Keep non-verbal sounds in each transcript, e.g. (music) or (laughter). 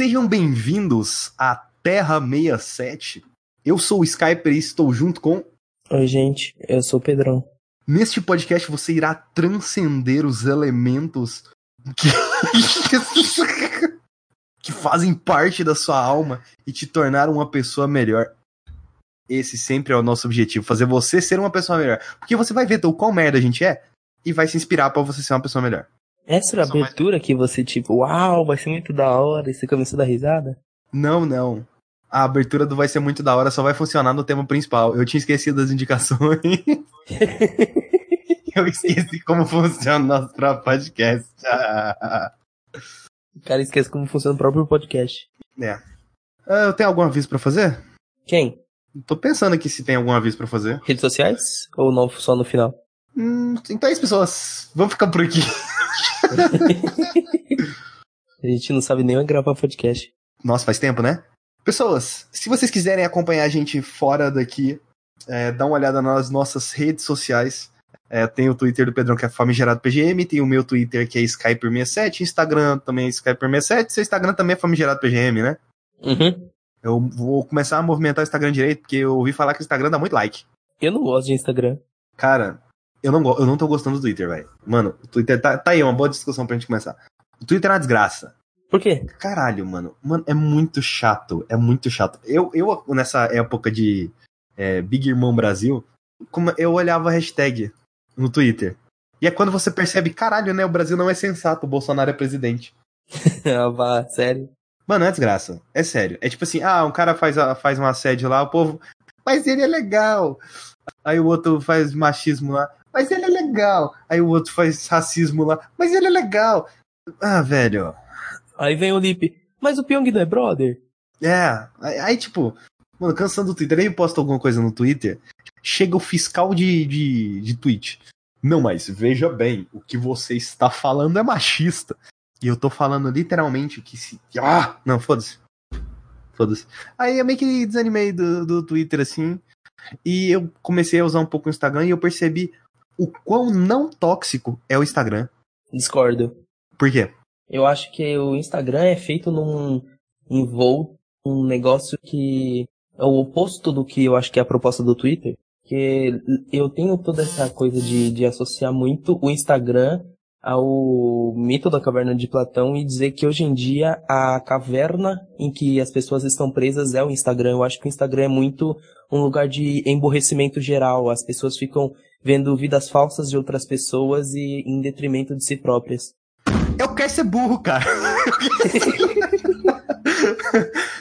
Sejam bem-vindos à Terra 67. Eu sou o Skyper e estou junto com. Oi, gente, eu sou o Pedrão. Neste podcast você irá transcender os elementos que, (laughs) que fazem parte da sua alma e te tornar uma pessoa melhor. Esse sempre é o nosso objetivo, fazer você ser uma pessoa melhor. Porque você vai ver o qual merda a gente é e vai se inspirar para você ser uma pessoa melhor. Essa era a abertura que você, tipo, uau, vai ser muito da hora, e você começou a dar risada? Não, não. A abertura do vai ser muito da hora só vai funcionar no tema principal. Eu tinha esquecido das indicações. (laughs) Eu esqueci como funciona o nosso próprio podcast. o cara esquece como funciona o próprio podcast. É. Uh, eu tenho algum aviso para fazer? Quem? Tô pensando aqui se tem algum aviso para fazer. Redes sociais? Ou não, só no final? Hum, então é isso, pessoas. Vamos ficar por aqui. (laughs) a gente não sabe nem gravar podcast. Nossa, faz tempo, né? Pessoas, se vocês quiserem acompanhar a gente fora daqui, é, dá uma olhada nas nossas redes sociais. É, tem o Twitter do Pedrão, que é Famigerado PGM, tem o meu Twitter, que é Skyper67, Instagram também é Skyper67, seu Instagram também é Famigerado PGM, né? Uhum. Eu vou começar a movimentar o Instagram direito, porque eu ouvi falar que o Instagram dá muito like. Eu não gosto de Instagram. Cara, eu não, eu não tô gostando do Twitter, velho. Mano, o Twitter tá, tá aí, uma boa discussão pra gente começar. O Twitter é uma desgraça. Por quê? Caralho, mano. Mano, é muito chato. É muito chato. Eu, eu nessa época de é, Big Irmão Brasil, como eu olhava a hashtag no Twitter. E é quando você percebe, caralho, né? O Brasil não é sensato, o Bolsonaro é presidente. (laughs) ah, sério? Mano, é desgraça. É sério. É tipo assim, ah, um cara faz, faz um assédio lá, o povo. Mas ele é legal. Aí o outro faz machismo lá mas ele é legal. Aí o outro faz racismo lá, mas ele é legal. Ah, velho. Aí vem o Lip, mas o Pyong não é brother? É, aí, tipo, mano, cansando do Twitter, aí eu posto alguma coisa no Twitter, chega o fiscal de, de, de tweet. Não, mas veja bem, o que você está falando é machista. E eu tô falando literalmente que se. Ah! Não, foda-se. Foda-se. Aí eu meio que desanimei do, do Twitter assim. E eu comecei a usar um pouco o Instagram e eu percebi o quão não tóxico é o Instagram. Discordo. Por quê? Eu acho que o Instagram é feito num envolto, um negócio que é o oposto do que eu acho que é a proposta do Twitter. Que eu tenho toda essa coisa de, de associar muito o Instagram ao mito da caverna de Platão e dizer que hoje em dia a caverna em que as pessoas estão presas é o Instagram. Eu acho que o Instagram é muito um lugar de emborrecimento geral. As pessoas ficam vendo vidas falsas de outras pessoas e em detrimento de si próprias. Eu quero ser burro, cara. (laughs)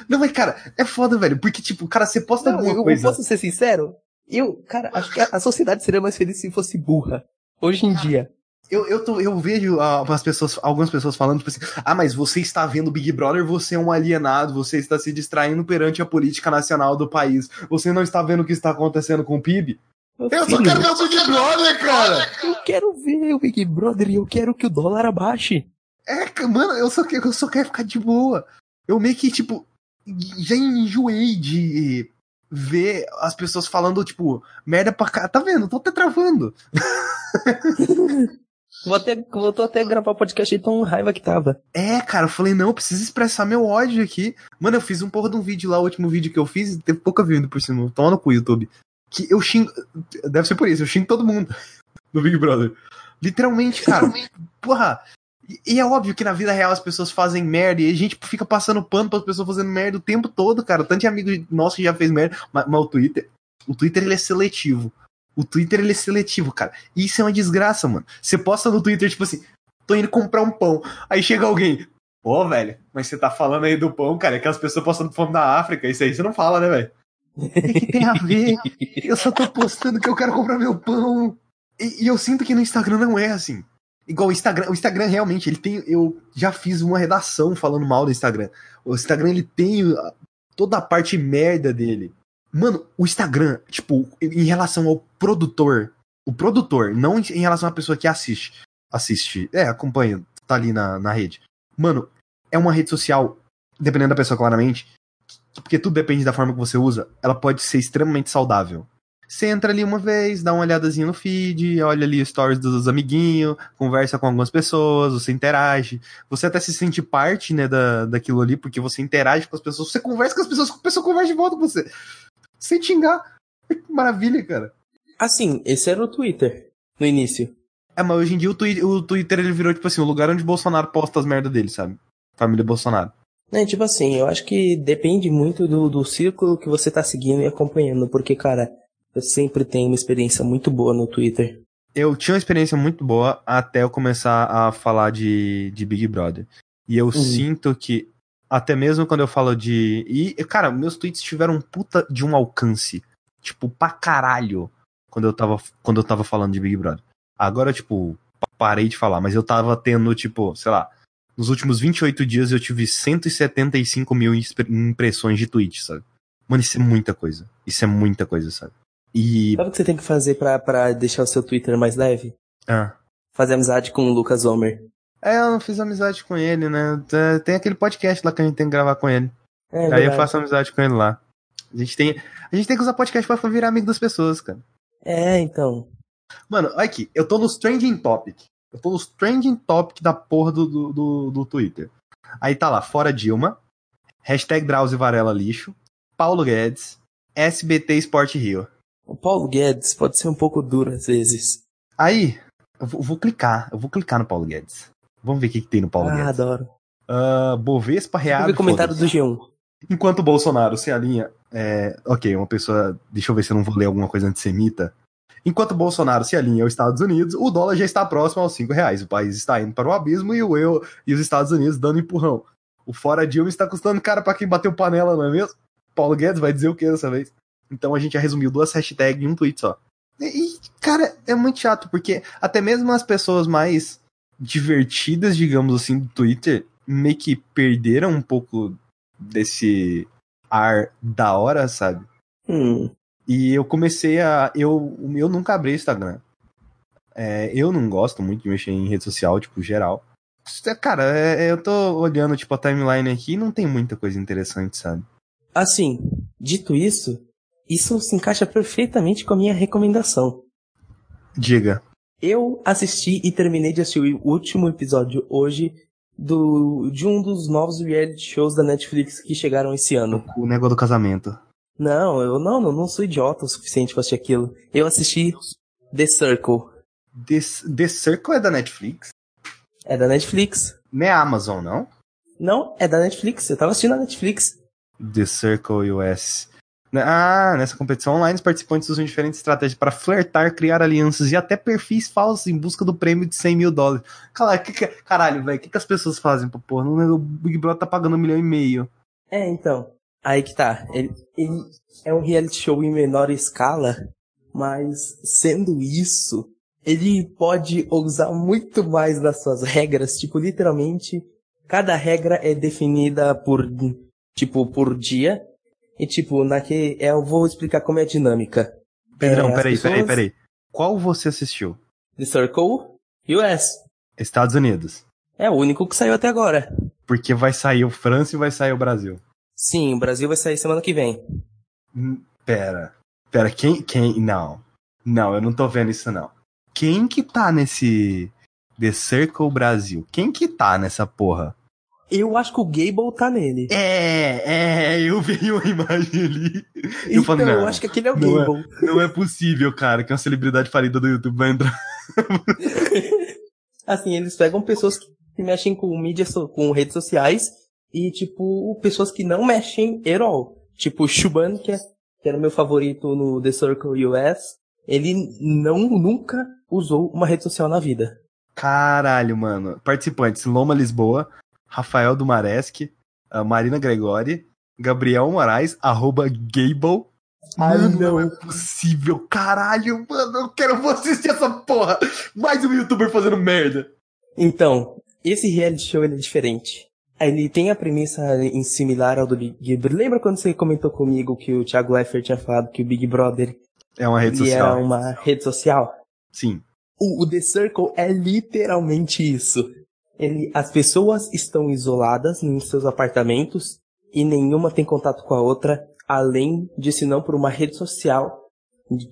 Não, mas, cara, é foda, velho. Porque, tipo, cara, você posta Não, eu, coisa. Eu posso ser sincero? Eu, cara, acho que a sociedade seria mais feliz se fosse burra. Hoje em dia. Eu, eu, tô, eu vejo uh, as pessoas, algumas pessoas falando, tipo assim, ah, mas você está vendo Big Brother, você é um alienado, você está se distraindo perante a política nacional do país. Você não está vendo o que está acontecendo com o PIB? Eu só quero ver o Big Brother, cara! Eu quero ver o Big Brother e eu quero que o dólar abaixe. É, mano, eu só, quero, eu só quero ficar de boa. Eu meio que, tipo, já enjoei de ver as pessoas falando, tipo, merda pra cá. Tá vendo? Tô até travando. (laughs) Vou até, voltou até gravar o podcast aí tão raiva que tava. É, cara, eu falei, não, eu preciso expressar meu ódio aqui. Mano, eu fiz um porra de um vídeo lá, o último vídeo que eu fiz, teve pouca view por cima. Toma no cu, YouTube que eu xingo. Deve ser por isso, eu xingo todo mundo no Big Brother. Literalmente, cara. Porra. E é óbvio que na vida real as pessoas fazem merda e a gente fica passando pano para as pessoas fazendo merda o tempo todo, cara. Tanto de amigo nosso que já fez merda, mas, mas, o Twitter, o Twitter ele é seletivo. O Twitter ele é seletivo, cara. Isso é uma desgraça, mano. Você posta no Twitter tipo assim, tô indo comprar um pão. Aí chega alguém, pô, velho, mas você tá falando aí do pão, cara, é que as pessoas passando fome na África, isso aí você não fala, né, velho? O que, tem a ver? Eu só tô postando que eu quero comprar meu pão. E, e, eu sinto que no Instagram não é assim. Igual o Instagram, o Instagram realmente, ele tem. Eu já fiz uma redação falando mal do Instagram. O Instagram, ele tem toda a parte merda dele. Mano, o Instagram, tipo, em relação ao produtor, o produtor, não em relação à pessoa que assiste. Assiste, é, acompanha, tá ali na, na rede. Mano, é uma rede social, dependendo da pessoa, claramente, porque tudo depende da forma que você usa, ela pode ser extremamente saudável. Você entra ali uma vez, dá uma olhadazinha no feed, olha ali stories dos amiguinhos, conversa com algumas pessoas, você interage. Você até se sente parte, né, da, daquilo ali, porque você interage com as pessoas, você conversa com as pessoas, a pessoa conversa de volta com você. Sem xingar. Maravilha, cara. Assim, esse era o Twitter, no início. É, mas hoje em dia o, twi o Twitter ele virou, tipo assim, o lugar onde Bolsonaro posta as merdas dele, sabe? Família Bolsonaro. É, tipo assim, eu acho que depende muito do, do círculo que você tá seguindo e acompanhando, porque, cara, eu sempre tenho uma experiência muito boa no Twitter. Eu tinha uma experiência muito boa até eu começar a falar de, de Big Brother. E eu uhum. sinto que, até mesmo quando eu falo de. E, cara, meus tweets tiveram um puta de um alcance. Tipo, pra caralho. Quando eu tava, quando eu tava falando de Big Brother. Agora, tipo, parei de falar, mas eu tava tendo, tipo, sei lá. Nos últimos 28 dias eu tive 175 mil impressões de tweets, sabe? Mano, isso é muita coisa. Isso é muita coisa, sabe? E. Sabe o que você tem que fazer para deixar o seu Twitter mais leve? Ah. Fazer amizade com o Lucas Homer. É, eu não fiz amizade com ele, né? Tem aquele podcast lá que a gente tem que gravar com ele. É, Aí verdade. eu faço amizade com ele lá. A gente tem, a gente tem que usar podcast pra virar amigo das pessoas, cara. É, então. Mano, olha aqui, eu tô nos trending topic. Eu tô nos trending topic da porra do, do, do, do Twitter. Aí tá lá, fora Dilma, hashtag Drauzio Varela lixo, Paulo Guedes, SBT Sport Rio. O Paulo Guedes pode ser um pouco duro às vezes. Aí, eu vou, vou clicar, eu vou clicar no Paulo Guedes. Vamos ver o que, que tem no Paulo ah, Guedes. Ah, adoro. Uh, Bovespa reabre. Vou ver comentário do G1. Enquanto o Bolsonaro se alinha. É, ok, uma pessoa. Deixa eu ver se eu não vou ler alguma coisa antissemita. Enquanto Bolsonaro se alinha aos Estados Unidos, o dólar já está próximo aos 5 reais. O país está indo para o abismo e o eu e os Estados Unidos dando empurrão. O fora Dilma está custando cara para quem bateu panela, não é mesmo? Paulo Guedes vai dizer o que dessa vez? Então a gente já resumiu duas hashtags em um tweet só. E, cara, é muito chato, porque até mesmo as pessoas mais divertidas, digamos assim, do Twitter, meio que perderam um pouco desse ar da hora, sabe? Hum. E eu comecei a. Eu, eu nunca abri Instagram. É, eu não gosto muito de mexer em rede social, tipo, geral. Cara, é, eu tô olhando, tipo, a timeline aqui e não tem muita coisa interessante, sabe? Assim, dito isso, isso se encaixa perfeitamente com a minha recomendação. Diga. Eu assisti e terminei de assistir o último episódio hoje do, de um dos novos reality shows da Netflix que chegaram esse ano. O negócio do casamento. Não, eu não, não, não sou idiota o suficiente pra assistir aquilo. Eu assisti The Circle. The, The Circle é da Netflix? É da Netflix. Não é Amazon, não? Não, é da Netflix. Eu tava assistindo a Netflix. The Circle US. Né? Ah, nessa competição online, os participantes usam diferentes estratégias para flertar, criar alianças e até perfis falsos em busca do prêmio de 100 mil dólares. Caralho, que que, caralho velho, o que, que as pessoas fazem pra porra? O Big Brother tá pagando um milhão e meio. É, então. Aí que tá. Ele, ele é um reality show em menor escala, mas sendo isso, ele pode usar muito mais das suas regras. Tipo, literalmente, cada regra é definida por, tipo, por dia e tipo, naquele. É, eu vou explicar como é a dinâmica. Pedrão, é, peraí, pessoas... peraí, peraí. Qual você assistiu? The Circle US. Estados Unidos. É o único que saiu até agora. Porque vai sair o França e vai sair o Brasil. Sim, o Brasil vai sair semana que vem. Hum, pera. Pera, quem. quem não. Não, eu não tô vendo isso não. Quem que tá nesse. The Circle Brasil? Quem que tá nessa porra? Eu acho que o Gable tá nele. É, é, eu vi (laughs) uma imagem ali. Eu então, falei, não, eu acho que aquele é o não é- Gable. É, não é possível, cara, que uma celebridade falida do YouTube vai entrar. (laughs) assim, eles pegam pessoas que mexem com mídias, com redes sociais e, tipo, pessoas que não mexem at all. Tipo, Shuban, que, é, que era o meu favorito no The Circle US, ele não, nunca usou uma rede social na vida. Caralho, mano. Participantes, Loma Lisboa, Rafael Dumaresque, Marina Gregori, Gabriel Moraes, arroba Gable. Mano, não é possível. Caralho, mano, eu quero vou (laughs) assistir essa porra. Mais um youtuber fazendo merda. Então, esse reality show ele é diferente. Ele tem a premissa em similar ao do Big Brother. Lembra quando você comentou comigo que o Thiago Leifert tinha falado que o Big Brother é uma rede social? Era uma rede social? Sim. O, o The Circle é literalmente isso. Ele, as pessoas estão isoladas em seus apartamentos e nenhuma tem contato com a outra, além de se não por uma rede social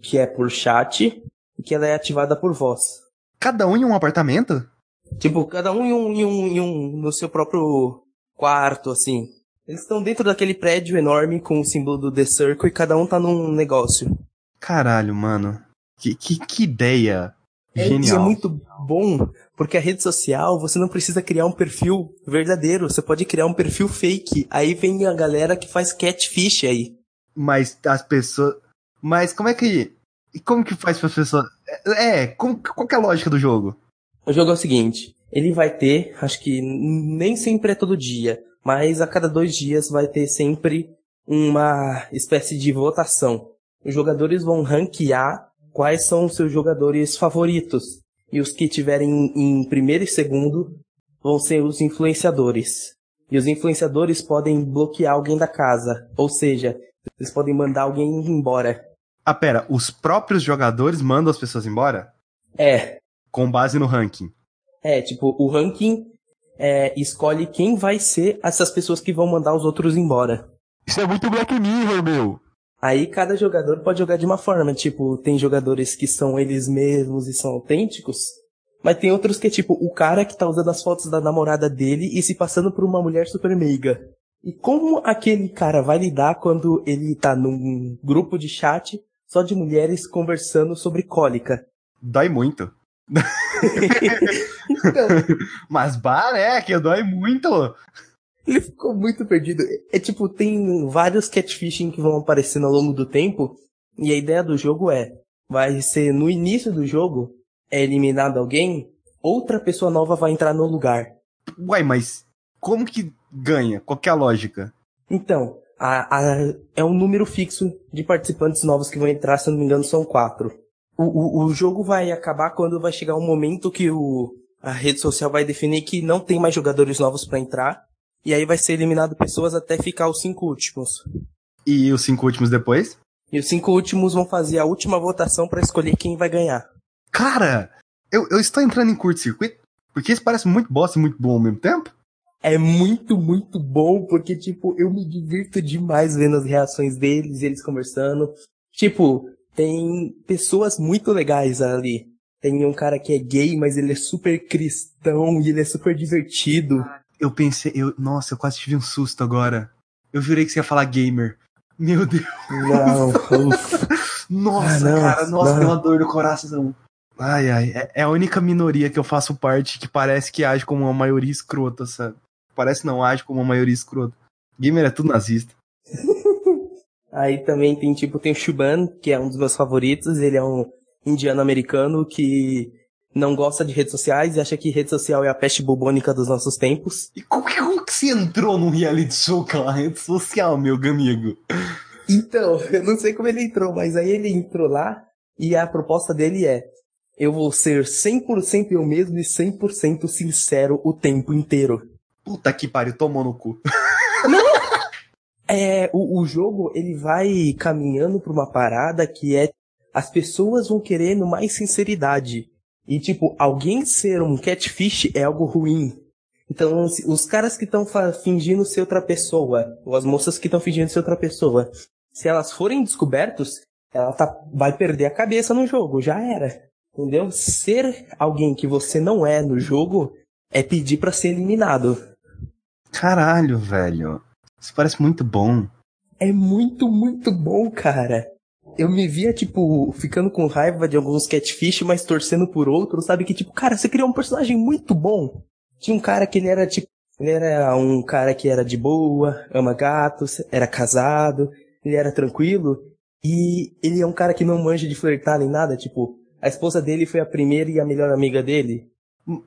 que é por chat e que ela é ativada por voz. Cada um em um apartamento? Tipo, cada um em um, em um, em um no seu próprio quarto, assim. Eles estão dentro daquele prédio enorme com o símbolo do The Circle e cada um tá num negócio. Caralho, mano. Que, que, que ideia é, genial. Isso é muito bom, porque a rede social, você não precisa criar um perfil verdadeiro, você pode criar um perfil fake. Aí vem a galera que faz catfish aí. Mas as pessoas... Mas como é que... Como que faz para as pessoas... É, como, qual que é a lógica do jogo? O jogo é o seguinte, ele vai ter, acho que nem sempre é todo dia, mas a cada dois dias vai ter sempre uma espécie de votação. Os jogadores vão ranquear quais são os seus jogadores favoritos. E os que tiverem em primeiro e segundo vão ser os influenciadores. E os influenciadores podem bloquear alguém da casa. Ou seja, eles podem mandar alguém embora. Ah, pera, os próprios jogadores mandam as pessoas embora? É. Com base no ranking. É, tipo, o ranking é, escolhe quem vai ser essas pessoas que vão mandar os outros embora. Isso é muito Black Mirror, meu! Aí cada jogador pode jogar de uma forma, tipo, tem jogadores que são eles mesmos e são autênticos, mas tem outros que é tipo o cara que tá usando as fotos da namorada dele e se passando por uma mulher super meiga. E como aquele cara vai lidar quando ele tá num grupo de chat só de mulheres conversando sobre cólica? Dói muito. Então, (laughs) Mas bah, né? Que dói muito. Ele ficou muito perdido. É tipo, tem vários catfishing que vão aparecendo ao longo do tempo. E a ideia do jogo é: vai ser no início do jogo, é eliminado alguém, outra pessoa nova vai entrar no lugar. Uai, mas como que ganha? Qual que é a lógica? Então, a, a, é um número fixo de participantes novos que vão entrar, se eu não me engano, são quatro. O, o, o jogo vai acabar quando vai chegar um momento que o, a rede social vai definir que não tem mais jogadores novos para entrar. E aí vai ser eliminado pessoas até ficar os cinco últimos. E os cinco últimos depois? E os cinco últimos vão fazer a última votação para escolher quem vai ganhar. Cara, eu, eu estou entrando em curto-circuito porque isso parece muito bosta e muito bom ao mesmo tempo. É muito, muito bom, porque, tipo, eu me divirto demais vendo as reações deles, eles conversando. Tipo, tem pessoas muito legais ali. Tem um cara que é gay, mas ele é super cristão e ele é super divertido. Eu pensei, eu, nossa, eu quase tive um susto agora. Eu jurei que você ia falar gamer. Meu Deus. Não. (laughs) nossa, ah, não, cara, nossa, não. deu uma dor no coração. Ai, ai, é, é a única minoria que eu faço parte que parece que age como uma maioria escrota, sabe? Parece não, age como uma maioria escrota. Gamer é tudo nazista. Aí também tem, tipo, tem o Shuban, que é um dos meus favoritos. Ele é um indiano americano que não gosta de redes sociais e acha que rede social é a peste bubônica dos nossos tempos. E como, como que você entrou num reality show com a rede social, meu amigo? Então, (laughs) eu não sei como ele entrou, mas aí ele entrou lá e a proposta dele é eu vou ser 100% eu mesmo e 100% sincero o tempo inteiro. Puta que pariu, tomou no cu. Não! É, o, o jogo, ele vai caminhando pra uma parada que é as pessoas vão querendo mais sinceridade. E, tipo, alguém ser um catfish é algo ruim. Então, os caras que estão fingindo ser outra pessoa, ou as moças que estão fingindo ser outra pessoa, se elas forem descobertos, ela tá, vai perder a cabeça no jogo, já era. Entendeu? Ser alguém que você não é no jogo é pedir para ser eliminado. Caralho, velho. Isso parece muito bom. É muito, muito bom, cara eu me via, tipo, ficando com raiva de alguns catfish, mas torcendo por outros, sabe? Que, tipo, cara, você criou um personagem muito bom. Tinha um cara que ele era, tipo, ele era um cara que era de boa, ama gatos, era casado, ele era tranquilo, e ele é um cara que não manja de flertar nem nada, tipo, a esposa dele foi a primeira e a melhor amiga dele.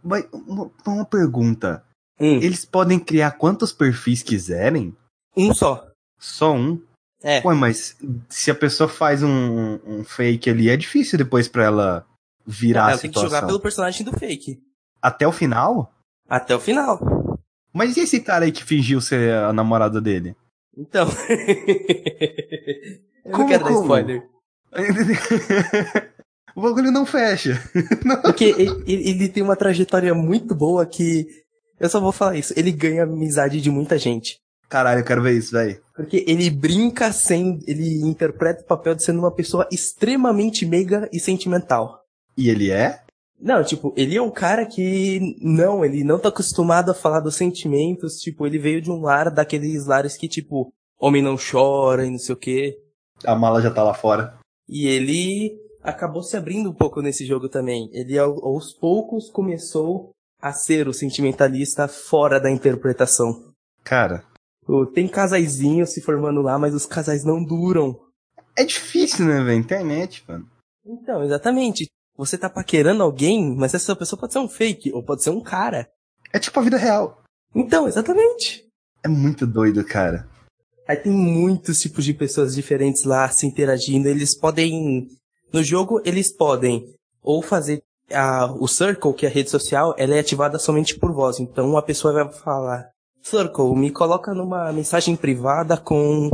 Mas, uma, uma pergunta. Hum. Eles podem criar quantos perfis quiserem? Um só. Só um? É. Ué, mas se a pessoa faz um, um fake ali, é difícil depois pra ela virar ela a situação. Ela tem que jogar pelo personagem do fake. Até o final? Até o final. Mas e esse cara aí que fingiu ser a namorada dele? Então. (laughs) Eu como, não quero como? dar spoiler. (laughs) o bagulho não fecha. (laughs) Porque ele, ele, tem uma trajetória muito boa que. Eu só vou falar isso. Ele ganha amizade de muita gente. Caralho, eu quero ver isso, velho. Porque ele brinca sem. Ele interpreta o papel de sendo uma pessoa extremamente meiga e sentimental. E ele é? Não, tipo, ele é um cara que. Não, ele não tá acostumado a falar dos sentimentos. Tipo, ele veio de um lar daqueles lares que, tipo, homem não chora e não sei o quê. A mala já tá lá fora. E ele acabou se abrindo um pouco nesse jogo também. Ele aos poucos começou a ser o sentimentalista fora da interpretação. Cara. Tem casaizinhos se formando lá, mas os casais não duram. É difícil, né, velho? Internet, mano. Então, exatamente. Você tá paquerando alguém, mas essa pessoa pode ser um fake, ou pode ser um cara. É tipo a vida real. Então, exatamente. É muito doido, cara. Aí tem muitos tipos de pessoas diferentes lá se interagindo. Eles podem. No jogo, eles podem ou fazer. A, o Circle, que é a rede social, ela é ativada somente por voz. Então a pessoa vai falar: Circle, me coloca numa mensagem privada com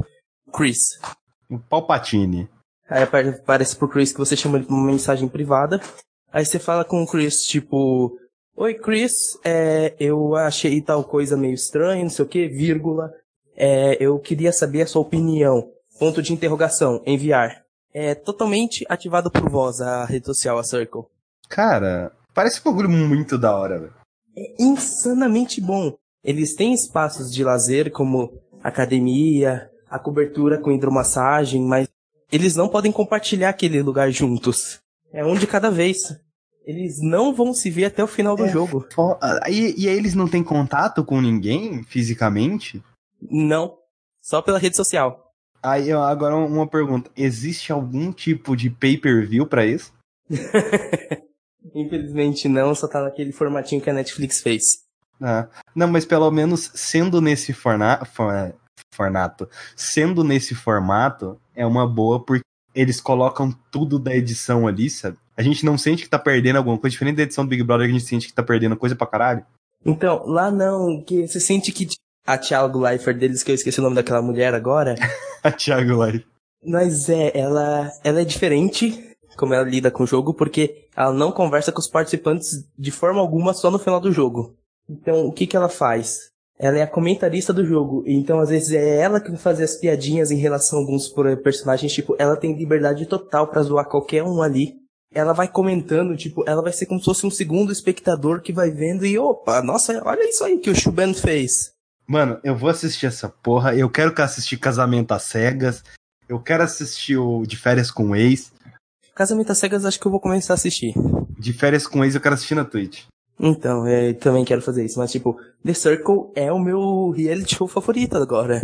Chris. O Palpatine. Aí aparece pro Chris que você chama ele uma mensagem privada. Aí você fala com o Chris, tipo, Oi Chris, é, eu achei tal coisa meio estranha, não sei o que, vírgula. É, eu queria saber a sua opinião. Ponto de interrogação, enviar. É totalmente ativado por voz a rede social, a Circle. Cara, parece um bagulho muito da hora, velho. É insanamente bom. Eles têm espaços de lazer como academia, a cobertura com hidromassagem, mas eles não podem compartilhar aquele lugar juntos. É um de cada vez. Eles não vão se ver até o final do é, jogo. E, e aí eles não têm contato com ninguém fisicamente? Não. Só pela rede social. Aí agora uma pergunta: existe algum tipo de pay-per-view para isso? (laughs) Infelizmente não, só tá naquele formatinho que a Netflix fez. Ah, não, mas pelo menos sendo nesse forna for formato, sendo nesse formato, é uma boa porque eles colocam tudo da edição ali, sabe? A gente não sente que tá perdendo alguma coisa, diferente da edição do Big Brother, que a gente sente que tá perdendo coisa pra caralho. Então, lá não, que você sente que a Thiago Leifert deles, que eu esqueci o nome daquela mulher agora. (laughs) a Thiago Leifert. Mas é, ela, ela é diferente como ela lida com o jogo, porque ela não conversa com os participantes de forma alguma só no final do jogo. Então, o que que ela faz? Ela é a comentarista do jogo, então às vezes é ela que vai fazer as piadinhas em relação a alguns personagens, tipo, ela tem liberdade total para zoar qualquer um ali. Ela vai comentando, tipo, ela vai ser como se fosse um segundo espectador que vai vendo e opa, nossa, olha isso aí que o Shuben fez. Mano, eu vou assistir essa porra. Eu quero que assistir Casamento às Cegas. Eu quero assistir o De Férias com o Ex. Casamento às Cegas acho que eu vou começar a assistir. De Férias com o Ex eu quero assistir na Twitch. Então, eu também quero fazer isso. Mas, tipo, The Circle é o meu reality show favorito agora.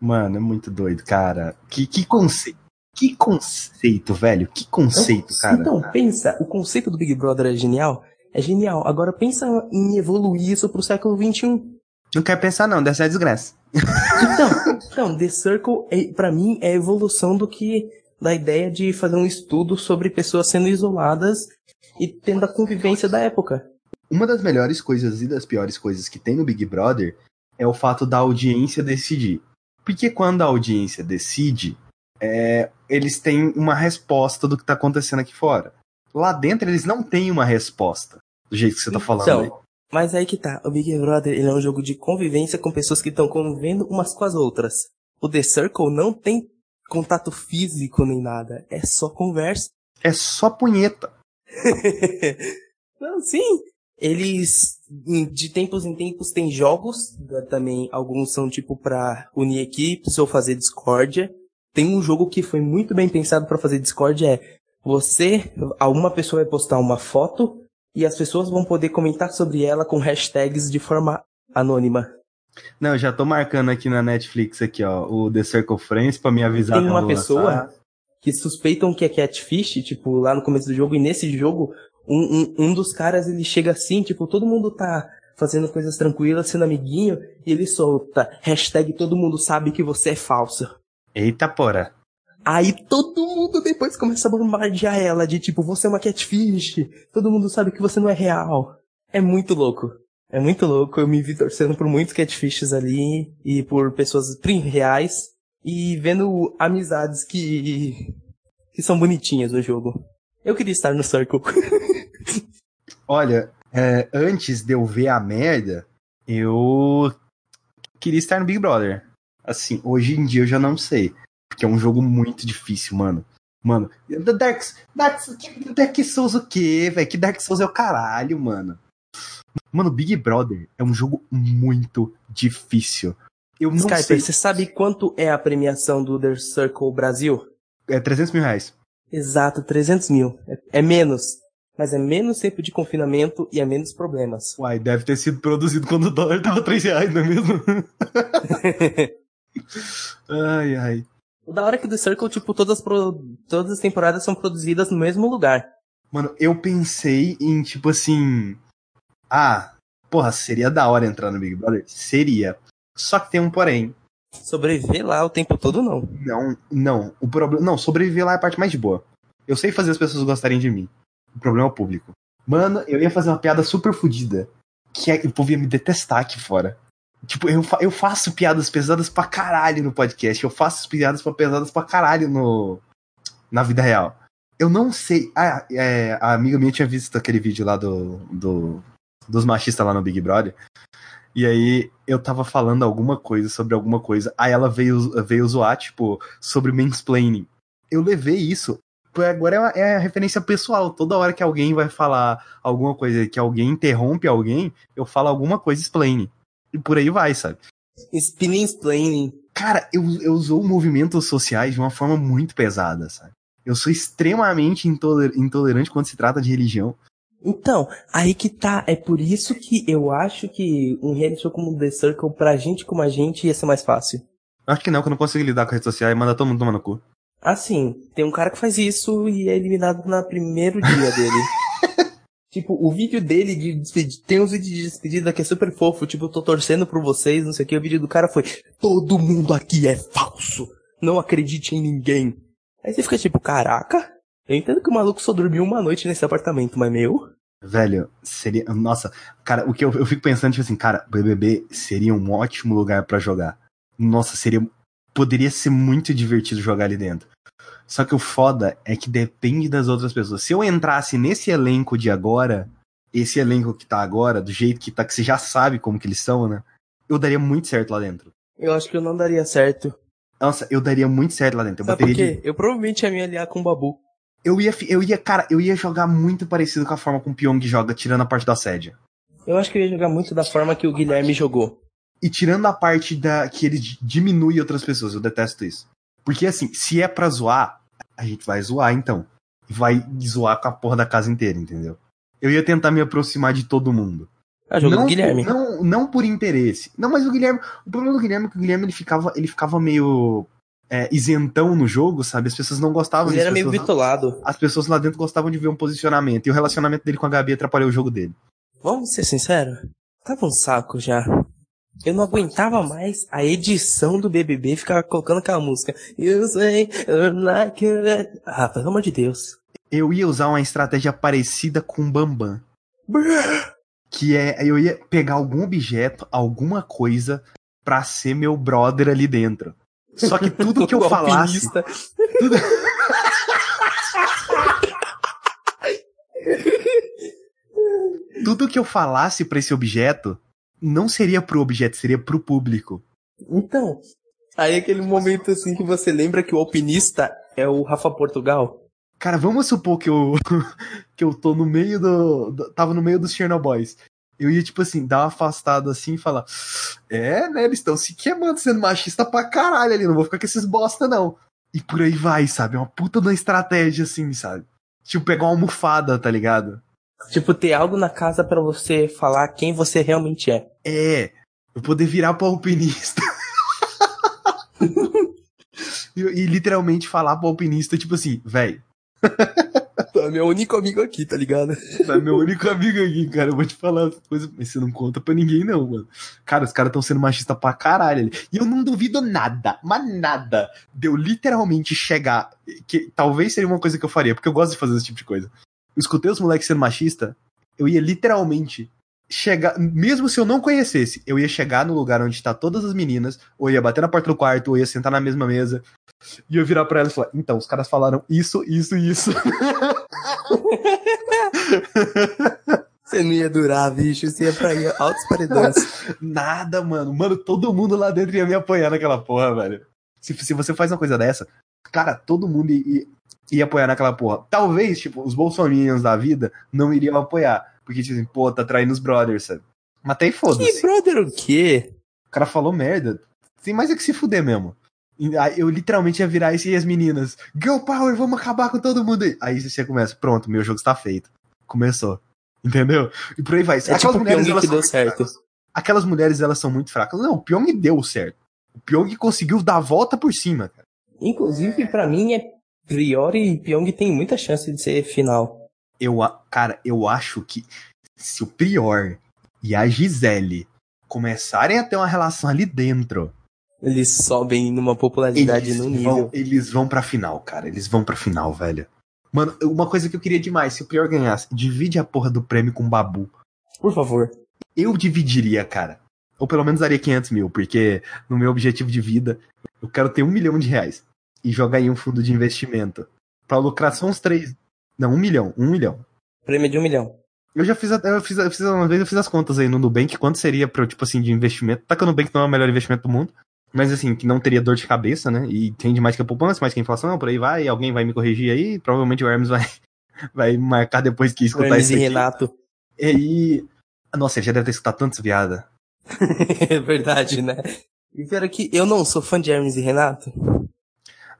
Mano, é muito doido, cara. Que, que conceito. Que conceito, velho. Que conceito, cara. Então, pensa. O conceito do Big Brother é genial. É genial. Agora pensa em evoluir isso pro século XXI. Não quero pensar não, dessa é desgraça. Então, então The Circle, é, para mim, é a evolução do que da ideia de fazer um estudo sobre pessoas sendo isoladas e tendo a convivência da época. Uma das melhores coisas e das piores coisas que tem no Big Brother é o fato da audiência decidir. Porque quando a audiência decide, é, eles têm uma resposta do que está acontecendo aqui fora. Lá dentro eles não têm uma resposta do jeito que você está falando. Então, aí. Mas aí que tá, o Big Brother ele é um jogo de convivência com pessoas que estão convivendo umas com as outras. O The Circle não tem contato físico nem nada, é só conversa. É só punheta. (laughs) não, sim. Eles, de tempos em tempos, tem jogos, também alguns são tipo pra unir equipes ou fazer discórdia. Tem um jogo que foi muito bem pensado para fazer discórdia, é você, alguma pessoa vai postar uma foto e as pessoas vão poder comentar sobre ela com hashtags de forma anônima. Não, já tô marcando aqui na Netflix aqui, ó, o The Circle Friends pra me avisar. Tem uma pessoa lançar. que suspeitam que é catfish, tipo, lá no começo do jogo, e nesse jogo, um, um, um dos caras, ele chega assim, tipo, todo mundo tá fazendo coisas tranquilas, sendo amiguinho, e ele solta hashtag todo mundo sabe que você é falsa. Eita porra. Aí todo mundo depois começa a bombardear ela de tipo, você é uma catfish, todo mundo sabe que você não é real. É muito louco. É muito louco, eu me vi torcendo por muitos catfishes ali e por pessoas reais e vendo amizades que que são bonitinhas no jogo. Eu queria estar no Circle. (laughs) Olha, é, antes de eu ver a merda, eu queria estar no Big Brother. Assim, hoje em dia eu já não sei. Porque é um jogo muito difícil, mano. Mano, Dark, Dark, Dark Souls o quê, velho? Que Dark Souls é o caralho, mano. Mano, Big Brother é um jogo muito difícil. Eu não sei. você sabe quanto é a premiação do The Circle Brasil? É 300 mil reais. Exato, 300 mil. É, é menos. Mas é menos tempo de confinamento e é menos problemas. Uai, deve ter sido produzido quando o dólar tava 3 reais, não é mesmo? (laughs) ai, ai. o da hora é que The Circle, tipo, todas, as pro- todas as temporadas são produzidas no mesmo lugar. Mano, eu pensei em, tipo assim. Ah, porra, seria da hora entrar no Big Brother? Seria. Só que tem um porém. Sobreviver lá o tempo todo, não. Não, não. O problema. Não, sobreviver lá é a parte mais boa. Eu sei fazer as pessoas gostarem de mim. O problema é público. Mano, eu ia fazer uma piada super fodida. Que é, o povo ia me detestar aqui fora. Tipo, eu, fa- eu faço piadas pesadas pra caralho no podcast. Eu faço piadas pra pesadas pra caralho no, na vida real. Eu não sei. Ah, é, a amiga minha tinha visto aquele vídeo lá do, do dos machistas lá no Big Brother. E aí eu tava falando alguma coisa sobre alguma coisa. Aí ela veio, veio zoar, tipo, sobre mansplaining. Eu levei isso. Agora é, uma- é a referência pessoal. Toda hora que alguém vai falar alguma coisa, que alguém interrompe alguém, eu falo alguma coisa explain. E por aí vai, sabe? Spinning explaining. Cara, eu, eu uso movimentos sociais de uma forma muito pesada, sabe? Eu sou extremamente intoler- intolerante quando se trata de religião. Então, aí que tá. É por isso que eu acho que um reality show como The Circle, pra gente como a gente, ia ser mais fácil. Acho que não, que eu não consigo lidar com redes sociais e manda todo mundo tomar no cu. Assim, tem um cara que faz isso e é eliminado no primeiro dia dele. (laughs) tipo, o vídeo dele de despedida. Tem uns vídeos de despedida que é super fofo, tipo, eu tô torcendo por vocês, não sei o que. O vídeo do cara foi: Todo mundo aqui é falso. Não acredite em ninguém. Aí você fica tipo, caraca. Eu entendo que o maluco só dormiu uma noite nesse apartamento, mas meu. Velho, seria. Nossa, cara, o que eu, eu fico pensando, tipo assim, cara, BBB seria um ótimo lugar pra jogar. Nossa, seria. Poderia ser muito divertido jogar ali dentro. Só que o foda é que depende das outras pessoas. Se eu entrasse nesse elenco de agora, esse elenco que tá agora, do jeito que tá, que você já sabe como que eles são, né? Eu daria muito certo lá dentro. Eu acho que eu não daria certo. Nossa, eu daria muito certo lá dentro. Eu Sabe bateria de-? Eu provavelmente ia me aliar com o Babu. Eu ia, eu ia, cara, eu ia jogar muito parecido com a forma como o Pyong joga, tirando a parte do assédio. Eu acho que eu ia jogar muito da forma que o Guilherme jogou. E tirando a parte da que ele di- diminui outras pessoas, eu detesto isso. Porque assim, se é pra zoar, a gente vai zoar então. Vai zoar com a porra da casa inteira, entendeu? Eu ia tentar me aproximar de todo mundo. Ah, jogo não, do Guilherme. Não, não por interesse. Não, mas o Guilherme. O problema do Guilherme é que o Guilherme ele ficava, ele ficava meio é, isentão no jogo, sabe? As pessoas não gostavam Ele era meio bitolado. As pessoas lá dentro gostavam de ver um posicionamento. E o relacionamento dele com a Gabi atrapalhou o jogo dele. Vamos ser sinceros? Tava um saco já. Eu não aguentava mais a edição do BBB ficar colocando aquela música. You say you're like a... Ah, pelo amor de Deus. Eu ia usar uma estratégia parecida com o Bambam. Que é, eu ia pegar algum objeto, alguma coisa, pra ser meu brother ali dentro. Só que tudo que eu (laughs) falasse. Tudo... (laughs) tudo que eu falasse pra esse objeto não seria pro objeto, seria pro público. Então, aí aquele momento assim que você lembra que o alpinista é o Rafa Portugal. Cara, vamos supor que eu, (laughs) que eu tô no meio do, do- Tava no meio dos Chernobyls. Eu ia, tipo assim, dar uma afastada assim e falar: É, né? Eles estão se queimando, sendo machista pra caralho ali. Não vou ficar com esses bosta, não. E por aí vai, sabe? É uma puta da estratégia, assim, sabe? Tipo, pegar uma almofada, tá ligado? Tipo, ter algo na casa pra você falar quem você realmente é. É. Eu poder virar pro alpinista. (laughs) e, e literalmente falar pro alpinista, tipo assim, véi, (laughs) Tu é meu único amigo aqui, tá ligado? Tu é meu único amigo aqui, cara. Eu vou te falar as coisas, mas você não conta pra ninguém, não, mano. Cara, os caras tão sendo machista pra caralho ali. E eu não duvido nada, mas nada, de eu literalmente chegar. Que talvez seria uma coisa que eu faria, porque eu gosto de fazer esse tipo de coisa. Escutei os moleques sendo machista, eu ia literalmente chegar. Mesmo se eu não conhecesse, eu ia chegar no lugar onde tá todas as meninas, ou ia bater na porta do quarto, ou ia sentar na mesma mesa. E eu virar pra elas e falar: então, os caras falaram isso, isso e isso. (laughs) Você não ia durar, bicho. Você ia pra ir altos paredões. (laughs) Nada, mano. Mano, todo mundo lá dentro ia me apoiar naquela porra, velho. Se, se você faz uma coisa dessa, cara, todo mundo ia, ia apoiar naquela porra. Talvez, tipo, os bolsominions da vida não iriam apoiar. Porque, tipo assim, pô, tá traindo os brothers, sabe? Mas até aí que foda-se. brother o quê? O cara falou merda. Tem mais é que se fuder mesmo. Eu literalmente ia virar esse e as meninas. Girl Power, vamos acabar com todo mundo aí. Aí você começa, pronto, meu jogo está feito. Começou. Entendeu? E por aí vai. É tipo o Pyong elas que deu certo. fracas. Aquelas mulheres, elas são muito fracas. Não, o Pyong deu certo. O Pyong conseguiu dar a volta por cima, cara. Inclusive, pra mim, é Priori e Pyong tem muita chance de ser final. Eu, cara, eu acho que se o Prior e a Gisele começarem a ter uma relação ali dentro, Eles sobem numa popularidade eles no nível. vão, eles vão pra final, cara. Eles vão pra final, velho. Mano, uma coisa que eu queria demais, se o Prior ganhasse, divide a porra do prêmio com o Babu. Por favor. Eu dividiria, cara. Ou pelo menos daria 500 mil, porque no meu objetivo de vida, eu quero ter um milhão de reais. E jogar em um fundo de investimento. Pra lucrar só uns três. Não, um milhão. Um milhão. Prêmio de um milhão. Eu já fiz, eu fiz, eu fiz uma vez, eu fiz as contas aí no Nubank, quanto seria pra, eu, tipo assim, de investimento. Tá que o Nubank não é o melhor investimento do mundo, mas assim, que não teria dor de cabeça, né? E rende mais que a poupança, mais que a inflação, por aí vai, alguém vai me corrigir aí, provavelmente o Hermes vai, (laughs) vai marcar depois que escutar Hermes isso e aqui. Renato. E aí... Nossa, ele já deve ter escutado tanto essa piada. (laughs) é verdade, né? E pior é que eu não sou fã de Hermes e Renato.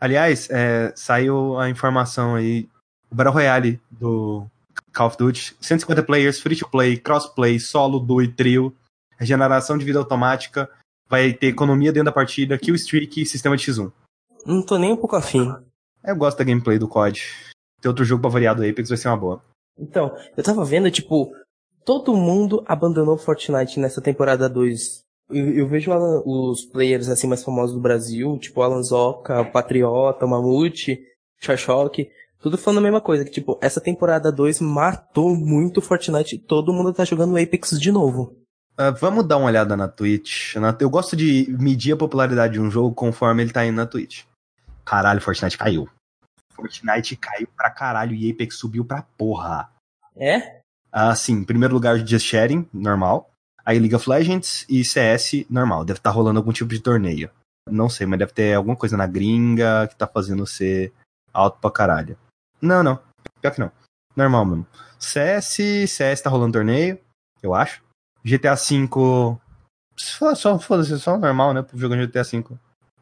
Aliás, é, saiu a informação aí, o Battle Royale do Call of Duty, 150 players, free to play, crossplay, solo, duo e trio, regeneração de vida automática, vai ter economia dentro da partida, kill streak e sistema de X1. Não tô nem um pouco afim. Eu gosto da gameplay do COD. Ter outro jogo pra variar do Apex vai ser uma boa. Então, eu tava vendo, tipo, todo mundo abandonou Fortnite nessa temporada 2. Eu, eu vejo Alan- os players assim mais famosos do Brasil, tipo Alan Zoca, Patriota, Mamute, Charchock, tudo falando a mesma coisa, que tipo, essa temporada 2 matou muito Fortnite e todo mundo tá jogando Apex de novo. Ah, vamos dar uma olhada na Twitch. Na- Eu gosto de medir a popularidade de um jogo conforme ele tá indo na Twitch. Caralho, Fortnite caiu. Fortnite caiu pra caralho e Apex subiu pra porra. É? Ah, sim, em primeiro lugar, Just Sharing, normal. Aí League of Legends e CS, normal. Deve estar rolando algum tipo de torneio. Não sei, mas deve ter alguma coisa na gringa que tá fazendo ser alto pra caralho. Não, não. Pior que não. Normal mesmo. CS, CS tá rolando torneio, eu acho. GTA V. Só, só, foda-se, só normal, né? Jogo GTA V.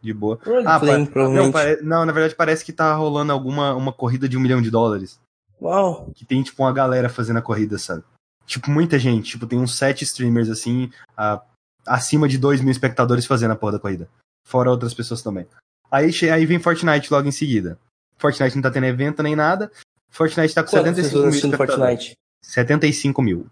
De boa. Ah, pa- provavelmente. não, pare- não, na verdade parece que tá rolando alguma uma corrida de um milhão de dólares Uau. que tem, tipo, uma galera fazendo a corrida, sabe? Tipo, muita gente. Tipo, tem uns sete streamers, assim, a- acima de dois mil espectadores fazendo a porra da corrida. Fora outras pessoas também. Aí, aí vem Fortnite logo em seguida. Fortnite não tá tendo evento nem nada. Fortnite tá com Quantas 75 pessoas mil espectadores. Fortnite? 75 mil.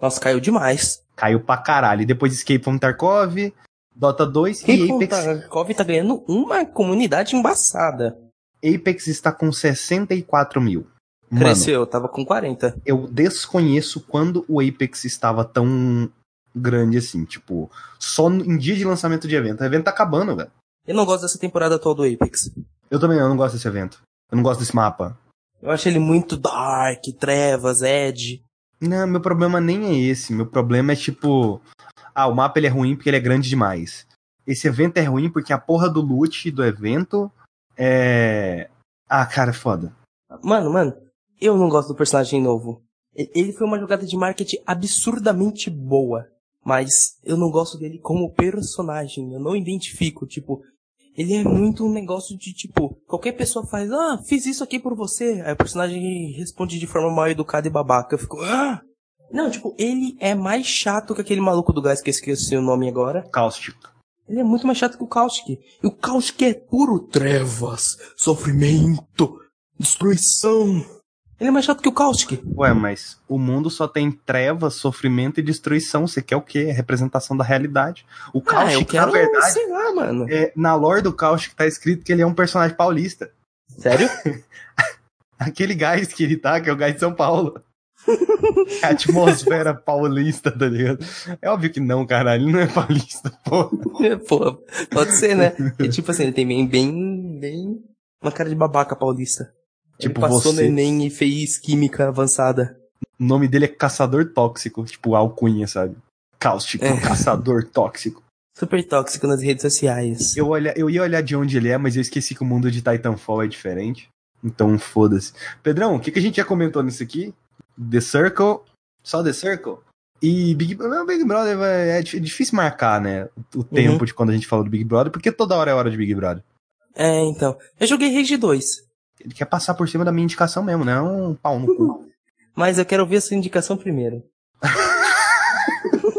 Nossa, caiu demais. Caiu pra caralho. E depois Escape from Tarkov, Dota 2 e E Apex. Tarkov tá ganhando uma comunidade embaçada. Apex está com 64 mil. Mano, Cresceu, tava com 40. eu desconheço quando o Apex estava tão grande assim, tipo, só em dia de lançamento de evento. O evento tá acabando, velho. Eu não gosto dessa temporada atual do Apex. Eu também eu não gosto desse evento. Eu não gosto desse mapa. Eu acho ele muito dark, trevas, edge. Não, meu problema nem é esse. Meu problema é tipo, ah, o mapa ele é ruim porque ele é grande demais. Esse evento é ruim porque a porra do loot do evento é Ah, cara, é foda. Mano, mano, eu não gosto do personagem novo. Ele foi uma jogada de marketing absurdamente boa. Mas eu não gosto dele como personagem. Eu não identifico, tipo. Ele é muito um negócio de tipo. Qualquer pessoa faz, ah, fiz isso aqui por você. Aí o personagem responde de forma mal educada e babaca. Eu fico, ah! Não, tipo, ele é mais chato que aquele maluco do gás que eu esqueci o nome agora. Caustic. Ele é muito mais chato que o Caustic. E o Caustic é puro trevas, sofrimento, destruição. Ele é mais chato que o Caustic. Ué, mas o mundo só tem trevas, sofrimento e destruição. Você quer o quê? É representação da realidade. O Ah, Caustic, quero, na verdade, sei lá, mano. é, na lore do Caustic tá escrito que ele é um personagem paulista. Sério? (laughs) Aquele gás que ele tá, que é o gás de São Paulo. É (laughs) a atmosfera paulista, tá ligado? É óbvio que não, caralho. Ele não é paulista, pô. Pô, pode ser, né? E tipo assim, ele tem bem, bem, bem uma cara de babaca paulista. Tipo ele passou você. no Enem e fez química avançada. O nome dele é Caçador Tóxico, tipo alcunha, sabe? Cáustico, É. Caçador Tóxico. Super tóxico nas redes sociais. Eu, olha, eu ia olhar de onde ele é, mas eu esqueci que o mundo de Titanfall é diferente. Então, foda-se. Pedrão, o que, que a gente já comentou nisso aqui? The Circle, só The Circle? E Big, não, Big Brother é dif- difícil marcar, né? O tempo de quando a gente fala do Big Brother, porque toda hora é hora de Big Brother. É, então. Eu joguei Rage 2, Ele quer passar por cima da minha indicação mesmo, né? Um pau no cu. mas eu quero ouvir a sua indicação primeiro. (laughs)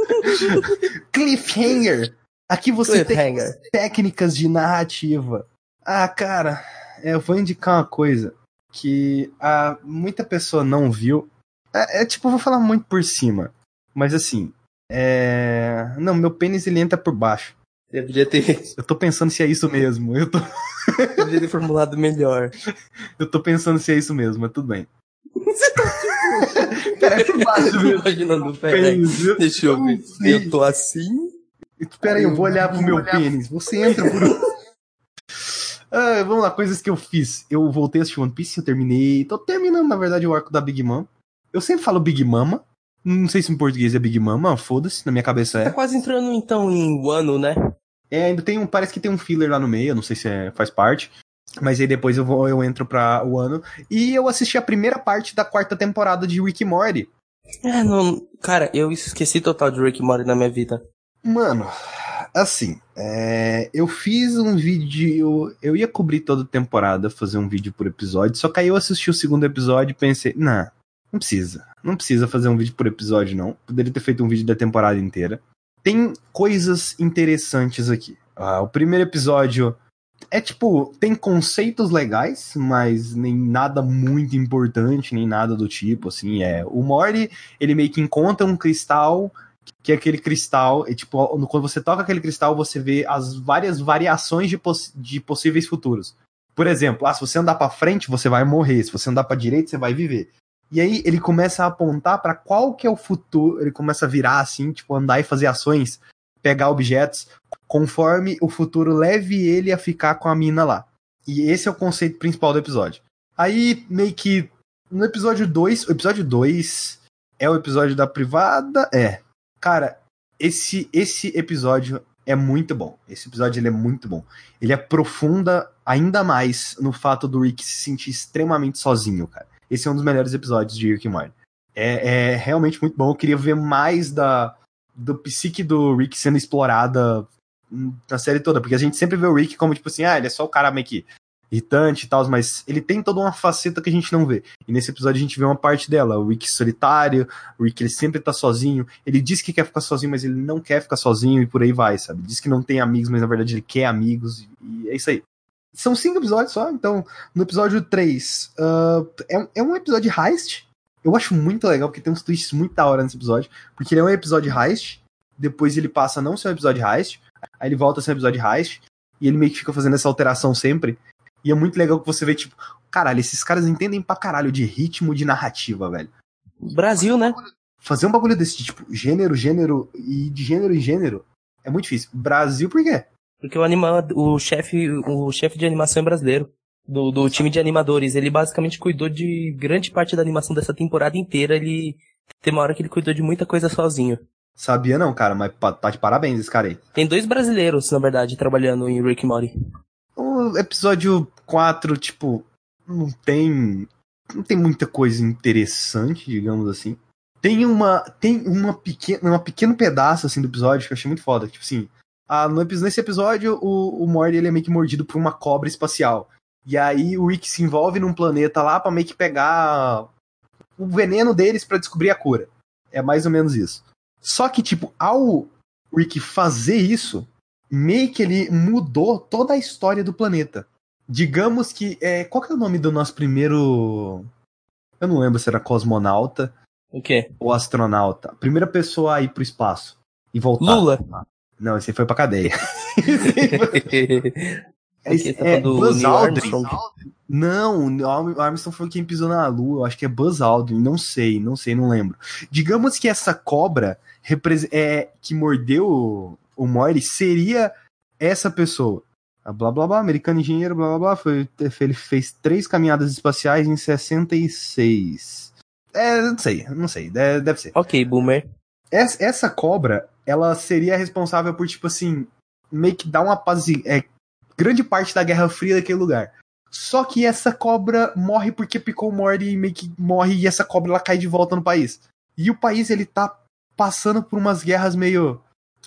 Cliffhanger! Aqui você tem Cliffhanger. técnicas de narrativa. Ah, cara, é, eu vou indicar uma coisa que ah, muita pessoa não viu. É, é, tipo, eu vou falar muito por cima. Mas assim, é. Não, meu pênis ele entra por baixo. Eu podia ter, Eu tô pensando se é isso mesmo. Eu tô, podia ter formulado melhor. (laughs) eu tô pensando se é isso mesmo, mas tudo bem. (laughs) Baixo. Imaginando, peraí. Deixa eu ver. Eu tô assim. Espera aí, eu vou olhar pro meu pênis. Você entra por. (laughs) Ah, vamos lá, coisas que eu fiz. Eu voltei a assistir One Piece, eu terminei. Tô terminando, na verdade, o arco da Big Mom. Eu sempre falo Big Mama. Não sei se em português é Big Mama, foda-se, na minha cabeça Tá é. quase entrando então em Wano, né? É, ainda tem um. Parece que tem um filler lá no meio, eu não sei se é- faz parte. Mas aí depois eu vou, eu entro pra o ano. E eu assisti a primeira parte da quarta temporada de Rick Morty. É, não. Cara, eu esqueci total de Rick Morty na minha vida. Mano, assim, é, eu fiz um vídeo. Eu ia cobrir toda a temporada, fazer um vídeo por episódio, só que aí eu assisti o segundo episódio e pensei, nah, não precisa. Não precisa fazer um vídeo por episódio, não. Poderia ter feito um vídeo da temporada inteira. Tem coisas interessantes aqui. Ah, o primeiro episódio é tipo, tem conceitos legais, mas nem nada muito importante, nem nada do tipo, assim. É, o Mori, ele meio que encontra um cristal que é aquele cristal, é tipo, quando você toca aquele cristal, você vê as várias variações de, poss de possíveis futuros. Por exemplo, ah, se você andar pra frente, você vai morrer, se você andar pra direita, você vai viver. E aí ele começa a apontar pra qual que é o futuro, ele começa a virar assim, tipo, andar e fazer ações, pegar objetos, conforme o futuro leve ele a ficar com a mina lá. E esse é o conceito principal do episódio. Aí, meio que no episódio 2, o episódio 2 é o episódio da privada, é. Cara, esse esse episódio é muito bom. Esse episódio ele é muito bom. Ele aprofunda ainda mais no fato do Rick se sentir extremamente sozinho, cara. Esse é um dos melhores episódios de Rick and Morty. É, é realmente muito bom. Eu queria ver mais da do psique do Rick sendo explorada hum, na série toda, porque a gente sempre vê o Rick como tipo assim, ah, ele é só o cara meio que irritante e tal, mas ele tem toda uma faceta que a gente não vê. E nesse episódio a gente vê uma parte dela, o Rick solitário, o Rick ele sempre tá sozinho, ele diz que quer ficar sozinho, mas ele não quer ficar sozinho e por aí vai, sabe? Diz que não tem amigos, mas na verdade ele quer amigos e é isso aí. São cinco episódios só, então no episódio 3 é, um- é um episódio de heist. Eu acho muito legal, porque tem uns twists muito da hora nesse episódio, porque ele é um episódio de heist, depois ele passa a não ser um episódio de heist, aí ele volta a ser um episódio de heist, e ele meio que fica fazendo essa alteração sempre. E é muito legal que você vê, tipo, caralho, esses caras entendem pra caralho de ritmo de narrativa, velho. Brasil, né? Fazer um bagulho desse tipo, gênero, gênero, e de gênero em gênero, é muito difícil. Brasil, por quê? Porque o anima, o chefe, o chefe de animação é brasileiro. Do, do time de animadores. Ele basicamente cuidou de grande parte da animação dessa temporada inteira. Ele tem uma hora que ele cuidou de muita coisa sozinho. Sabia não, cara, mas tá de parabéns esse cara aí. Tem dois brasileiros, na verdade, trabalhando em Rick and Morty. O episódio 4, tipo, não tem. Não tem muita coisa interessante, digamos assim. Tem uma. Tem uma pequena. Um pequeno pedaço assim do episódio que eu achei muito foda. Tipo assim. Ah, nesse episódio, o, o Morty ele é meio que mordido por uma cobra espacial. E aí o Rick se envolve num planeta lá pra meio que pegar o veneno deles pra descobrir a cura. É mais ou menos isso. Só que, tipo, ao Rick fazer isso, meio que ele mudou toda a história do planeta. Digamos que. É, qual que é o nome do nosso primeiro. Eu não lembro se era cosmonauta O quê? ou astronauta. Primeira pessoa a ir pro espaço e voltar. Lula. Não, esse foi pra cadeia. (laughs) Esse tá é Buzz Aldrin. Não, o Armstrong foi quem pisou na Lua. Eu acho que é Buzz Aldrin. Não sei, não sei, não lembro. Digamos que essa cobra é, que mordeu o, o seria essa pessoa. Blá blá blá, americano engenheiro, blá blá blá. Foi, ele fez três caminhadas espaciais em 66. É, não sei, não sei, deve, deve ser. Ok, boomer. Essa, essa cobra, ela seria responsável por, tipo assim, meio que dar uma paz. É, grande parte da Guerra Fria daquele lugar. Só que essa cobra morre porque picou o Morty e meio que morre e essa cobra ela cai de volta no país. E o país ele tá passando por umas guerras meio.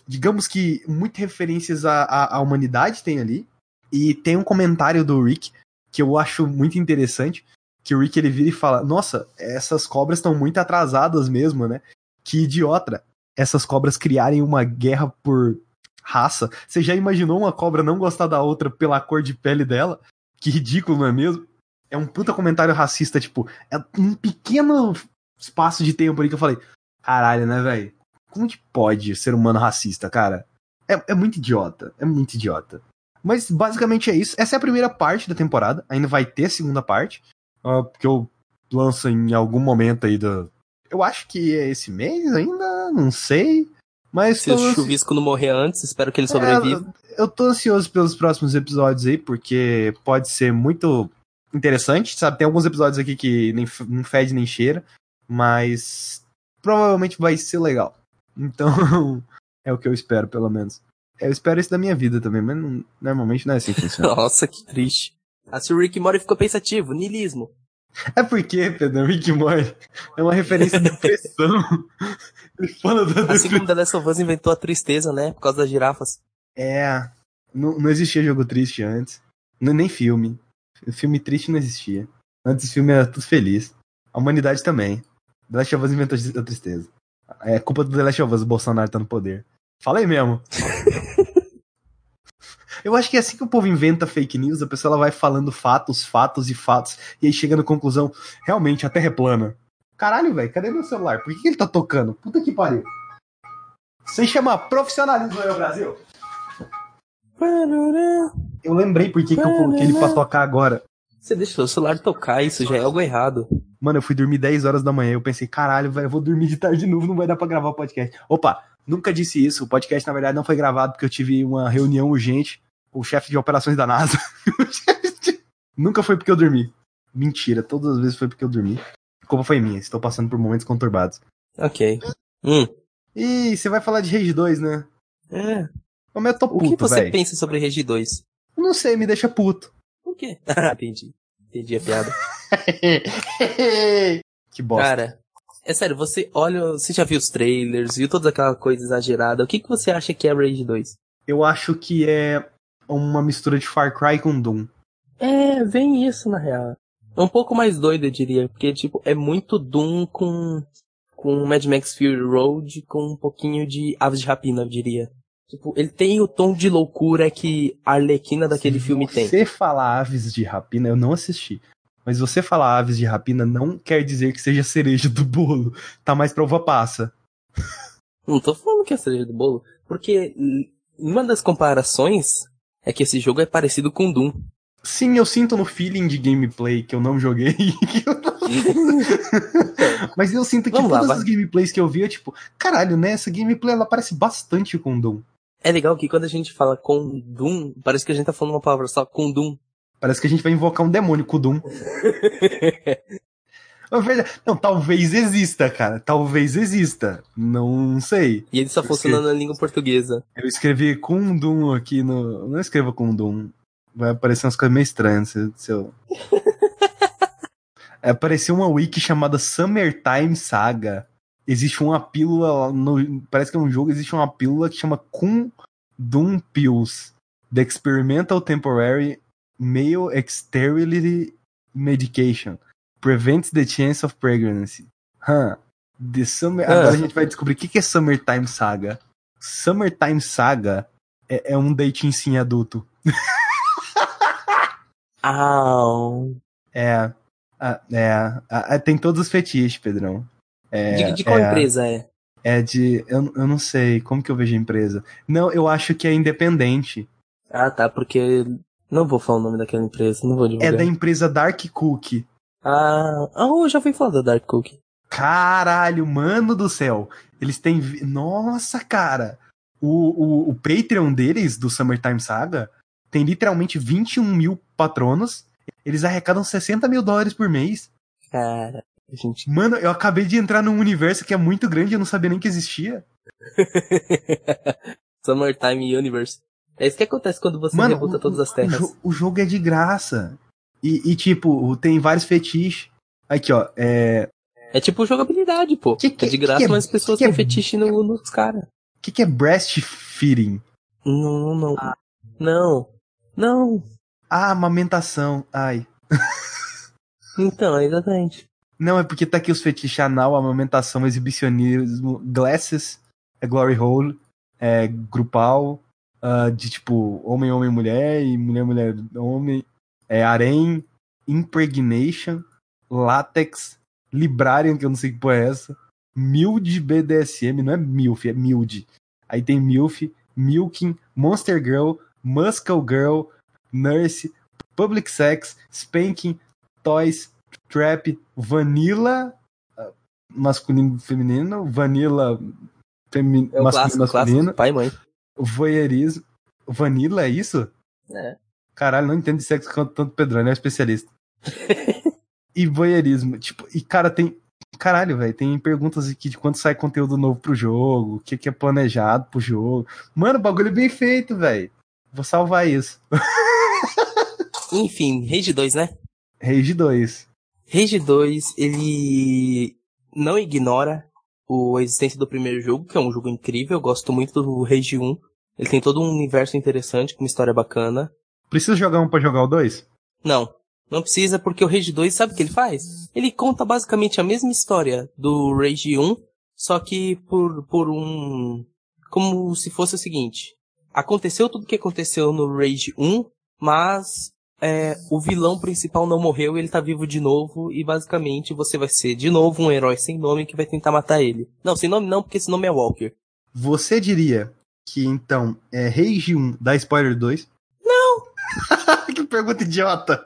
Digamos que muitas referências à, à, à humanidade tem ali. E tem um comentário do Rick que eu acho muito interessante. Que o Rick ele vira e fala: Nossa, essas cobras estão muito atrasadas mesmo, né? Que idiota essas cobras criarem uma guerra por raça. Você já imaginou uma cobra não gostar da outra pela cor de pele dela? Que ridículo, não é mesmo? É um puta comentário racista, tipo, é um pequeno espaço de tempo ali que eu falei, caralho, né, velho? Como que pode ser humano racista, cara? É, é muito idiota, é muito idiota. Mas basicamente é isso. Essa é a primeira parte da temporada. Ainda vai ter segunda parte. Uh, porque eu lanço em algum momento aí do. Eu acho que é esse mês ainda, não sei. Mas. Se o chuvisco não morrer antes, espero que ele sobreviva. É, eu tô ansioso pelos próximos episódios aí, porque pode ser muito interessante, sabe? Tem alguns episódios aqui que nem, não fede nem cheira, mas provavelmente vai ser legal. Então, (laughs) é o que eu espero, pelo menos. Eu espero isso da minha vida também, mas não, normalmente não é assim que (laughs) funciona. Nossa, que triste. Assim o Rick Mori ficou pensativo, nilismo. É porque, Pedro, Rick Morty é uma referência à depressão. (laughs) Ele fala da depressão. Assim como The Last of Us inventou a tristeza, né? Por causa das girafas. É. Não, não existia jogo triste antes. Nem filme. Filme triste não existia. Antes o filme era tudo feliz. A humanidade também. The Last of Us inventou a tristeza. É culpa do The Last of Us, o Bolsonaro tá no poder. Falei mesmo. (laughs) Eu acho que é assim que o povo inventa fake news, a pessoa ela vai falando fatos, fatos e fatos, e aí chega na conclusão, realmente, a Terra é plana. Caralho, velho, cadê meu celular? Por que, que, ele tá tocando? Puta que pariu. Você chama profissionalismo aí, Brasil. Eu lembrei por que, que eu coloquei ele pra tocar agora. Você deixou o celular tocar, isso já é algo errado. Mano, eu fui dormir 10 horas da manhã. Eu pensei, caralho, velho, eu vou dormir de tarde de novo, não vai dar pra gravar o podcast. Opa, nunca disse isso. O podcast, na verdade, não foi gravado porque eu tive uma reunião urgente o chefe de operações da NASA. (laughs) Nunca foi porque eu dormi. Mentira, todas as vezes foi porque eu dormi. A culpa foi minha, estou passando por momentos conturbados. Ok. Hum. E você vai falar de Rage 2, né? É. Mas eu tô puto, O que você pensa sobre Rage 2? Não sei, me deixa puto. Por quê? (laughs) Ah, entendi. Entendi a piada. (laughs) que bosta. Cara, é sério, você olha, você já viu os trailers, viu toda aquela coisa exagerada. O que, que você acha que é Rage 2? Eu acho que é uma mistura de Far Cry com Doom. É, vem isso na real. É um pouco mais doido, eu diria, porque tipo, é muito Doom com com Mad Max Fury Road com um pouquinho de Aves de Rapina, eu diria. Tipo, ele tem o tom de loucura que a Arlequina daquele Se filme tem. Você falar Aves de Rapina, eu não assisti. Mas você falar Aves de Rapina não quer dizer que seja cereja do bolo. Tá mais pra uva passa. Não tô falando que é cereja do bolo, porque uma das comparações é que esse jogo é parecido com Doom. Sim, eu sinto no feeling de gameplay que eu não joguei. (laughs) (laughs) Mas eu sinto que Vamos todas lá, as gameplays que eu vi, é tipo, caralho, né? Essa gameplay ela parece bastante com Doom. É legal que quando a gente fala com Doom, parece que a gente tá falando uma palavra só, com Doom. Parece que a gente vai invocar um demônio com Doom. (laughs) Não, talvez exista, cara. Talvez exista. Não sei. E ele só funciona na língua portuguesa. Eu escrevi Kundum aqui no. Não escreva Kundum. Vai aparecer umas coisas meio estranhas. Se eu... (laughs) é, apareceu uma wiki chamada Summertime Saga. Existe uma pílula. No... Parece que é um jogo, existe uma pílula que chama Kundum Pills. The Experimental Temporary Male Sterility Medication prevents the chance of pregnancy. Huh. The summer... Ah. Agora a gente vai descobrir o que é Summertime Saga. Summertime Saga é, é um dating sim adulto. (laughs) Au. É. É, é, tem todos os fetiches, Pedrão. É, de, de qual é, empresa é? É de. Eu, eu não sei. Como que eu vejo a empresa? Não, eu acho que é independente. Ah, tá, porque. Não vou falar o nome daquela empresa, não vou divulgar. É da empresa Dark Cook. Ah, oh, já fui falar da Dark Cookie. Caralho, mano do céu. Eles têm. Nossa, cara. O, o, o Patreon deles, do Summertime Saga, tem literalmente 21 mil patronos. Eles arrecadam 60 mil dólares por mês. Cara. gente. Mano, eu acabei de entrar num universo que é muito grande, eu não sabia nem que existia. (laughs) Summertime Universe. É isso que acontece quando você Mano, rebuta o- todas as O, terras. jo- o jogo é de graça. E, e, tipo, tem vários fetiches. Aqui, ó. É. É tipo jogabilidade, pô. Que- que- é de graça, que é- mas as pessoas que é- têm fetiche no- nos caras. O que, que é breastfeeding? Não, não. Não. Não. Ah, amamentação. Ai. (laughs) Então, é exatamente. Não, é porque tá aqui os fetiches anal, amamentação, exibicionismo, glasses, é glory hole, é grupal, ah, de tipo homem, homem, mulher e mulher, mulher, homem, é harém, impregnation, látex, librarian, que eu não sei que porra é essa, mild BDSM, não é milf, é mild. Aí tem milf, milking, monster girl, muscle girl, nurse, public sex, spanking, toys, trap, vanilla ah, masculino e feminino, vanilla femi É masculino clássico, masculino, clássico. Pai e mãe. voyeurismo. Vanilla é isso? É. Caralho, não entendo de sexo quanto tanto Pedrão, ele é especialista. (laughs) e voyeurismo, tipo, e cara, tem. Caralho, velho, tem perguntas aqui de quando sai conteúdo novo pro jogo, o que, que é planejado pro jogo. Mano, o bagulho é bem feito, velho. Vou salvar isso. (laughs) Enfim, Rage 2, né? Rage 2. Rage 2, ele não ignora o- a existência do primeiro jogo, que é um jogo incrível. Eu gosto muito do Rage 1. Ele tem todo um universo interessante, com uma história bacana. Precisa jogar um pra jogar o 2? Não, não precisa, porque o Rage 2, sabe o que ele faz? Ele conta basicamente a mesma história do Rage 1, só que por, por um. Como se fosse o seguinte: aconteceu tudo o que aconteceu no Rage 1, mas é, o vilão principal não morreu e ele tá vivo de novo, e basicamente você vai ser de novo um herói sem nome que vai tentar matar ele. Não, sem nome não, porque esse nome é Walker. Você diria que então é Rage 1 da spoiler 2? (laughs) Que pergunta idiota!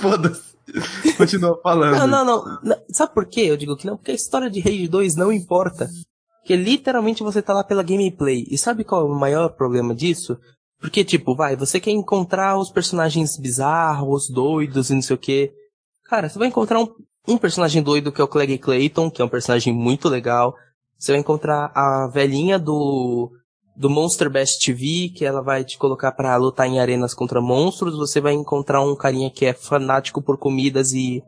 Foda-se. Continua falando. Não, não, não, não. Sabe por quê eu digo que não? Porque a história de Rage 2 não importa. Porque literalmente você tá lá pela gameplay. E sabe qual é o maior problema disso? Porque, tipo, vai, você quer encontrar os personagens bizarros, doidos e não sei o quê. Cara, você vai encontrar um, um personagem doido que é o Clegg Clayton, que é um personagem muito legal. Você vai encontrar a velhinha do, do Monster Best TV, que ela vai te colocar pra lutar em arenas contra monstros. Você vai encontrar um carinha que é fanático por comidas e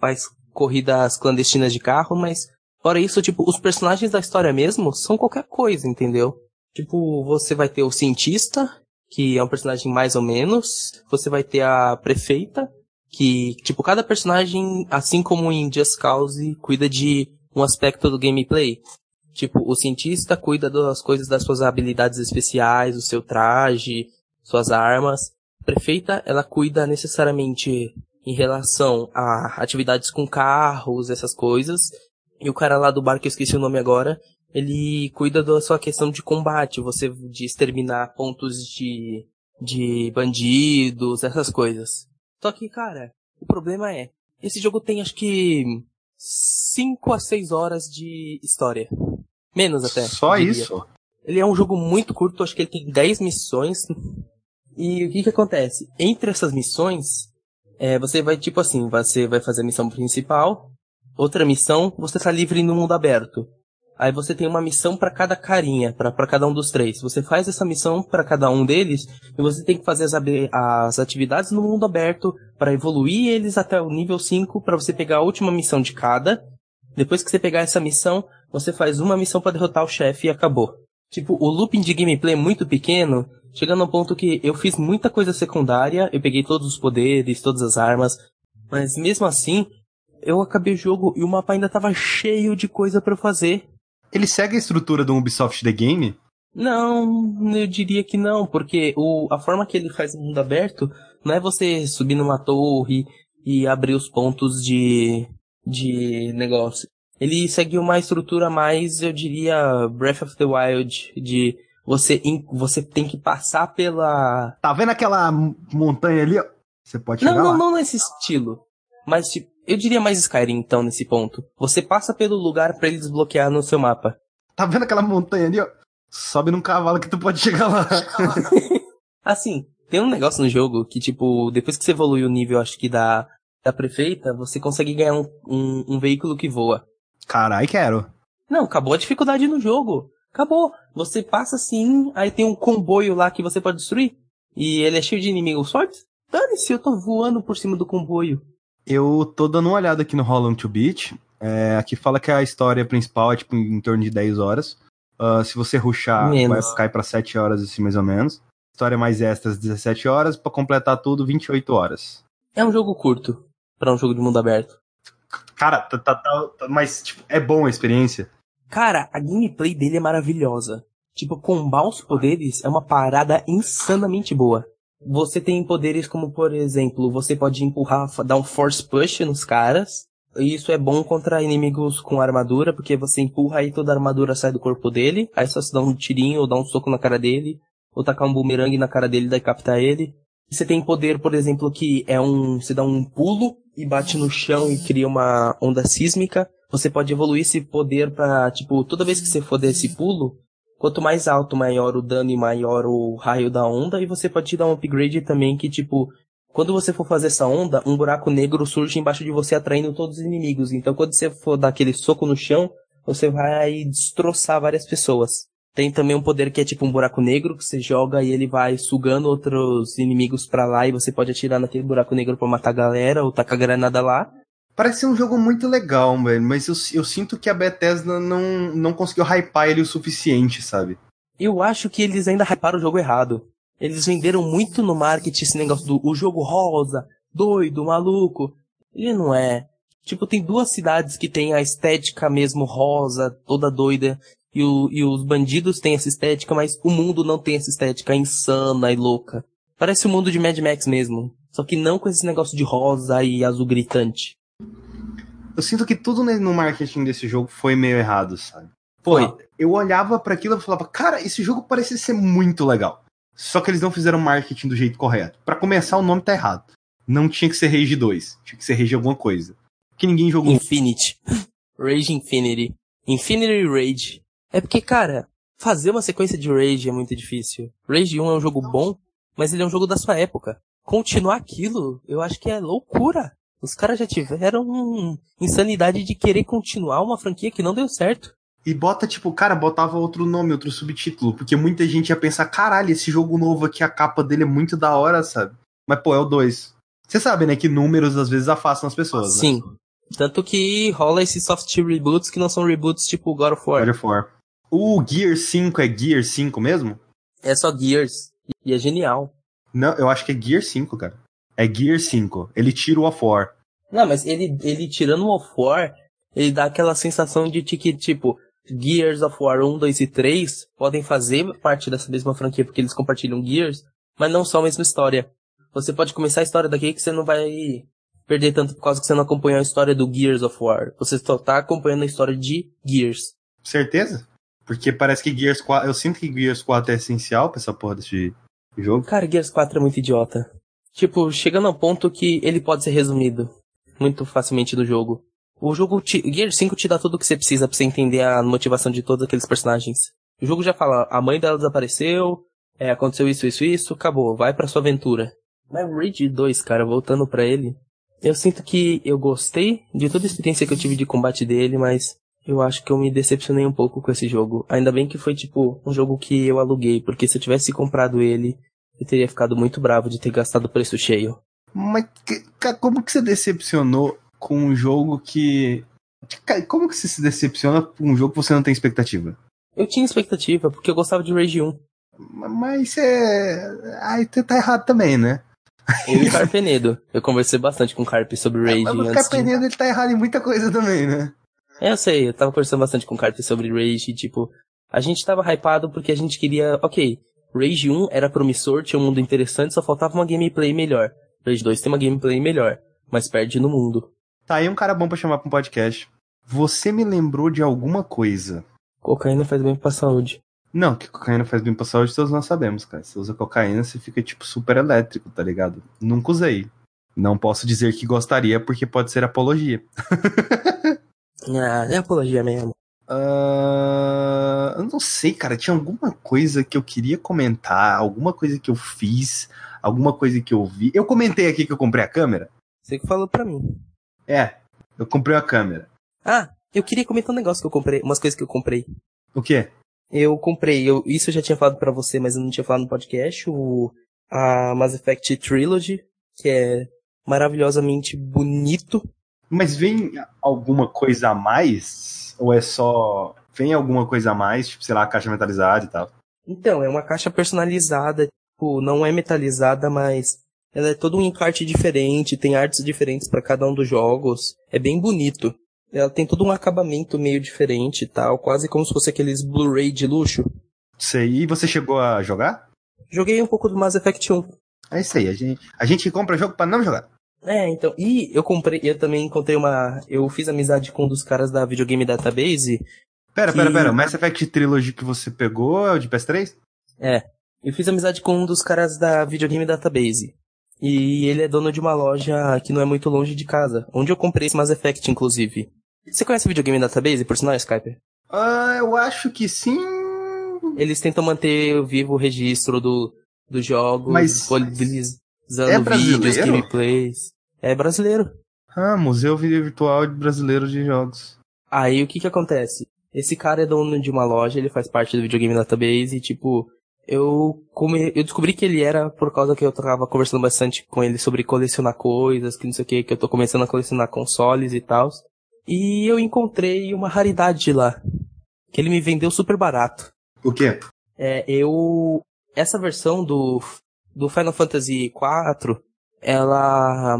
faz corridas clandestinas de carro, mas fora isso, tipo, os personagens da história mesmo são qualquer coisa, entendeu? Tipo, você vai ter o cientista, que é um personagem mais ou menos. Você vai ter a prefeita, que, tipo, cada personagem, assim como em Just Cause, cuida de um aspecto do gameplay. Tipo, o cientista cuida das coisas das suas habilidades especiais, o seu traje, suas armas. A prefeita, ela cuida necessariamente em relação a atividades com carros, essas coisas. E o cara lá do bar, que eu esqueci o nome agora, ele cuida da sua questão de combate, você de exterminar pontos de, de bandidos, essas coisas. Só que, cara, o problema é, esse jogo tem acho que 5 a 6 horas de história. Menos até. Só isso? Ele é um jogo muito curto, acho que ele tem 10 missões. E o que que acontece? Entre essas missões, é, você vai, tipo assim, você vai fazer a missão principal, outra missão, você tá livre no mundo aberto. Aí você tem uma missão pra cada carinha, pra pra cada um dos três. Você faz essa missão pra cada um deles e você tem que fazer as, as atividades no mundo aberto pra evoluir eles até o nível 5 pra você pegar a última missão de cada. Depois que você pegar essa missão, você faz uma missão pra derrotar o chefe e acabou. Tipo, o looping de gameplay é muito pequeno, chegando ao ponto que eu fiz muita coisa secundária, eu peguei todos os poderes, todas as armas, mas mesmo assim, eu acabei o jogo e o mapa ainda tava cheio de coisa pra eu fazer. Ele segue a estrutura do Ubisoft The Game? Não, eu diria que não, porque o, a forma que ele faz no mundo aberto não é você subir numa torre e abrir os pontos de, de negócio. Ele segue uma estrutura mais, eu diria, Breath of the Wild, de você, você tem que passar pela, Tá vendo aquela montanha ali? ó? Você pode Não, chegar não, lá. não nesse estilo. Mas, tipo, eu diria mais Skyrim, então, nesse ponto. Você passa pelo lugar pra ele desbloquear no seu mapa. Tá vendo aquela montanha ali, ó? Sobe num cavalo que tu pode chegar lá. (laughs) Assim, tem um negócio no jogo que, tipo, depois que você evolui o nível, acho que da da prefeita, você consegue ganhar um, um, um veículo que voa. Carai, quero. Não, acabou a dificuldade no jogo. Acabou. Você passa assim, aí tem um comboio lá que você pode destruir. E ele é cheio de inimigos fortes. Dane-se, eu tô voando por cima do comboio. Eu tô dando uma olhada aqui no Holland to Beat. É, aqui fala que a história principal é tipo em torno de 10 horas. Uh, se você ruxar, Menos. vai cair pra 7 horas assim, mais ou menos. História mais extras, 17 horas. Pra completar tudo, 28 horas. É um jogo curto pra um jogo de mundo aberto. Cara, tá, tá, tá- tá- mas tipo, é bom a experiência. Cara, a gameplay dele é maravilhosa. Tipo, combar os poderes é uma parada insanamente boa. Você tem poderes como, por exemplo, você pode empurrar, dar um force push nos caras. E isso é bom contra inimigos com armadura, porque você empurra e toda a armadura sai do corpo dele. Aí só se dá um tirinho ou dá um soco na cara dele. Ou tacar um bumerangue na cara dele e daí captar ele. Você tem poder, por exemplo, que é um. Você dá um pulo e bate no chão e cria uma onda sísmica. Você pode evoluir esse poder pra, tipo, toda vez que você for dar esse pulo, quanto mais alto, maior o dano e maior o raio da onda. E você pode dar um upgrade também que, tipo, quando você for fazer essa onda, um buraco negro surge embaixo de você atraindo todos os inimigos. Então quando você for dar aquele soco no chão, você vai destroçar várias pessoas. Tem também um poder que é tipo um buraco negro que você joga e ele vai sugando outros inimigos pra lá e você pode atirar naquele buraco negro pra matar a galera ou tacar granada lá. Parece ser um jogo muito legal, velho. Mas eu, eu sinto que a Bethesda não, não conseguiu hypar ele o suficiente, sabe? Eu acho que eles ainda hyparam o jogo errado. Eles venderam muito no marketing esse negócio do o jogo rosa, doido, maluco. Ele não é. Tipo, tem duas cidades que tem a estética mesmo rosa, toda doida. E, o- e os bandidos têm essa estética, mas o mundo não tem essa estética insana e louca. Parece o mundo de Mad Max mesmo. Só que não com esse negócio de rosa e azul gritante. Eu sinto que tudo no marketing desse jogo foi meio errado, sabe? Foi. Porra, eu olhava pra aquilo e falava, cara, esse jogo parece ser muito legal. Só que eles não fizeram marketing do jeito correto. Pra começar, o nome tá errado. Não tinha que ser Rage 2, tinha que ser Rage alguma coisa. Que ninguém jogou. Infinity. (laughs) Rage Infinity. Infinity Rage. É porque, cara, fazer uma sequência de Rage é muito difícil. Rage 1 é um jogo bom, mas ele é um jogo da sua época. Continuar aquilo, eu acho que é loucura. Os caras já tiveram um insanidade de querer continuar uma franquia que não deu certo. E bota, tipo, cara, botava outro nome, outro subtítulo. Porque muita gente ia pensar, caralho, esse jogo novo aqui, a capa dele é muito da hora, sabe? Mas, pô, é o 2. Você sabe, né, que números às vezes afastam as pessoas, né? Sim. Tanto que rola esses soft reboots que não são reboots tipo God of War. God of War. O Gear 5 é Gear 5 mesmo? É só Gears. E é genial. Não, eu acho que é Gear 5, cara. É Gear 5. Ele tira o of War. Não, mas ele, ele tirando o of War, ele dá aquela sensação de que, tipo, Gears of War 1, 2 e 3 podem fazer parte dessa mesma franquia porque eles compartilham Gears, mas não são a mesma história. Você pode começar a história daqui que você não vai perder tanto por causa que você não acompanhou a história do Gears of War. Você só tá acompanhando a história de Gears. Certeza? Porque parece que Gears 4. Eu sinto que Gears 4 é essencial pra essa porra desse jogo. Cara, Gears 4 é muito idiota. Tipo, chegando ao ponto que ele pode ser resumido muito facilmente do jogo. O jogo, te, Gear 5 te dá tudo o que você precisa pra você entender a motivação de todos aqueles personagens. O jogo já fala, a mãe dela desapareceu, é, aconteceu isso, isso, isso, acabou, vai pra sua aventura. Mas Rage 2, cara, voltando pra ele, eu sinto que eu gostei de toda a experiência que eu tive de combate dele, mas eu acho que eu me decepcionei um pouco com esse jogo. Ainda bem que foi, tipo, um jogo que eu aluguei, porque se eu tivesse comprado ele, eu teria ficado muito bravo de ter gastado preço cheio. Mas que- como que você decepcionou com um jogo que. Como que você se decepciona com um jogo que você não tem expectativa? Eu tinha expectativa, porque eu gostava de Rage 1. Ma- Mas é. Aí você tá errado também, né? Eu e o Carpenedo. Eu conversei bastante com o Carpe sobre Rage Mas o antes de... Carpenedo ele tá errado em muita coisa também, né? É, eu sei, eu tava conversando bastante com o Carpe sobre Rage, e, tipo, a gente tava hypado porque a gente queria, ok, Rage 1 era promissor, tinha um mundo interessante, só faltava uma gameplay melhor. Rage 2 tem uma gameplay melhor, mas perde no mundo. Tá aí um cara bom pra chamar pra um podcast. Você me lembrou de alguma coisa. Cocaína faz bem pra saúde. Não, que cocaína faz bem pra saúde, todos nós sabemos, cara. Se você usa cocaína, você fica, tipo, super elétrico, tá ligado? Nunca usei. Não posso dizer que gostaria, porque pode ser apologia. (laughs) Ah, é apologia mesmo. Ah, eu não sei, cara. Tinha alguma coisa que eu queria comentar, alguma coisa que eu fiz, alguma coisa que eu vi. Eu comentei aqui que eu comprei a câmera. Você que falou pra mim. É, eu comprei uma câmera. Ah, eu queria comentar um negócio que eu comprei, umas coisas que eu comprei. O quê? Eu comprei, eu, isso eu já tinha falado pra você, mas eu não tinha falado no podcast, o, a Mass Effect Trilogy, que é maravilhosamente bonito. Mas vem alguma coisa a mais? Ou é só. Vem alguma coisa a mais, tipo, sei lá, caixa metalizada e tal? Então, é uma caixa personalizada, tipo, não é metalizada, mas ela é todo um encarte diferente, tem artes diferentes para cada um dos jogos. É bem bonito. Ela tem todo um acabamento meio diferente e tal, quase como se fosse aqueles Blu-ray de luxo. Sei. E você chegou a jogar? Joguei um pouco do Mass Effect 1. É isso aí, a gente, a gente compra jogo para não jogar. É, então. E eu comprei, eu também encontrei uma. Eu fiz amizade com um dos caras da Videogame Database. Pera, que... pera, pera. O Mass Effect Trilogy que você pegou é o de PS3? É. Eu fiz amizade com um dos caras da Videogame Database. E ele é dono de uma loja que não é muito longe de casa, onde eu comprei esse Mass Effect, inclusive. Você conhece o Videogame Database, por sinal, Skype? Ah, eu acho que sim. Eles tentam manter vivo o registro do, dos jogos, Mas- É vídeos, brasileiro? gameplays. É brasileiro. Ah, Museu Virtual Brasileiro de Jogos. Aí o que que acontece? Esse cara é dono de uma loja, ele faz parte do videogame database e tipo, eu come... eu descobri que ele era por causa que eu tava conversando bastante com ele sobre colecionar coisas, que não sei o que, que eu tô começando a colecionar consoles e tal. E eu encontrei uma raridade lá, que ele me vendeu super barato. O quê? É, eu essa versão do do Final Fantasy IV, ela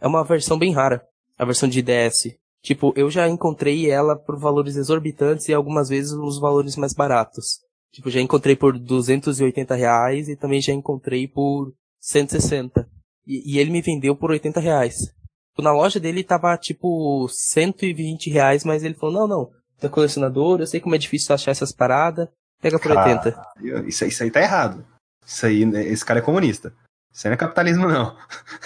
é uma versão bem rara, a versão de DS. Tipo, eu já encontrei ela por valores exorbitantes e algumas vezes os valores mais baratos. Tipo, já encontrei por 280 reais e também já encontrei por 160. E, e ele me vendeu por 80 reais. Na loja dele tava tipo 120 reais, mas ele falou, não, não, tu é colecionador, eu sei como é difícil achar essas paradas, pega por Cara. 80. Isso, isso aí tá errado. Isso aí, né, esse cara é comunista. Isso aí não é capitalismo, não.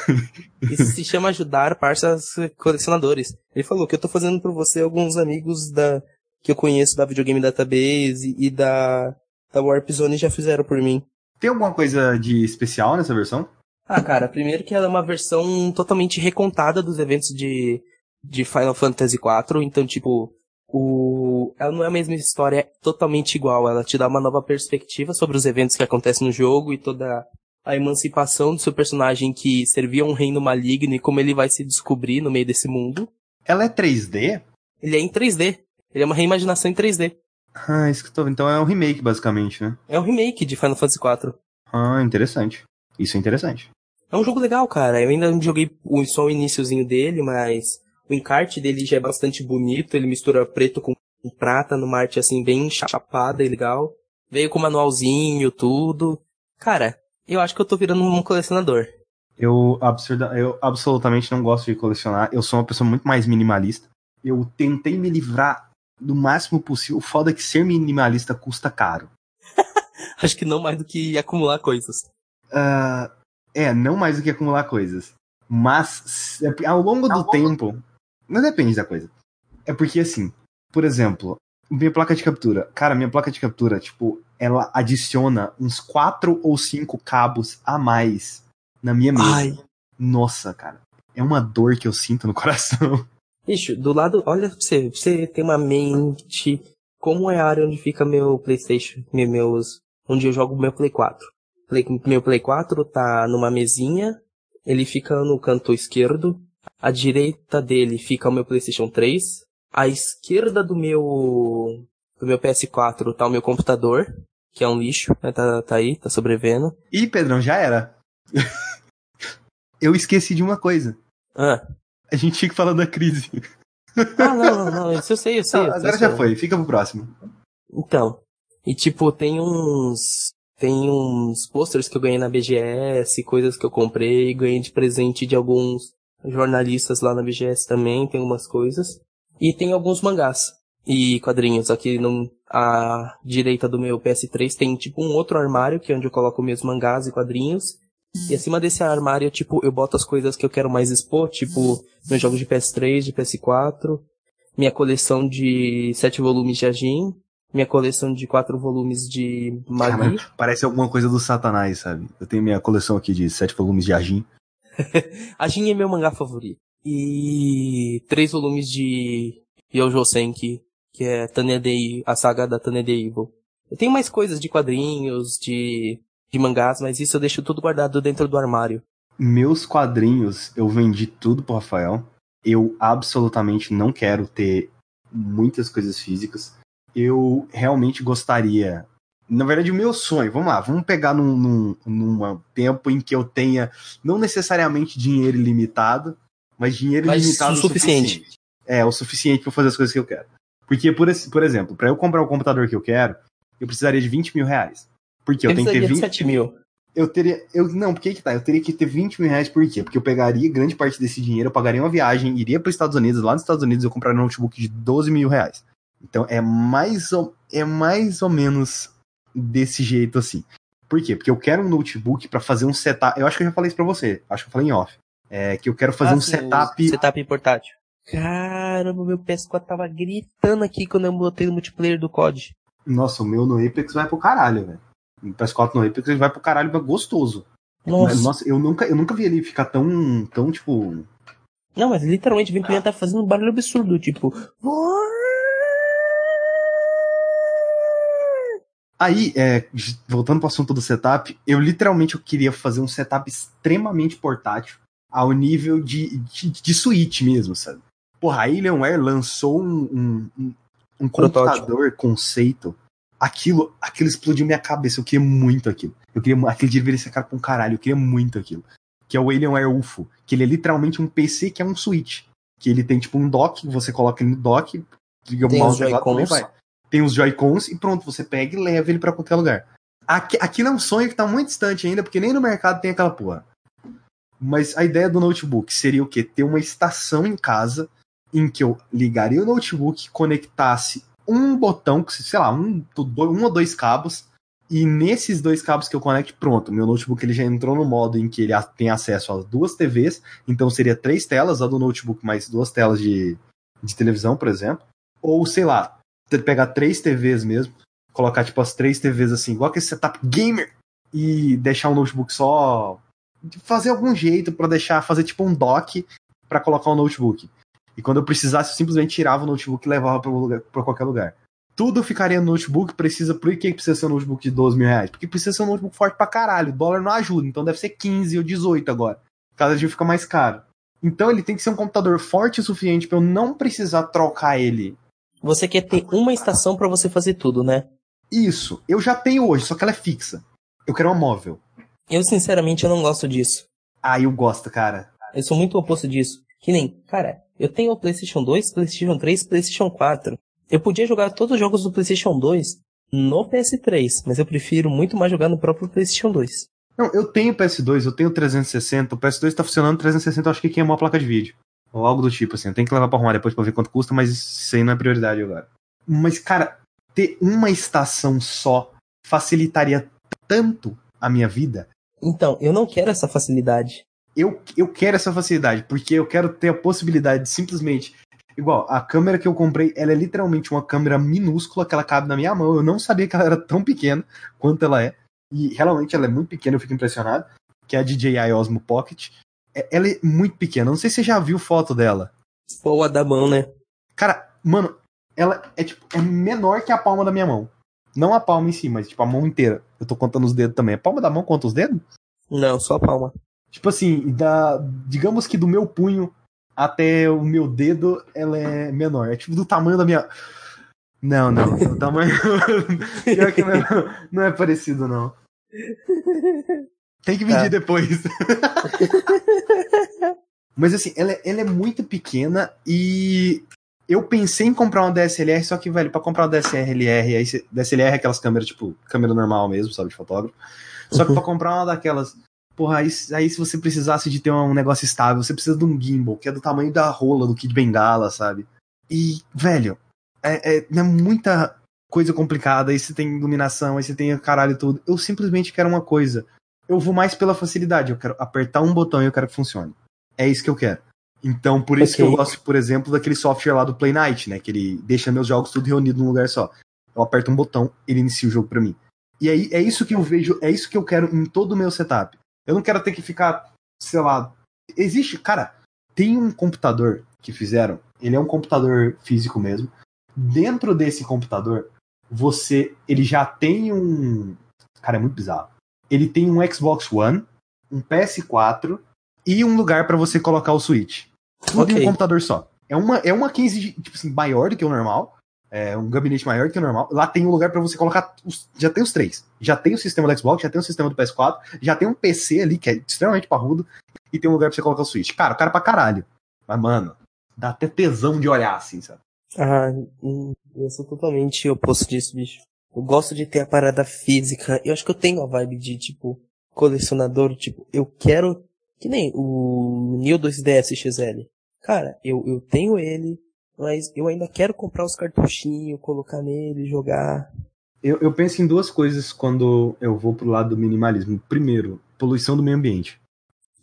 (laughs) Isso se chama ajudar parceiros colecionadores. Ele falou que eu tô fazendo por você alguns amigos da que eu conheço da Videogame Database e da, da Warp Zone já fizeram por mim. Tem alguma coisa de especial nessa versão? Ah, cara, primeiro que ela é uma versão totalmente recontada dos eventos de, de Final Fantasy IV, então, tipo, o, ela não é a mesma história é totalmente igual, ela te dá uma nova perspectiva sobre os eventos que acontecem no jogo e toda a emancipação do seu personagem que servia a um reino maligno e como ele vai se descobrir no meio desse mundo. Ela é 3D? Ele é em 3D. Ele é uma reimaginação em 3D. Ah, isso que eu tô vendo. Então é um remake, basicamente, né? É um remake de Final Fantasy IV. Ah, interessante. Isso é interessante. É um jogo legal, cara. Eu ainda não joguei só o iniciozinho dele, mas o encarte dele já é bastante bonito. Ele mistura preto com prata numa arte assim bem chapada e legal. Veio com manualzinho, tudo. Cara, eu acho que eu tô virando um colecionador. Eu, absurda, eu absolutamente não gosto de colecionar. Eu sou uma pessoa muito mais minimalista. Eu tentei me livrar do máximo possível. O foda é que ser minimalista custa caro. (laughs) Acho que não mais do que acumular coisas. Ah, é, não mais do que acumular coisas. Mas, ao longo do tempo. Não depende da coisa. É porque, assim, por exemplo, minha placa de captura. Cara, minha placa de captura, tipo, ela adiciona uns quatro ou cinco cabos a mais na minha mesa. Ai. Nossa, cara. É uma dor que eu sinto no (laughs) coração. Bicho, do lado, olha pra você, você tem uma mente. Como é a área onde fica meu Playstation, me- meus, onde eu jogo meu Play 4. Play- meu Play 4 tá numa mesinha, ele fica no canto esquerdo, à direita dele fica o meu Playstation 3, à esquerda do meu, do meu PS4 tá o meu computador, que é um lixo, né, tá, tá aí, tá sobrevivendo. Ih, Pedrão, já era. (laughs) eu esqueci de uma coisa. Ah, A gente fica falando da crise. ah não, não, não, isso eu sei, eu sei. Não, eu agora sei. já foi, fica pro próximo. Então, e tipo, tem uns. Tem uns posters que eu ganhei na BGS, coisas que eu comprei, ganhei de presente de alguns jornalistas lá na BGS também, tem algumas coisas. E tem alguns mangás e quadrinhos. Aqui no, à direita do meu PS3 tem tipo um outro armário, que é onde eu coloco meus mangás e quadrinhos. E acima desse armário, tipo, eu boto as coisas que eu quero mais expor, tipo, meus jogos de PS3, de PS4, minha coleção de sete volumes de Ajin, minha coleção de quatro volumes de Magi. Cara, parece alguma coisa do Satanás, sabe? Eu tenho minha coleção aqui de sete volumes de Ajin. (laughs) a Jin é meu mangá favorito. E três volumes de Yojo Senki, que é Tanya Day, a saga da Tanya Day Evil. Eu tenho mais coisas de quadrinhos, de, de mangás, mas isso eu deixo tudo guardado dentro do armário. Meus quadrinhos, eu vendi tudo pro Rafael. Eu absolutamente não quero ter muitas coisas físicas. Eu realmente gostaria. Na verdade, o meu sonho, vamos lá, vamos pegar num, num, num tempo em que eu tenha não necessariamente dinheiro ilimitado, mas dinheiro mas ilimitado o suficiente. suficiente. É, o suficiente para fazer as coisas que eu quero. Porque, por, por exemplo, para eu comprar o computador que eu quero, eu precisaria de 20 mil reais. Porque eu, eu tenho que ter 20. 7 mil. Eu teria. Eu, não, por que que tá? Eu teria que ter 20 mil reais, por quê? Porque eu pegaria grande parte desse dinheiro, eu pagaria uma viagem, iria para os Estados Unidos, lá nos Estados Unidos eu compraria um notebook de 12 mil reais. Então é mais ou, é mais ou menos desse jeito assim. Por quê? Porque eu quero um notebook para fazer um setup. Eu acho que eu já falei isso pra você. Acho que eu falei em off. É que eu quero fazer ah, um sim, setup. Setup portátil. Caramba, meu PS4 tava gritando aqui quando eu botei no multiplayer do COD. Nossa, o meu no Apex vai pro caralho, velho. O PS4 no Apex ele vai pro caralho gostoso. Nossa. Nossa, eu nunca, eu nunca vi ele ficar tão, tão, tipo... Não, mas literalmente o Venturinha tá fazendo um barulho absurdo, tipo... Aí, é, voltando pro assunto do setup, eu literalmente eu queria fazer um setup extremamente portátil, ao nível de, de, de Switch mesmo, sabe? Porra, a Alienware lançou um, um, um computador conceito. Aquilo, aquilo explodiu minha cabeça. Eu queria muito aquilo. Eu queria, aquele dia deveria ser cara com caralho. Eu queria muito aquilo. Que é o Alienware UFO. Que ele é literalmente um PC que é um Switch. Que ele tem tipo um dock, você coloca ele no dock, liga o mouse e vai. Tem os Joy-Cons e pronto, você pega e leva ele para qualquer lugar. Aqui, aquilo é um sonho que tá muito distante ainda, porque nem no mercado tem aquela porra. Mas a ideia do notebook seria o quê? Ter uma estação em casa em que eu ligaria o notebook, conectasse um botão, sei lá, um, um ou dois cabos, e nesses dois cabos que eu conecte, pronto, meu notebook ele já entrou no modo em que ele tem acesso a duas TVs, então seria três telas, a do notebook mais duas telas de, de televisão, por exemplo. Ou, sei lá, pegar três TVs mesmo, colocar tipo as três TVs assim, igual aquele setup gamer, e deixar o notebook só. Fazer algum jeito para deixar, fazer tipo um dock para colocar o notebook. E quando eu precisasse, eu simplesmente tirava o notebook e levava para qualquer lugar. Tudo ficaria no notebook, precisa. Por que precisa ser um notebook de 12 mil reais? Porque precisa ser um notebook forte pra caralho. O dólar não ajuda, então deve ser 15 ou 18 agora. Cada dia fica mais caro. Então ele tem que ser um computador forte o suficiente para eu não precisar trocar ele. Você quer ter uma estação para você fazer tudo, né? Isso. Eu já tenho hoje, só que ela é fixa. Eu quero uma móvel. Eu, sinceramente, eu não gosto disso. Ah, eu gosto, cara. Eu sou muito oposto disso. Que nem, cara, eu tenho o PlayStation 2, PlayStation 3, PlayStation 4. Eu podia jogar todos os jogos do PlayStation 2 no PS3, mas eu prefiro muito mais jogar no próprio PlayStation 2. Não, eu tenho PS2, eu tenho 360, o PS2 tá funcionando 360, eu acho que queimou a placa de vídeo. Ou algo do tipo, assim. Tem que levar pra arrumar depois pra ver quanto custa, mas isso aí não é prioridade agora. Mas, cara, ter uma estação só facilitaria tanto a minha vida. Então, eu não quero essa facilidade eu, eu quero essa facilidade, porque eu quero ter a possibilidade de simplesmente. Igual, a câmera que eu comprei, ela é literalmente uma câmera minúscula que ela cabe na minha mão. Eu não sabia que ela era tão pequena quanto ela é. E realmente ela é muito pequena, eu fico impressionado. Que é a DJI Osmo Pocket. É, ela é muito pequena. Não sei se você já viu foto dela. Pô, a da mão, né? Cara, mano, ela é tipo, é menor que a palma da minha mão. Não a palma em si, mas tipo a mão inteira. Eu tô contando os dedos também. A palma da mão conta os dedos? Não, só a palma. Tipo assim, da, digamos que do meu punho até o meu dedo, ela é menor. É tipo do tamanho da minha. Não, não. (laughs) O tamanho. (laughs) Pior que não é, não é parecido, não. (laughs) Tem que medir é. depois. (laughs) Mas assim, ela, é, ela é muito pequena e eu pensei em comprar uma DSLR, só que, velho, pra comprar uma DSLR, aí DSLR é aquelas câmeras, tipo, câmera normal mesmo, sabe, de fotógrafo. Só que pra comprar uma daquelas Porra, aí, aí, se você precisasse de ter um negócio estável, você precisa de um gimbal, que é do tamanho da rola do Kid Bengala, sabe? E, velho, é, é, é muita coisa complicada, aí você tem iluminação, aí você tem caralho tudo. Eu simplesmente quero uma coisa. Eu vou mais pela facilidade, eu quero apertar um botão e eu quero que funcione. É isso que eu quero. Então, por isso okay. que eu gosto, por exemplo, daquele software lá do Play Night, né? Que ele deixa meus jogos tudo reunido num lugar só. Eu aperto um botão, ele inicia o jogo para mim. E aí é isso que eu vejo, é isso que eu quero em todo o meu setup. Eu não quero ter que ficar, sei lá, Existe, cara, tem um computador que fizeram, ele é um computador físico mesmo. Dentro desse computador, você, ele já tem um, cara, é muito bizarro. Ele tem um Xbox One, um PS4 e um lugar para você colocar o Switch. Tudo okay. em um computador só. É uma, é uma case tipo assim, maior do que o normal. É um gabinete maior do que o normal. Lá tem um lugar para você colocar. Os, já tem os três. Já tem o sistema do Xbox, já tem o sistema do PS4, já tem um PC ali que é extremamente parrudo. E tem um lugar pra você colocar o Switch. Cara, o cara pra caralho. Mas, mano, dá até tesão de olhar assim, sabe? Ah, hum, eu sou totalmente oposto disso, bicho. Eu gosto de ter a parada física. Eu acho que eu tenho a vibe de, tipo, colecionador. Tipo, eu quero. Que nem o Neo 2DS XL. Cara, eu, eu tenho ele, mas eu ainda quero comprar os cartuchinhos, colocar nele, jogar. Eu, eu penso em duas coisas quando eu vou pro lado do minimalismo. Primeiro, poluição do meio ambiente.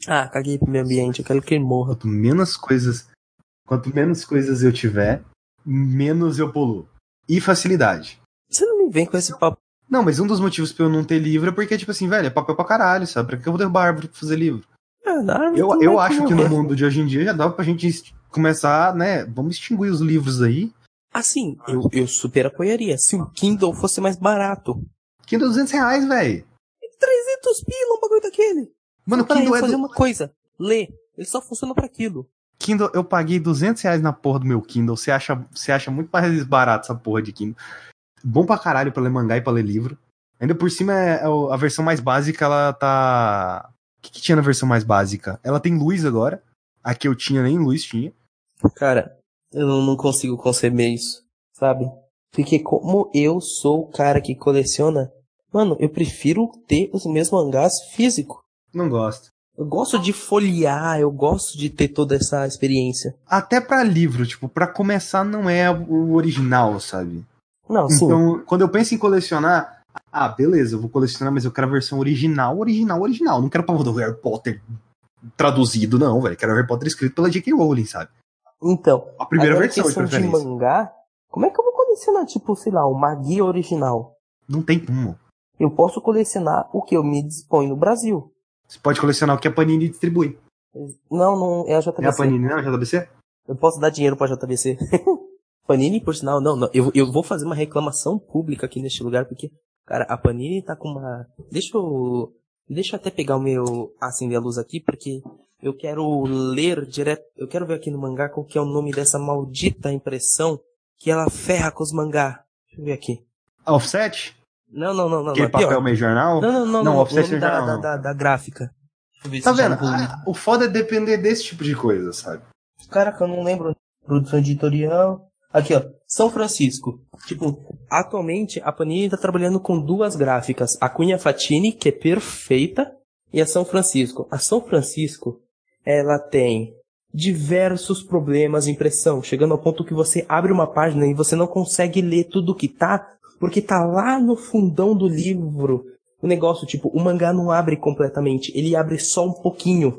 Ah, caguei pro meio ambiente, eu quero que ele morra. Quanto menos coisas. Quanto menos coisas eu tiver, menos eu poluo. E facilidade. Vem com esse papo. Não, mas um dos motivos pra eu não ter livro é porque, tipo assim, velho, é papel pra caralho, sabe? Pra que eu vou derrubar árvore pra fazer livro? É, eu eu acho que no mundo de hoje em dia já dá pra gente começar, né? Vamos extinguir os livros aí. Assim, eu, eu super apoiaria. Se o Kindle fosse mais barato. Kindle 200 reais, velho. 300 pila um bagulho daquele. Mano, o Kindle é fazer do... uma coisa. Ler. Ele só funciona para aquilo. Kindle, eu paguei 200 reais na porra do meu Kindle. Você acha, você acha muito mais barato essa porra de Kindle. Bom pra caralho pra ler mangá e pra ler livro. Ainda por cima, é, é a versão mais básica, ela tá. O que, que tinha na versão mais básica? Ela tem luz agora. A que eu tinha, nem luz tinha. Cara, eu não consigo conceber isso, sabe? Porque como eu sou o cara que coleciona, mano, eu prefiro ter os meus mangás físicos. Não gosto. Eu gosto de folhear, eu gosto de ter toda essa experiência. Até para livro, tipo, para começar não é o original, sabe? Não, sim. Então, quando eu penso em colecionar, ah, beleza, eu vou colecionar, mas eu quero a versão original, original, original. Não quero pra do Harry Potter traduzido, não, velho. Quero o Harry Potter escrito pela J.K. Rowling, sabe? Então, a primeira versão questão de, de mangá, como é que eu vou colecionar, tipo, sei lá, uma guia original? Não tem como. Eu posso colecionar o que eu me dispõe no Brasil. Você pode colecionar o que a Panini distribui. Não, não, é a JBC. É a Panini, não é a JBC? Eu posso dar dinheiro pra JBC. (laughs) Panini, por sinal, não, não. Eu, eu vou fazer uma reclamação pública aqui neste lugar, porque, cara, a Panini tá com uma. Deixa eu. Deixa eu até pegar o meu. acender a luz aqui, porque eu quero ler direto. Eu quero ver aqui no mangá qual que é o nome dessa maldita impressão que ela ferra com os mangá. Deixa eu ver aqui. Offset? Não, não, não, não. Aquele papel pior. meio jornal? Não, não, não. Não, não offset da, jornal. Da, da, da gráfica. Tá vendo? Ah, o foda é depender desse tipo de coisa, sabe? Caraca, eu não lembro. Produção editorial. Aqui, ó. São Francisco. Tipo, atualmente a Panini tá trabalhando com duas gráficas. A Cunha Fatini, que é perfeita, e a São Francisco. A São Francisco, ela tem diversos problemas de impressão, chegando ao ponto que você abre uma página e você não consegue ler tudo que tá, porque tá lá no fundão do livro. O negócio, tipo, o mangá não abre completamente, ele abre só um pouquinho.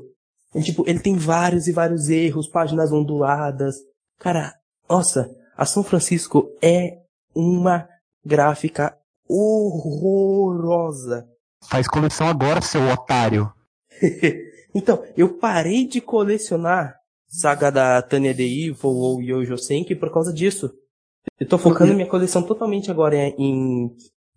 E, tipo, ele tem vários e vários erros, páginas onduladas. Cara, nossa, a São Francisco é uma gráfica horrorosa. Faz coleção agora, seu otário. (laughs) então, eu parei de colecionar saga da Tanya The Evil ou Yojo Senki por causa disso. Eu tô focando minha coleção totalmente agora em,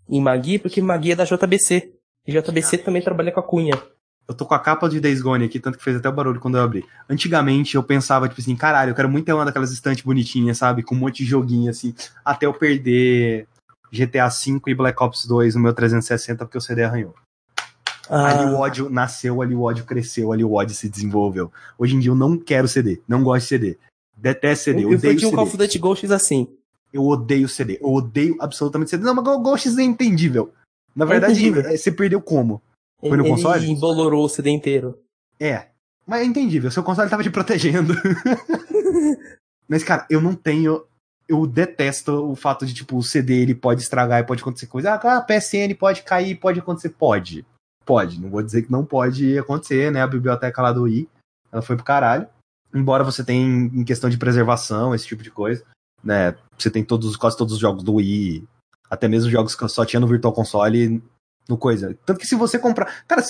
em Magi, porque Magi é da JBC. E JBC também trabalha com a Cunha. Eu tô com a capa de Days Gone aqui, tanto que fez até o barulho quando eu abri. Antigamente eu pensava, tipo assim, caralho, eu quero muito ter uma daquelas estantes bonitinhas, sabe? Com um monte de joguinho, assim, até eu perder GTA V e Black Ops 2 no meu 360 porque o CD arranhou. Ah. Ali o ódio nasceu, ali o ódio cresceu, ali o ódio se desenvolveu. Hoje em dia eu não quero CD, não gosto de CD. Detesto CD, eu, eu odeio CD. um Call of Duty Ghosts assim. Eu odeio CD, eu odeio absolutamente CD. Não, mas Ghosts é entendível. Na verdade, é entendível. você perdeu como? Foi no ele console? embolorou o CD inteiro. É. Mas é entendível, seu console tava te protegendo. (laughs) mas, cara, eu não tenho. Eu detesto o fato de, tipo, o CD ele pode estragar e pode acontecer coisa. Ah, a PSN pode cair, pode acontecer. Pode. Pode. Não vou dizer que não pode acontecer, né? A biblioteca lá do i, ela foi pro caralho. Embora você tenha em questão de preservação, esse tipo de coisa, né? Você tem todos, quase todos os jogos do Wii, até mesmo jogos que só tinha no Virtual Console no coisa. Tanto que se você comprar. Cara,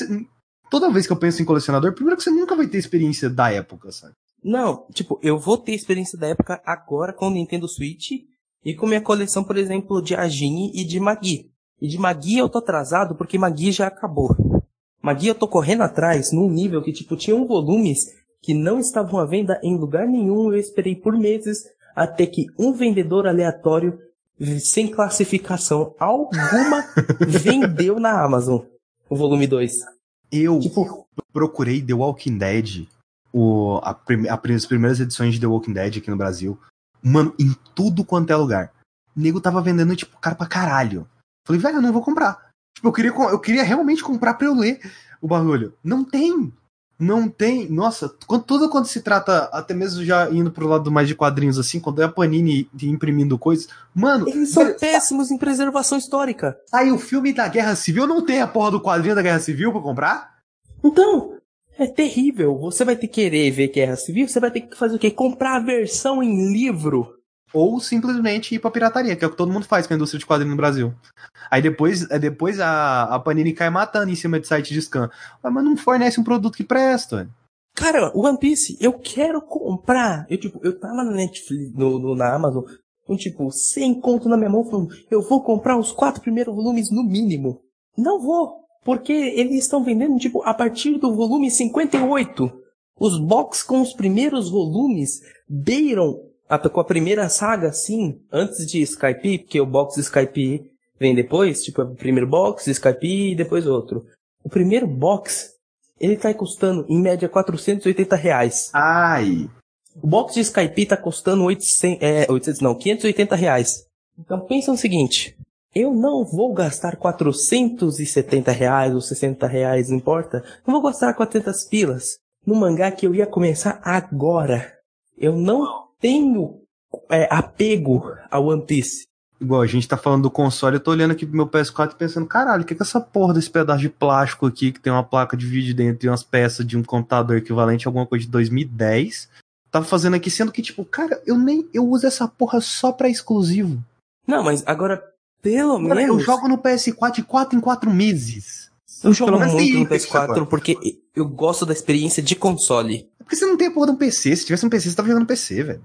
toda vez que eu penso em colecionador, primeiro que você nunca vai ter experiência da época, sabe? Não, tipo, eu vou ter experiência da época agora com o Nintendo Switch e com minha coleção, por exemplo, de Agini e de Magi. E de Magi eu tô atrasado porque Magi já acabou. Magi eu tô correndo atrás num nível que, tipo, tinham volumes que não estavam à venda em lugar nenhum. Eu esperei por meses até que um vendedor aleatório, sem classificação alguma, (laughs) vendeu na Amazon o volume 2. Eu tipo, procurei The Walking Dead, o, a, a, as primeiras edições de The Walking Dead aqui no Brasil. Mano, em tudo quanto é lugar. O nego tava vendendo, tipo, cara pra caralho. Falei, velho, eu não vou comprar. Tipo, eu queria, eu queria realmente comprar pra eu ler o bagulho. Não tem. Não tem. Nossa, quando, tudo quando se trata, até mesmo já indo pro lado mais de quadrinhos assim, quando é a Panini imprimindo coisas. Mano. Eles são péssimos em preservação histórica. Aí o filme da Guerra Civil não tem a porra do quadrinho da Guerra Civil pra comprar? Então, é terrível. Você vai ter que querer ver Guerra Civil, você vai ter que fazer o quê? Comprar a versão em livro. Ou simplesmente ir pra pirataria, que é o que todo mundo faz com a indústria de quadrinhos no Brasil. Aí depois, depois a, a Panini cai matando em cima de site de scan. Mas não fornece um produto que presta. Cara, One Piece, eu quero comprar. Eu, tipo, eu tava na Netflix, no, no na Amazon, com, tipo, 100 conto na minha mão, falando, eu vou comprar os quatro primeiros volumes no mínimo. Não vou. Porque eles estão vendendo, tipo, a partir do volume 58. Os box com os primeiros volumes beiram com a primeira saga, sim, antes de Skype, porque o box Skype vem depois, tipo, é o primeiro box, Skype e depois outro. O primeiro box, ele tá custando, em média, 480 reais. Ai! O box de Skype tá custando 800, é, 800 não, 580 reais. Então pensa no seguinte, eu não vou gastar 470 reais ou 60 reais, não importa. Não vou gastar 400 pilas no mangá que eu ia começar agora. Eu não tenho é, apego ao One Piece. Igual, a gente tá falando do console, eu tô olhando aqui pro meu PS4 e pensando, caralho, o que é essa porra desse pedaço de plástico aqui que tem uma placa de vídeo dentro e umas peças de um computador equivalente a alguma coisa de 2010? Tava fazendo aqui, sendo que, tipo, cara, eu nem. Eu uso essa porra só pra exclusivo. Não, mas agora pelo Cara, menos. Eu jogo no PS4 de 4 em 4 meses. Eu jogo muito no PS4 porque eu gosto da experiência de console. Porque você não tem a porra de um PC. Se tivesse um PC, você tava jogando no PC, velho.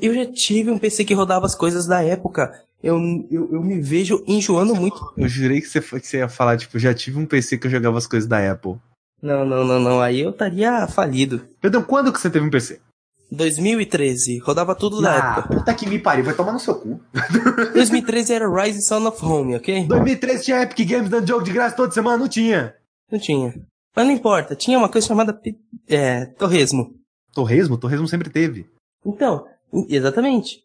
Eu já tive um PC que rodava as coisas da época. Eu, eu, eu me vejo enjoando muito. Eu jurei que você, que você ia falar, tipo, já tive um PC que eu jogava as coisas da Apple. Não, não, não, não. Aí eu estaria falido. Perdão, quando que você teve um PC? 2013. Rodava tudo na ah, época. Puta que me pariu, vai tomar no seu cu. (laughs) 2013 era Rise Son of Home, ok? 2013 tinha Epic Games dando jogo de graça toda semana? Não tinha. Não tinha. Mas não importa, tinha uma coisa chamada é, Torresmo. Torresmo? Torresmo sempre teve. Então, exatamente.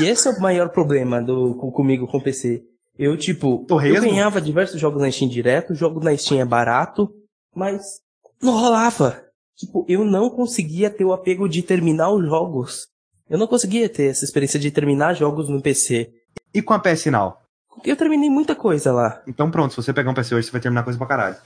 E (laughs) esse é o maior problema do, comigo com o PC. Eu, tipo, Torresmo? eu ganhava diversos jogos na Steam direto, o jogo na Steam é barato, mas não rolava. Tipo, eu não conseguia ter o apego de terminar os jogos. Eu não conseguia ter essa experiência de terminar jogos no PC. E com a PS Now? Eu terminei muita coisa lá. Então pronto, se você pegar um PC hoje, você vai terminar coisa pra caralho.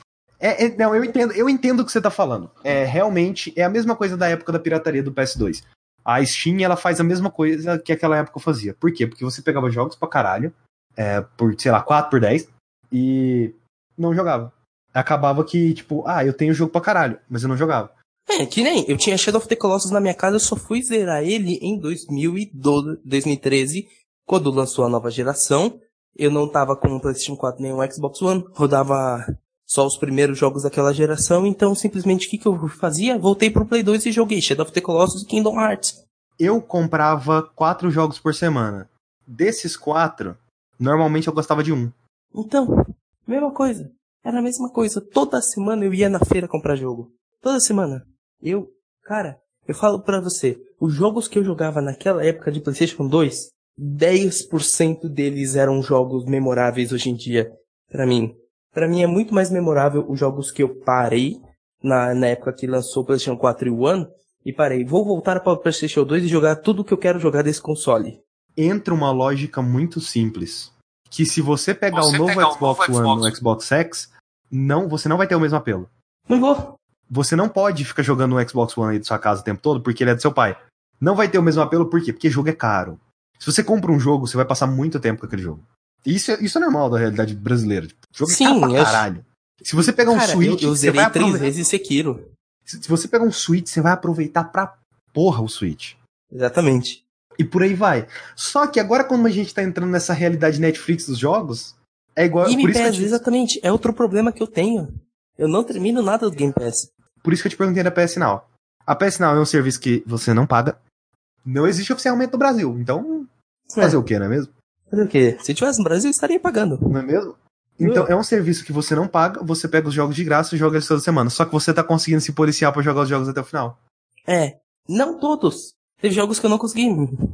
É, é, não, eu entendo, eu entendo o que você tá falando. É, realmente, é a mesma coisa da época da pirataria do PS2. A Steam, ela faz a mesma coisa que aquela época fazia. Por quê? Porque você pegava jogos pra caralho, é, por, sei lá, 4 por 10, e não jogava. Acabava que, tipo, ah, eu tenho jogo pra caralho, mas eu não jogava. É, que nem, eu tinha Shadow of the Colossus na minha casa, eu só fui zerar ele em 2012, 2013, quando lançou a nova geração. Eu não tava com o PlayStation 4 nem o Xbox One, rodava só os primeiros jogos daquela geração, então simplesmente o que, que eu fazia? Voltei pro Play 2 e joguei Shadow of the Colossus e Kingdom Hearts. Eu comprava quatro jogos por semana. Desses quatro, normalmente eu gostava de um. Então, mesma coisa. Era a mesma coisa. Toda semana eu ia na feira comprar jogo. Toda semana. Eu, cara, eu falo para você, os jogos que eu jogava naquela época de PlayStation 2, 10% deles eram jogos memoráveis hoje em dia para mim. Para mim é muito mais memorável os jogos que eu parei na, na época que lançou o PlayStation 4 e o One e parei, vou voltar para o PlayStation 2 e jogar tudo o que eu quero jogar desse console. Entra uma lógica muito simples, que se você pegar você o novo pegar Xbox, One Xbox. no Xbox X, não, você não vai ter o mesmo apelo. Não vou. Você não pode ficar jogando no Xbox One aí de sua casa o tempo todo porque ele é do seu pai. Não vai ter o mesmo apelo, por quê? Porque jogo é caro. Se você compra um jogo, você vai passar muito tempo com aquele jogo. Isso é, isso é normal da realidade brasileira. Tipo, jogo Sim, é pra caralho. Se você pegar um Cara, Switch, eu, eu você zerei vai três aproveitar. vezes Sekiro. Se se você pegar um Switch, você vai aproveitar pra porra o Switch. Exatamente. E por aí vai. Só que agora, quando a gente tá entrando nessa realidade Netflix dos jogos, é igual. Game que eu Pass, te, exatamente. É outro problema que eu tenho. Eu não termino nada do Game Pass. por isso que eu te perguntei da PS Now. A PS Now é um serviço que você não paga. Não existe oficialmente no Brasil. Então, fazer É, o quê, não é mesmo? Fazer o quê? Se tivesse no Brasil, estaria pagando. Não é mesmo? Então, é um serviço que você não paga, você pega os jogos de graça e joga eles toda semana. Só que você tá conseguindo se policiar pra jogar os jogos até o final. É. Não todos. Teve jogos que eu não consegui.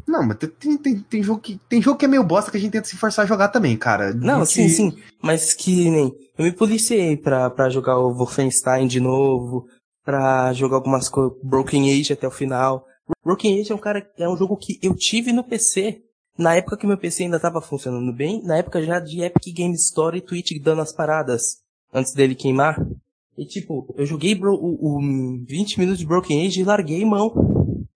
Não, mas tem, tem, tem, jogo que, tem jogo que é meio bosta que a gente tenta se forçar a jogar também, cara. Não, Que- sim, sim. Mas que nem. Eu me policiei pra, pra jogar o Wolfenstein de novo. Pra jogar algumas coisas. Broken Age até o final. Broken Age é um cara. É um jogo que eu tive no PC. Na época que meu PC ainda tava funcionando bem. Na época já de Epic Game Store e Twitch dando as paradas. Antes dele queimar. E tipo, eu joguei bro, o, o 20 minutos de Broken Age e larguei mão.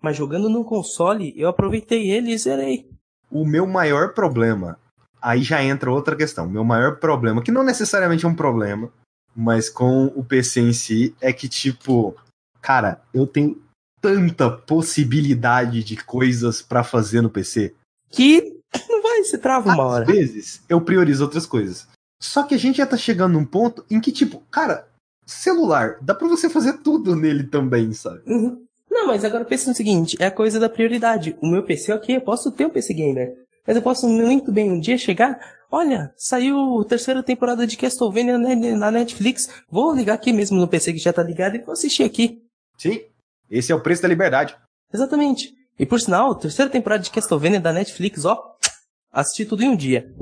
Mas jogando no console, eu aproveitei ele e zerei. O meu maior problema, aí já entra outra questão. Meu maior problema, que não necessariamente é um problema, mas com o PC em si, é que, tipo, cara, eu tenho tanta possibilidade de coisas pra fazer no PC. Que não vai, se trava uma hora. Às vezes, eu priorizo outras coisas. Só que a gente já tá chegando num ponto em que, tipo, cara, celular, dá pra você fazer tudo nele também, sabe? Uhum. Não, mas agora pensa no seguinte, é a coisa da prioridade. O meu PC, ok, eu posso ter um PC gamer. Mas eu posso muito bem um dia chegar, olha, saiu a terceira temporada de Castlevania na Netflix, vou ligar aqui mesmo no PC que já tá ligado e vou assistir aqui. Sim, esse é o preço da liberdade. Exatamente. E por sinal, terceira temporada de Castlevania da Netflix, ó, assisti tudo em um dia.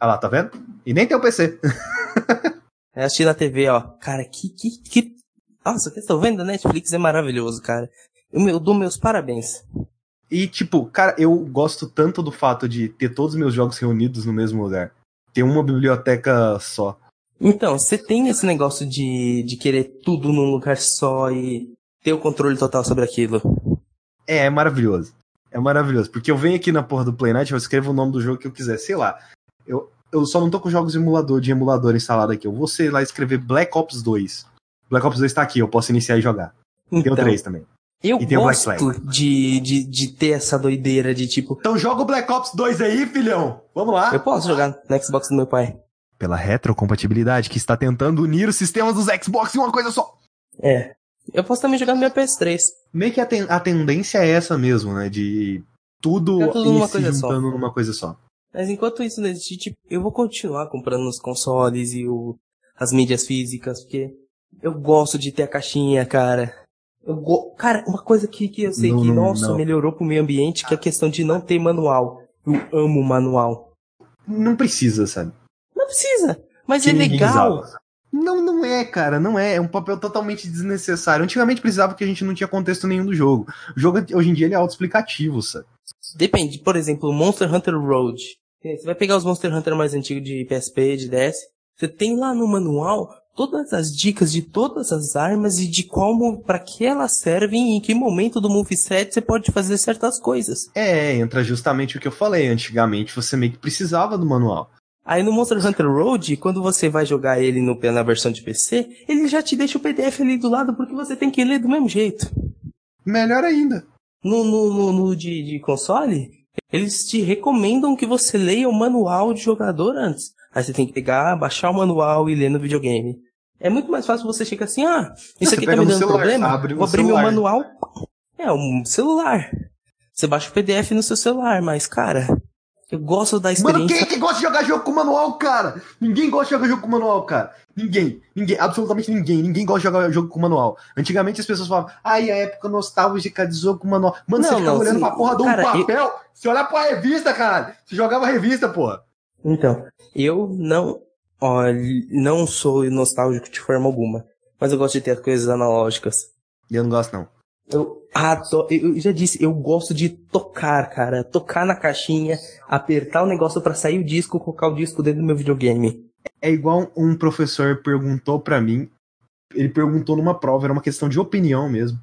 Ah lá, tá vendo? E nem tem o PC. (laughs) É assistir na TV, ó. Cara, que, que, que... Nossa, Castlevania da Netflix é maravilhoso, cara. Eu, eu dou meus parabéns. E, tipo, cara, eu gosto tanto do fato de ter todos os meus jogos reunidos no mesmo lugar. Ter uma biblioteca só. Então, você tem esse negócio de, de querer tudo num lugar só e ter o controle total sobre aquilo. É, é maravilhoso. É maravilhoso. Porque eu venho aqui na porra do Play Night, eu escrevo o nome do jogo que eu quiser. Sei lá. Eu, eu só não tô com jogos de emulador, de emulador instalado aqui. Eu vou sei lá escrever Black Ops 2. Black Ops 2 tá aqui, eu posso iniciar e jogar. Tem o Então, 3 também. eu E tem o Black gosto de, de, de ter essa doideira de tipo, Então joga o Black Ops 2 aí, filhão! Vamos lá! eu posso jogar no Xbox do meu pai. Pela retrocompatibilidade que está tentando unir os sistemas dos Xbox em uma coisa só. É. Eu posso também jogar no meu PS3. Meio que a, ten- a tendência é essa mesmo, né? De tudo, Fica tudo numa se coisa só. juntando numa coisa só. Mas enquanto isso não existir, tipo, eu vou continuar comprando os consoles e o, as mídias físicas, porque eu gosto de ter a caixinha, cara. Eu go... Cara, uma coisa que, que eu sei Não, que, não, nossa, não. melhorou pro meio ambiente, que é a questão de não ter manual. Eu amo manual. Não precisa, sabe? Não precisa, mas Que é legal. usava. Não, não é, cara, não é. É um papel totalmente desnecessário. Antigamente precisava porque a gente não tinha contexto nenhum do jogo. O jogo, hoje em dia, ele é autoexplicativo, sabe? Depende, por exemplo, Monster Hunter Road. Você vai pegar os Monster Hunter mais antigos de PSP, de DS. Você tem lá no manual todas as dicas de todas as armas e de como, para que elas servem e em que momento do moveset você pode fazer certas coisas. É, entra justamente o que eu falei. Antigamente você meio que precisava do manual. Aí no Monster Hunter Road, quando você vai jogar ele no, na versão de PC, ele já te deixa o PDF ali do lado porque você tem que ler do mesmo jeito. Melhor ainda. No, no, no, no de, de console, eles te recomendam que você leia o manual de jogador antes. Aí você tem que pegar, baixar o manual e ler no videogame. É muito mais fácil você chegar assim, ah, isso Você aqui tá me dando celular, problema, abre vou abrir meu celular. manual. É, um celular. Você baixa o PDF no seu celular, mas, cara, eu gosto da Mano, experiência. quem é que gosta de jogar jogo com manual, cara? Ninguém gosta de jogar jogo com manual, cara. Ninguém. Ninguém. Absolutamente ninguém. Ninguém gosta de jogar jogo com manual. Antigamente as pessoas falavam, ai, a época nostálgica de jogo com manual. Mano, Não, você ficava olhando sim. pra porra de um Cara, eu- papel. Você olhava pra revista, cara. Você jogava revista, porra. Então, eu não, ó, não sou nostálgico de forma alguma, mas eu gosto de ter as coisas analógicas. Eu não gosto, não. Eu adoro, eu já disse, eu gosto de tocar, cara, tocar na caixinha, apertar o negócio pra sair o disco, colocar o disco dentro do meu videogame. É igual um professor perguntou pra mim. Ele perguntou numa prova, era uma questão de opinião mesmo.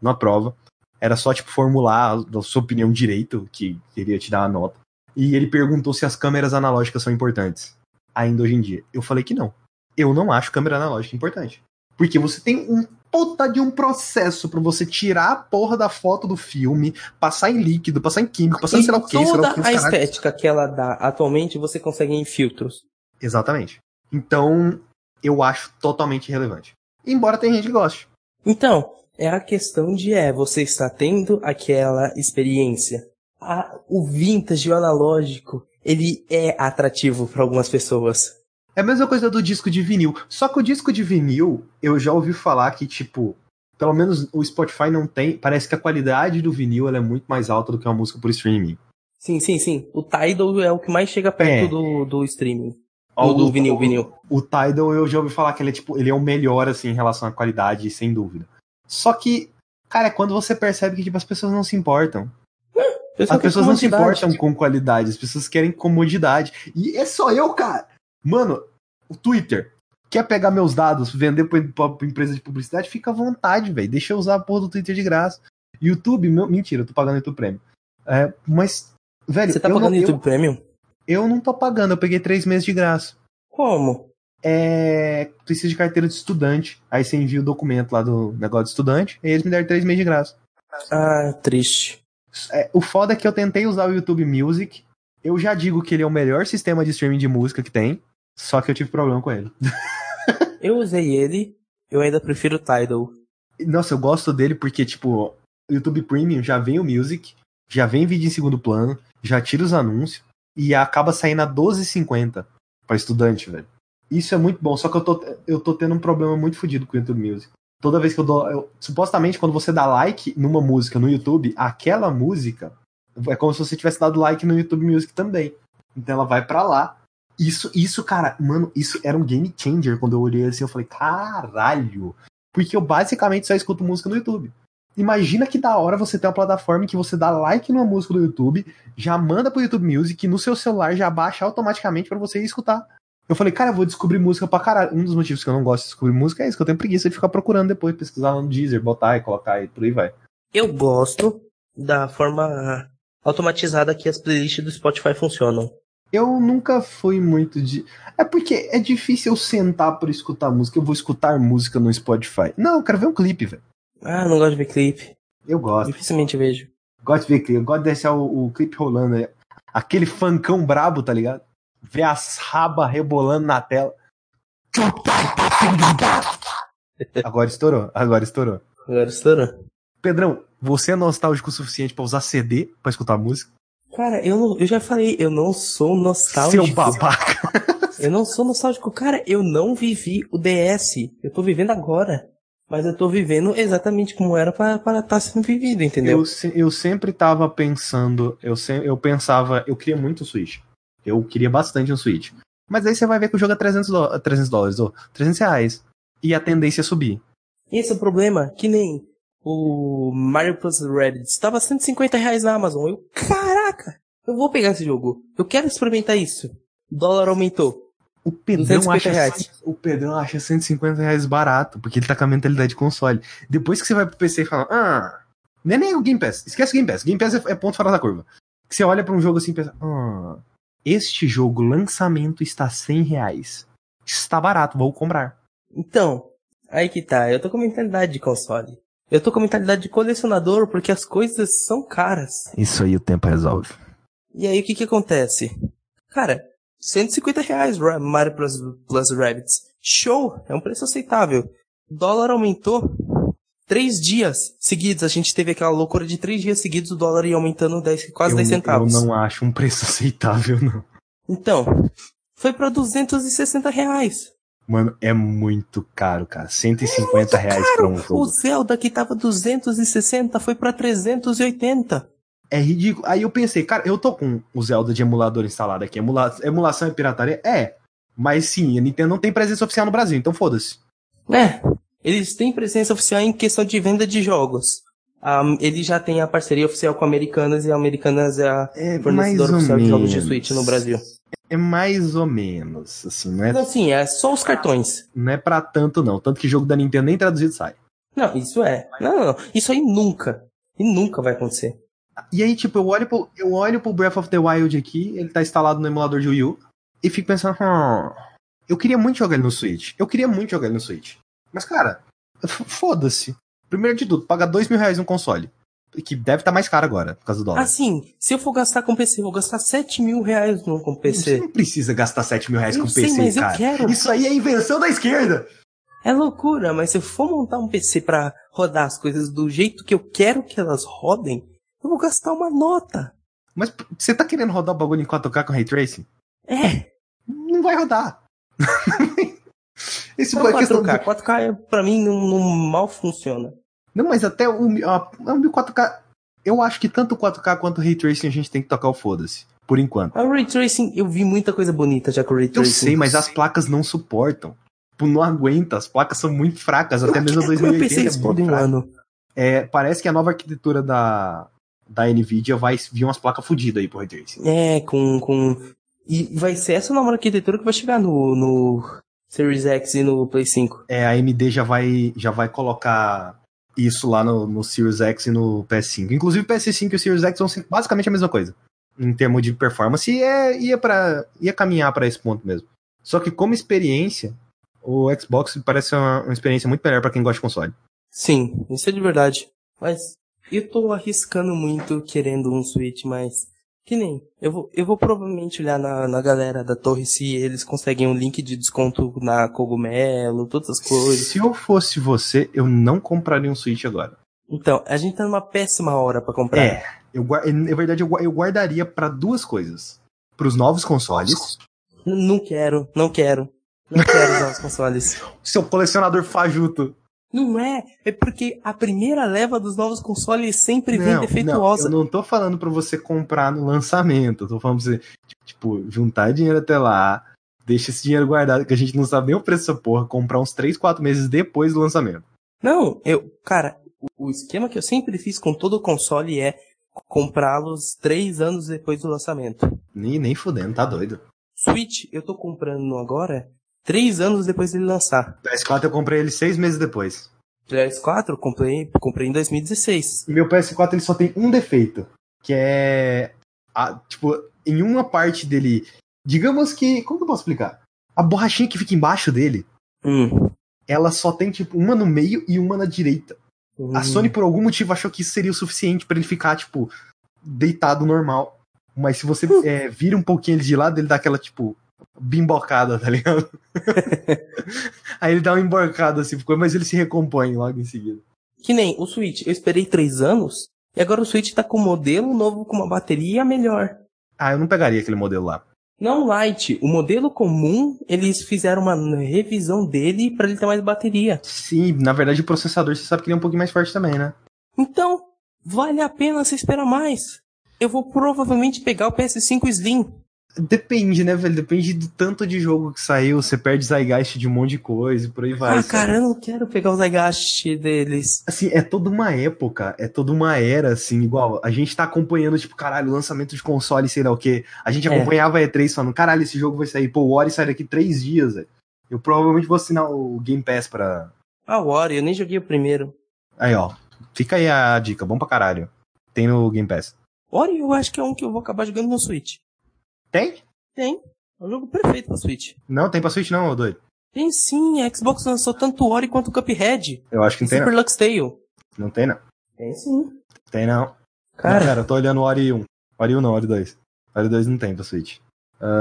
Numa prova. Era só, tipo, formular a sua opinião direito, que queria te dar a nota. E ele perguntou se as câmeras analógicas são importantes. Ainda hoje em dia. Eu falei que não. eu não acho câmera analógica importante. Porque você tem um puta de um processo para você tirar a porra da foto do filme, passar em líquido, passar em químico, passar em sei lá o que, que. a estética que ela dá atualmente você consegue em filtros. Exatamente. Então, eu acho totalmente irrelevante. Embora tenha gente que goste. Então, é a questão de é, você está tendo aquela experiência. A, o vintage, o analógico, ele é atrativo para algumas pessoas. É a mesma coisa do disco de vinil. Só que o disco de vinil, eu já ouvi falar que, tipo, pelo menos o Spotify não tem. Parece que a qualidade do vinil é muito mais alta do que uma música por streaming. Sim, sim, sim. O Tidal é o que mais chega perto é. do, do streaming. Ou do, do vinil, vinil. O, o Tidal eu já ouvi falar que ele é tipo, ele é o melhor assim em relação à qualidade, sem dúvida. Só que, cara, é quando você percebe que tipo, as pessoas não se importam. As pessoas não se importam com qualidade, as pessoas querem comodidade. E é só eu, cara. Mano, o Twitter quer pegar meus dados, vender pra, pra empresa de publicidade, fica à vontade, velho. Deixa eu usar a porra do Twitter de graça. YouTube, meu, mentira, eu tô pagando YouTube Premium. É, mas, velho. Você tá pagando não, YouTube eu, Premium? Eu não tô pagando, eu peguei três meses de graça. Como? É. Precisa de carteira de estudante. Aí você envia o documento lá do negócio de estudante, e eles me deram três meses de graça. Ah, triste. É, o foda é que eu tentei usar o YouTube Music. Eu já digo que ele é o melhor sistema de streaming de música que tem. Só que eu tive problema com ele. (laughs) eu usei ele, eu ainda prefiro o Tidal. Nossa, eu gosto dele porque, tipo, YouTube Premium já vem o Music, já vem vídeo em segundo plano, já tira os anúncios e acaba saindo a 12,50 para estudante, velho. Isso é muito bom, só que eu tô, eu tô tendo um problema muito fodido com o YouTube Music. Toda vez que eu dou. Eu, supostamente, quando você dá like numa música no YouTube, aquela música é como se você tivesse dado like no YouTube Music também. Então ela vai para lá. Isso, isso, cara, mano, isso era um game changer quando eu olhei assim, eu falei, caralho. Porque eu basicamente só escuto música no YouTube. Imagina que da hora você ter uma plataforma em que você dá like numa música do YouTube, já manda pro YouTube Music, no seu celular já baixa automaticamente para você escutar. Eu falei, cara, eu vou descobrir música pra caralho. Um dos motivos que eu não gosto de descobrir música é isso, que eu tenho preguiça de ficar procurando depois, pesquisar no Deezer, botar e colocar e por aí vai. Eu gosto da forma automatizada que as playlists do Spotify funcionam. Eu nunca fui muito de. É porque é difícil eu sentar pra escutar música. Eu vou escutar música no Spotify. Não, eu quero ver um clipe, velho. Ah, não gosto de ver clipe. Eu gosto. Dificilmente vejo. Gosto de ver clipe. Eu gosto de deixar o, o clipe rolando. Né? Aquele funkão brabo, tá ligado? Ver as rabas rebolando na tela. Agora estourou. Agora estourou. Agora estourou. Pedrão, você é nostálgico o suficiente para usar CD para escutar música? Cara, eu, não, eu já falei, eu não sou nostálgico. Seu babaca. (laughs) eu não sou nostálgico. Cara, eu não vivi o DS. Eu tô vivendo agora. Mas eu tô vivendo exatamente como era para estar tá sendo vivido, entendeu? Eu, eu sempre tava pensando, eu, se, eu pensava, eu queria muito o Switch. Eu queria bastante um Switch. Mas aí você vai ver que o jogo é 300, do, 300 dólares, ou 300 reais. E a tendência é subir. Esse é o problema, que nem o Mario Plus Rabbids estava 150 reais na Amazon. Eu, caraca, eu vou pegar esse jogo. Eu quero experimentar isso. O dólar aumentou. O Pedrão, acha, reais. o Pedrão acha 150 reais barato, porque ele tá com a mentalidade de console. Depois que você vai pro PC e fala, ah, nem, nem o Game Pass, esquece o Game Pass. Game Pass é, é ponto fora da curva. Que você olha para um jogo assim e pensa, ah, este jogo, lançamento, está 100 reais. Está barato, vou comprar. Então, aí que tá, eu tô com mentalidade de console. Eu tô com mentalidade de colecionador porque as coisas são caras. Isso aí o tempo resolve. E aí o que que acontece? Cara, 150 reais Mario Plus, Plus Rabbids. Show! É um preço aceitável. O dólar aumentou. Três dias seguidos, a gente teve aquela loucura de três dias seguidos o dólar ia aumentando 10, quase eu, 10 centavos. Eu não acho um preço (laughs) aceitável, não. Então, foi para 260 reais. Mano, é muito caro, cara. 150 é reais caro. pra um jogo. O Zelda que tava 260 foi pra 380. É ridículo. Aí eu pensei, cara, eu tô com o Zelda de emulador instalado aqui. Emula... Emulação e pirataria? É. Mas sim, a Nintendo não tem presença oficial no Brasil, então foda-se. É. Eles têm presença oficial em questão de venda de jogos. Um, ele já tem a parceria oficial com Americanas e a Americanas é a é, fornecedora oficial de jogos de Switch no Brasil. É mais ou menos, assim, não é? Não, sim, é só os cartões. Não é pra tanto, não. Tanto que jogo da Nintendo nem traduzido sai. Não, isso é. Não, não, não. Isso aí nunca. E nunca vai acontecer. E aí, tipo, eu olho, pro, eu olho pro Breath of the Wild aqui, ele tá instalado no emulador de Wii U, e fico pensando, hum, Eu queria muito jogar ele no Switch. Eu queria muito jogar ele no Switch. Mas, cara, foda-se. Primeiro de tudo, pagar dois mil reais no console. Que deve estar tá mais caro agora, por causa do dólar. Assim, se eu for gastar com PC, eu vou gastar 7 mil reais no, com PC. Você não precisa gastar 7 mil reais eu com sei, PC, mas cara. Eu quero. Isso aí é invenção da esquerda. É loucura, mas se eu for montar um PC para rodar as coisas do jeito que eu quero que elas rodem, eu vou gastar uma nota. Mas você tá querendo rodar o bagulho em 4K com Ray Tracing? É. Não vai rodar. (laughs) Esse não, 4K. 4K pra mim não, não, mal funciona. Não, mas até o, a, o 4K. Eu acho que tanto o 4K quanto o Ray Tracing a gente tem que tocar o foda-se. Por enquanto. O Ray Tracing, eu vi muita coisa bonita já com o Ray Tracing. Eu sei, mas as placas não suportam. Tipo, não aguenta, as placas são muito fracas, até mesmo a 2080 PC é um ano. É, parece que a nova arquitetura da, da Nvidia vai vir umas placas fodidas aí pro Ray Tracing. É, com, com... E vai ser essa nova arquitetura que vai chegar no, no Series X e no Play 5. É, a AMD já vai, já vai colocar isso lá no, no Series X e no PS5. Inclusive o PS5 e o Series X vão ser basicamente a mesma coisa. Em termos de performance, e é, ia, pra, ia caminhar para esse ponto mesmo. Só que como experiência, o Xbox parece uma, uma experiência muito melhor para quem gosta de console. Sim, isso é de verdade. Mas eu tô arriscando muito querendo um Switch, mas que nem. Eu vou, eu vou provavelmente olhar na, na galera da torre se eles conseguem um link de desconto na cogumelo, todas as coisas. Se eu fosse você, eu não compraria um Switch agora. Então, a gente tá numa péssima hora para comprar. É. Eu, na verdade, eu, eu guardaria para duas coisas. Para os novos consoles. Não quero, não quero. Não quero os (laughs) consoles. Seu colecionador fajuto. Não é, é porque a primeira leva dos novos consoles sempre não, vem defeituosa. Não, eu não tô falando para você comprar no lançamento, eu tô falando pra você, tipo, juntar dinheiro até lá, deixa esse dinheiro guardado, que a gente não sabe nem o preço dessa porra, comprar uns 3, 4 meses depois do lançamento. Não, eu, cara, o, o esquema que eu sempre fiz com todo o console é comprá-los 3 anos depois do lançamento. Nem, nem fudendo, tá doido. Switch, eu tô comprando agora três anos depois dele lançar. PS4 eu comprei ele seis meses depois. PS4 eu comprei, comprei em 2016. E meu PS4 ele só tem um defeito, que é a, tipo, em uma parte dele, digamos que, como que eu posso explicar? A borrachinha que fica embaixo dele, hum. ela só tem tipo uma no meio e uma na direita. Hum. A Sony por algum motivo achou que isso seria o suficiente para ele ficar tipo deitado normal. Mas se você é, vira um pouquinho ele de lado, ele dá aquela tipo bimbocada, tá ligado? (laughs) Aí ele dá uma emborcada assim, mas ele se recompõe logo em seguida. Que nem o Switch, eu esperei três anos e agora o Switch tá com um modelo novo com uma bateria melhor. Ah, eu não pegaria aquele modelo lá. Não, Light. O modelo comum, eles fizeram uma revisão dele para ele ter mais bateria. Sim, na verdade o processador você sabe que ele é um pouquinho mais forte também, né? Então, vale a pena você esperar mais. Eu vou provavelmente pegar o PS5 Slim. Depende, né, velho? Depende do tanto de jogo que saiu. Você perde Zygeist de um monte de coisa e por aí vai. Ah, cara, eu não quero pegar o Zygeist deles. Assim, é toda uma época, é toda uma era, assim, igual. A gente tá acompanhando, tipo, caralho, lançamento de console, sei lá o quê. A gente É. acompanhava a E3 falando, caralho, esse jogo vai sair. Pô, o Ori sai daqui três dias, velho. Eu provavelmente vou assinar o Game Pass pra. Ah, o Ori, eu nem joguei o primeiro. Aí, ó. Fica aí a dica, bom pra caralho. Tem no Game Pass. Ori eu acho que é um que eu vou acabar jogando no Switch. Tem? Tem. É um jogo perfeito pra Switch. Não, tem pra Switch não, ô doido. Tem sim, a Xbox lançou tanto o Ori quanto o Cuphead. Eu acho que não tem Super não. Lux Tale. Não tem não. Tem sim. Tem não. Não, Cara, cara, eu tô olhando o Ori 1. Ori 1 não, Ori 2. Ori 2 não tem pra Switch. Ah,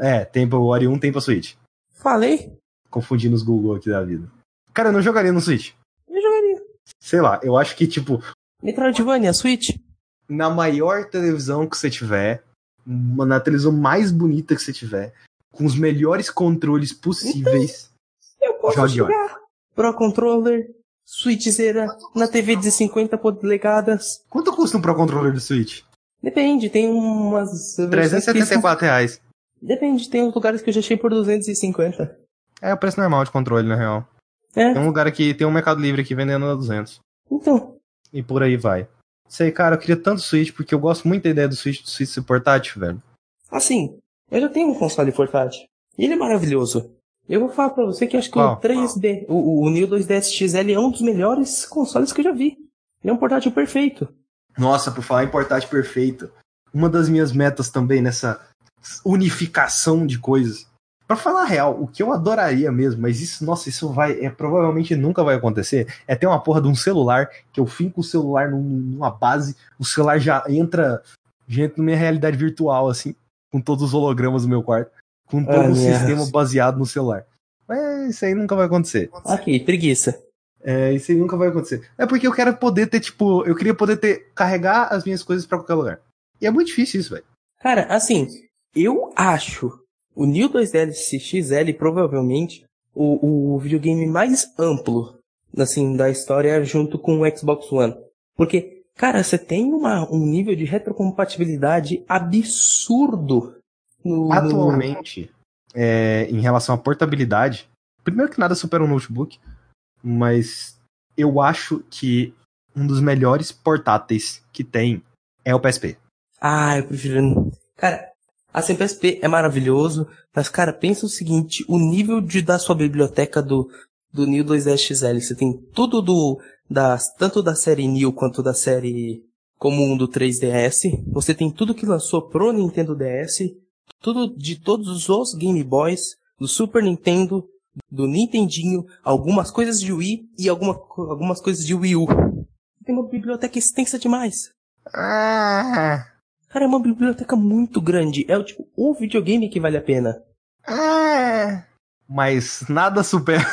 É, tem pra, o Ori 1 tem pra Switch. falei. Confundindo os Google aqui da vida. Cara, eu não jogaria no Switch. Eu jogaria. Sei lá, eu acho que, tipo, Metroidvania, Switch. Na maior televisão que você tiver, na televisão mais bonita que você tiver, com os melhores controles possíveis, Eu posso jogar. Pro Controller, Switchzeira, na TV de 50 polegadas. quanto custa um Pro Controller do Switch? Depende, tem umas... versões que são- 374 reais. Depende, tem uns lugares que eu já achei por 250. É o preço normal de controle, na real. É, Tem um lugar aqui, tem um Mercado Livre aqui vendendo a 200. então. E por aí vai. Sei, cara, eu queria tanto Switch, porque eu gosto muito da ideia do Switch, do Switch ser portátil, velho. Assim, eu já tenho um console portátil. E ele é maravilhoso. Eu vou falar pra você que acho que Qual? o 3D, o, o Neo 2DS XL é um dos melhores consoles que eu já vi. Ele é um portátil perfeito. Nossa, por falar em portátil perfeito, uma das minhas metas também nessa unificação de coisas. Pra falar a real, o que eu adoraria mesmo, mas isso, nossa, isso vai, é, provavelmente nunca vai acontecer, é ter uma porra de um celular, que eu finco o celular num- numa base, o celular já entra, já entra na minha realidade virtual, assim, com todos os hologramas do meu quarto, com todo Ah, o minha- sistema baseado no celular. Mas isso aí nunca vai acontecer. Ok, preguiça. É, isso aí nunca vai acontecer. É porque eu quero poder ter, tipo, eu queria poder ter, carregar as minhas coisas pra qualquer lugar. E é muito difícil isso, velho. Cara, assim, eu acho o New 2L XL provavelmente o, o videogame mais amplo, assim, da história junto com o Xbox One. Porque, cara, você tem uma, um nível de retrocompatibilidade absurdo no, no- Atualmente, é, em relação à portabilidade, primeiro que nada supera um notebook, mas eu acho que um dos melhores portáteis que tem é o PSP. Ah, eu prefiro. Cara, assim, PSP é maravilhoso, mas, cara, pensa o seguinte: o nível de, da sua biblioteca do, do New 2XL, você tem tudo do. Das, tanto da série New quanto da série comum do 3DS. Você tem tudo que lançou pro Nintendo DS. Tudo de todos os Game Boys, do Super Nintendo, do Nintendinho, algumas coisas de Wii e alguma, algumas coisas de Wii U. Tem uma biblioteca extensa demais. Ah, Cara, é uma biblioteca muito grande. É o tipo, o videogame que vale a pena. ah. Mas nada supera.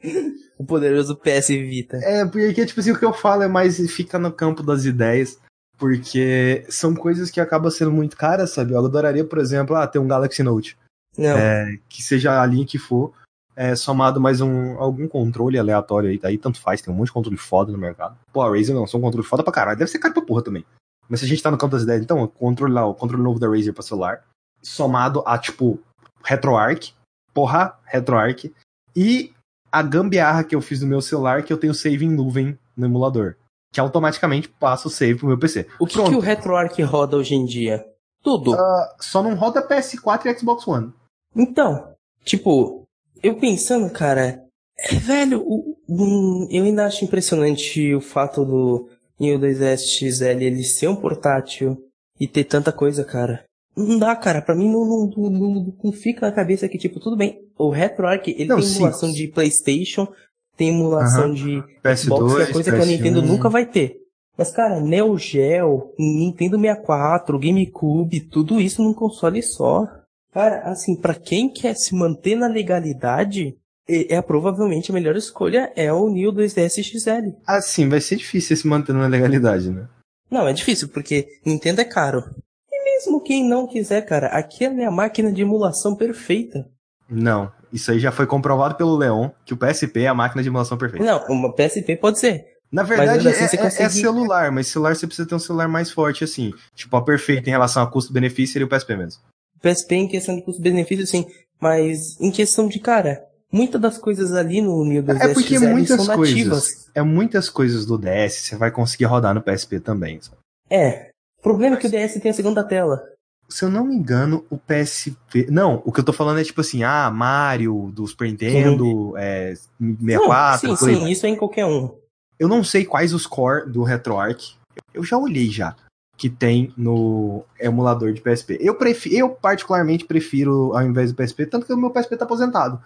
(laughs) O poderoso PS Vita. É, porque, tipo assim, o que eu falo é mais fica no campo das ideias. Porque são coisas que acabam sendo muito caras, sabe? Eu adoraria, por exemplo, ah, ter um Galaxy Note. Não. É, que seja a linha que for, é, somado mais um, algum controle aleatório aí, aí tanto faz, tem um monte de controle foda no mercado. Pô, a Razer não, são um controle foda pra caralho, deve ser caro pra porra também. Mas se a gente tá no campo das ideias, então, o controle lá, o controle novo da Razer pra celular, somado a, tipo, RetroArch, porra, RetroArch, e a gambiarra que eu fiz no meu celular, que eu tenho save em nuvem no emulador, que automaticamente passa o save pro meu PC. o que, que o RetroArch roda hoje em dia? Tudo. Só não roda PS4 e Xbox One. Então, tipo, eu pensando, cara, é, velho, o- um, eu ainda acho impressionante o fato do Neo 2S XL ele ser um portátil e ter tanta coisa, cara. Não dá, cara, pra mim não, não, não, não- fica na cabeça que, tipo, tudo bem, o RetroArch, ele Não, tem sim. emulação de Playstation, tem emulação Aham. de PS2, Xbox, que é coisa que a PS1. Nintendo nunca vai ter. Mas, cara, Neo Geo, Nintendo 64, GameCube, tudo isso num console só. Cara, assim, pra quem quer se manter na legalidade, é, é provavelmente a melhor escolha é o Neo 2DS XL. Assim, vai ser difícil se manter na legalidade, né? Não, é difícil, porque Nintendo é caro. E mesmo quem não quiser, cara, aquela é a máquina de emulação perfeita. Não. Isso aí já foi comprovado pelo Leon, que o PSP é a máquina de emulação perfeita. Não, uma PSP pode ser. Na verdade, assim é, você é- é consegue- celular, mas celular você precisa ter um celular mais forte, assim. Tipo, a perfeita em relação a custo-benefício seria o PSP mesmo. PSP em questão de custo-benefício, sim. Mas em questão de, cara, muitas das coisas ali no Neo 2DS É porque XL muitas são nativas. coisas. É muitas coisas do DS você vai conseguir rodar no PSP também. sabe? É. O problema é que o DS tem a segunda tela. Se eu não me engano, o PSP. Não, o que eu tô falando é tipo assim, ah, Mario, do Super Nintendo, é, 64, não, sim, sim, isso é em qualquer um. Eu não sei quais os core do RetroArch. Eu já olhei já. Que tem no emulador de PSP. Eu, prefiro, eu particularmente prefiro, ao invés do PSP, tanto que o meu PSP tá aposentado.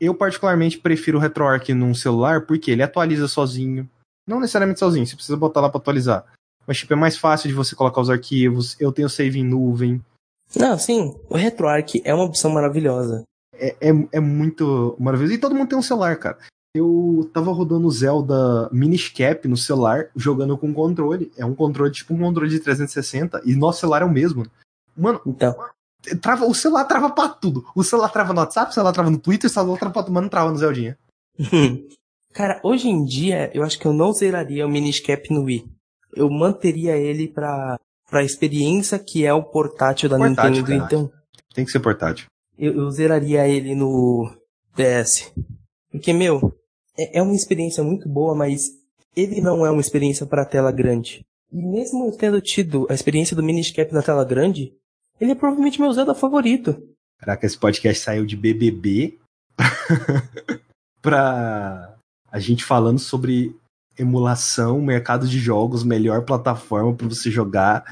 Eu particularmente prefiro o RetroArch num celular porque ele atualiza sozinho. Não necessariamente sozinho, você precisa botar lá pra atualizar. Mas tipo, é mais fácil de você colocar os arquivos. Eu tenho save em nuvem. Não, sim, o RetroArch é uma opção maravilhosa. É, é, é muito maravilhoso. E todo mundo tem um celular, cara. Eu tava rodando o Zelda Minish Cap no celular, jogando com controle. É um controle, tipo um controle de 360, e nosso celular é o mesmo. Mano, Então, trava, o celular trava pra tudo. O celular trava no WhatsApp, o celular trava no Twitter, o celular trava pra tudo, mas não trava no Zeldinha. (laughs) cara, hoje em dia, eu acho que eu não zeraria o Minish Cap no Wii. Eu manteria ele pra, pra experiência que é o portátil da Portátil, Nintendo. cara. Então, Tem que ser portátil. eu, eu zeraria ele no DS. Porque, meu, é, é uma experiência muito boa, mas ele não é uma experiência para tela grande. E mesmo eu tendo tido a experiência do Minish Cap na tela grande, ele é provavelmente meu Zelda favorito. Caraca, esse podcast saiu de BBB (laughs) pra a gente falando sobre emulação, mercado de jogos, melhor plataforma pra você jogar.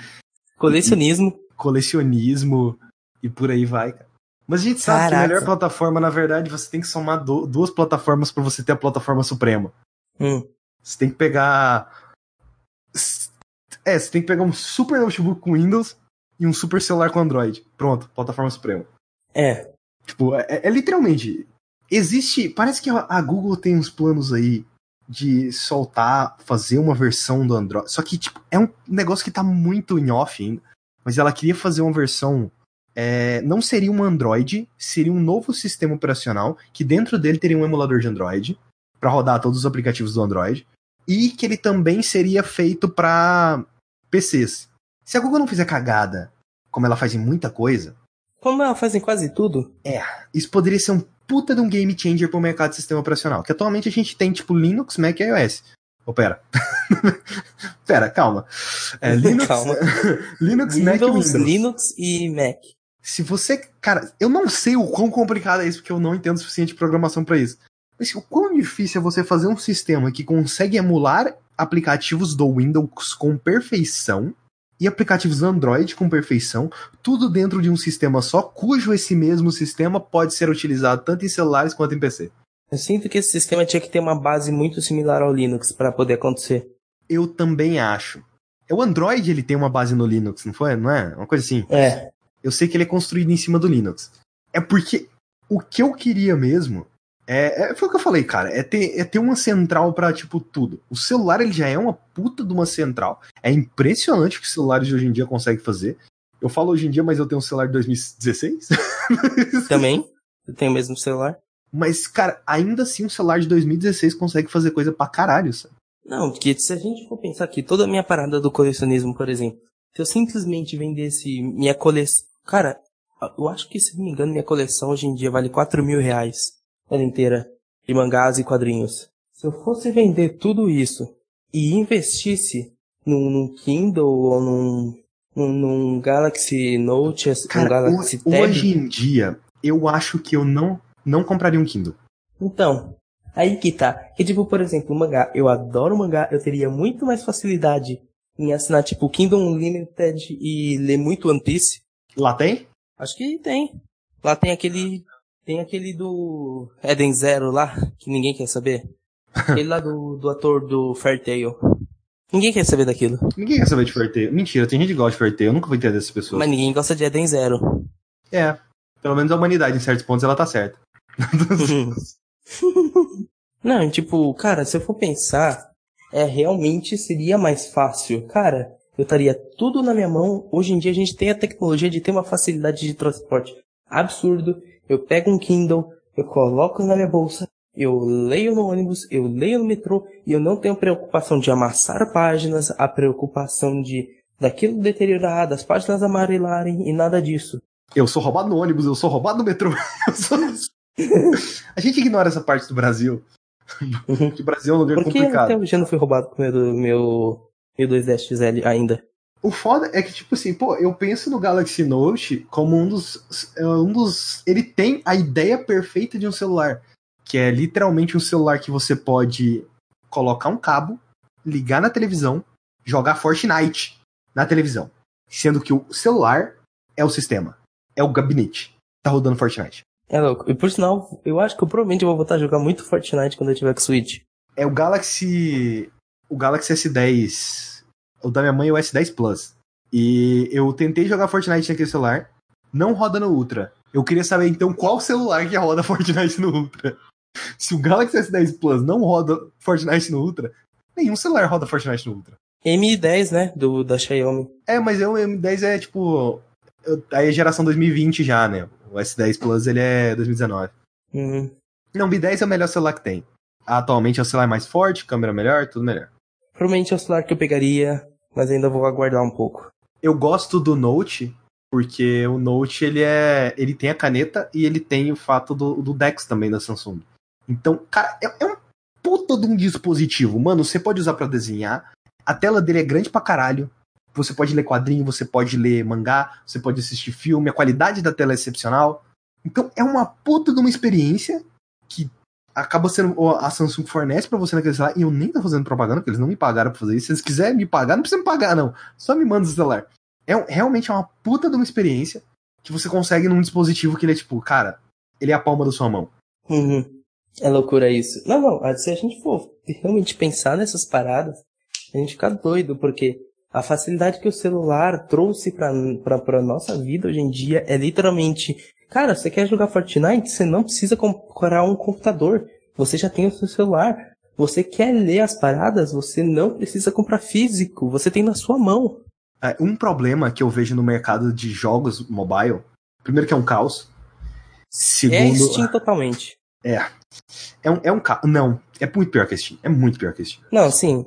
Colecionismo. colecionismo e por aí vai, cara. Mas a gente sabe Caraca. que a melhor plataforma, na verdade, você tem que somar du- duas plataformas pra você ter a plataforma suprema. Hum. Você tem que pegar. É, você tem que pegar um super notebook com Windows e um super celular com Android. Pronto, plataforma suprema. É. Tipo, é, é literalmente. Existe. Parece que a, a Google tem uns planos aí de soltar, fazer uma versão do Android. Só que, tipo, é um negócio que tá muito em off ainda. Mas ela queria fazer uma versão. é, não seria um Android, seria um novo sistema operacional que dentro dele teria um emulador de Android para rodar todos os aplicativos do Android e que ele também seria feito para PCs. Se a Google não fizer cagada, como ela faz em muita coisa, Como ela faz em quase tudo. isso poderia ser um puta de um game changer pro mercado de sistema operacional. Que atualmente a gente tem, tipo, Linux, Mac e iOS. Ô, pera. (laughs) pera, calma. É, (laughs) Linux, Calma. (laughs) Linux, Mac e Windows, Windows. Linux e Mac. Se você. Cara, eu não sei o quão complicado é isso, porque eu não entendo o suficiente de programação pra isso. Mas o quão difícil é você fazer um sistema que consegue emular aplicativos do Windows com perfeição e aplicativos Android com perfeição, tudo dentro de um sistema só, cujo esse mesmo sistema pode ser utilizado tanto em celulares quanto em PC. Eu sinto que esse sistema tinha que ter uma base muito similar ao Linux para poder acontecer. Eu também acho. O Android ele tem uma base no Linux, não foi? Não é? Uma coisa assim. É. Eu sei que ele é construído em cima do Linux. É porque o que eu queria mesmo é, é- foi o que eu falei, cara, é ter, é ter uma central pra tipo tudo. O celular ele já é uma puta de uma central. É impressionante o que os celulares de hoje em dia conseguem fazer. Eu falo hoje em dia, mas eu tenho um celular de 2016. (laughs) Também. Eu tenho o mesmo celular. mas cara, ainda assim um celular de 2016 consegue fazer coisa pra caralho, sabe? Não, porque se a gente for pensar aqui, toda a minha parada do colecionismo, por exemplo, se eu simplesmente vendesse minha coleção. Cara, eu acho que, se não me engano, minha coleção hoje em dia vale 4 mil reais. Ela inteira. De mangás e quadrinhos. Se eu fosse vender tudo isso e investisse num, num Kindle ou num, num, num Galaxy Note, um Cara, Galaxy ho- Tab. hoje em dia, eu acho que eu não, não compraria um Kindle. Então, aí que tá. Que tipo, por exemplo, o mangá. Eu adoro mangá, eu teria muito mais facilidade em assinar, tipo, Kingdom Unlimited e ler muito One Piece. Lá tem? Acho que tem. Lá tem aquele. Tem aquele do Eden Zero lá, que ninguém quer saber. (laughs) Aquele lá do, do ator do Fair Tail. Ninguém quer saber daquilo. Ninguém quer saber de Fairtail. Mentira, tem gente que gosta de Fairtail. Eu nunca vou entender essas pessoas. Mas ninguém gosta de Eden Zero. É. Pelo menos a humanidade, em certos pontos, ela tá certa. (laughs) Não, tipo, cara, se eu for pensar, é realmente seria mais fácil. Cara, eu estaria tudo na minha mão. Hoje em dia a gente tem a tecnologia de ter uma facilidade de transporte absurdo. Eu pego um Kindle, eu coloco na minha bolsa, eu leio no ônibus, eu leio no metrô e eu não tenho preocupação de amassar páginas, a preocupação de daquilo deteriorar, das páginas amarelarem e nada disso. Eu sou roubado no ônibus, eu sou roubado no metrô. (laughs) sou- a gente ignora essa parte do Brasil. que o Brasil é um lugar Por que complicado. até hoje eu não fui roubado com o meu, meu, meu 210XL ainda? O foda é que, tipo assim, pô, eu penso no Galaxy Note como um dos. é, Um dos. Ele tem a ideia perfeita de um celular. Que é literalmente um celular que você pode colocar um cabo, ligar na televisão, jogar Fortnite na televisão. Sendo que o celular é o sistema. É o gabinete. Tá rodando Fortnite. É louco. E por sinal, eu acho que eu provavelmente vou voltar a jogar muito Fortnite quando eu tiver com Switch. É o Galaxy. O Galaxy S10. O da minha mãe é o S10 Plus. E eu tentei jogar Fortnite naquele celular. Não roda no Ultra. Eu queria saber então qual celular que roda (laughs) Fortnite no Ultra. Se o Galaxy S10 Plus não roda Fortnite no Ultra, nenhum celular roda Fortnite no Ultra. M10, né? Do, da Xiaomi. É, mas o M10 é tipo. Aí é geração 2020 já, né? O S10 Plus ele é 2019. Uhum. Não, o Mi10 é o melhor celular que tem. Atualmente é o celular mais forte, câmera melhor, tudo melhor. Provavelmente é o celular que eu pegaria, mas ainda vou aguardar um pouco. Eu gosto do Note, porque o Note ele é. ele tem a caneta e ele tem o fato do, do Dex também da Samsung. Então, cara, é, é um puta de um dispositivo. Mano, você pode usar pra desenhar. A tela dele é grande pra caralho. Você pode ler quadrinho, você pode ler mangá, você pode assistir filme, a qualidade da tela é excepcional. Então é uma puta de uma experiência que acaba sendo a Samsung fornece pra você naquele celular. E eu nem tô fazendo propaganda, porque eles não me pagaram pra fazer isso. Se eles quiserem me pagar, não precisa me pagar, não. Só me manda o celular. É realmente é uma puta de uma experiência. que você consegue num dispositivo que ele é tipo, cara, ele é a palma da sua mão. Uhum. É loucura isso. Não, não, se a gente for realmente pensar nessas paradas, a gente fica doido, porque a facilidade que o celular trouxe pra, pra, pra nossa vida hoje em dia é literalmente. Cara, você quer jogar Fortnite? Você não precisa comprar um computador. Você já tem o seu celular. Você quer ler as paradas? Você não precisa comprar físico. Você tem na sua mão. É, um problema que eu vejo no mercado de jogos mobile, primeiro que é um caos. Segundo, é Steam totalmente. É. É um, é um caos. Não, é muito pior que Steam. É muito pior que Steam. Não, sim.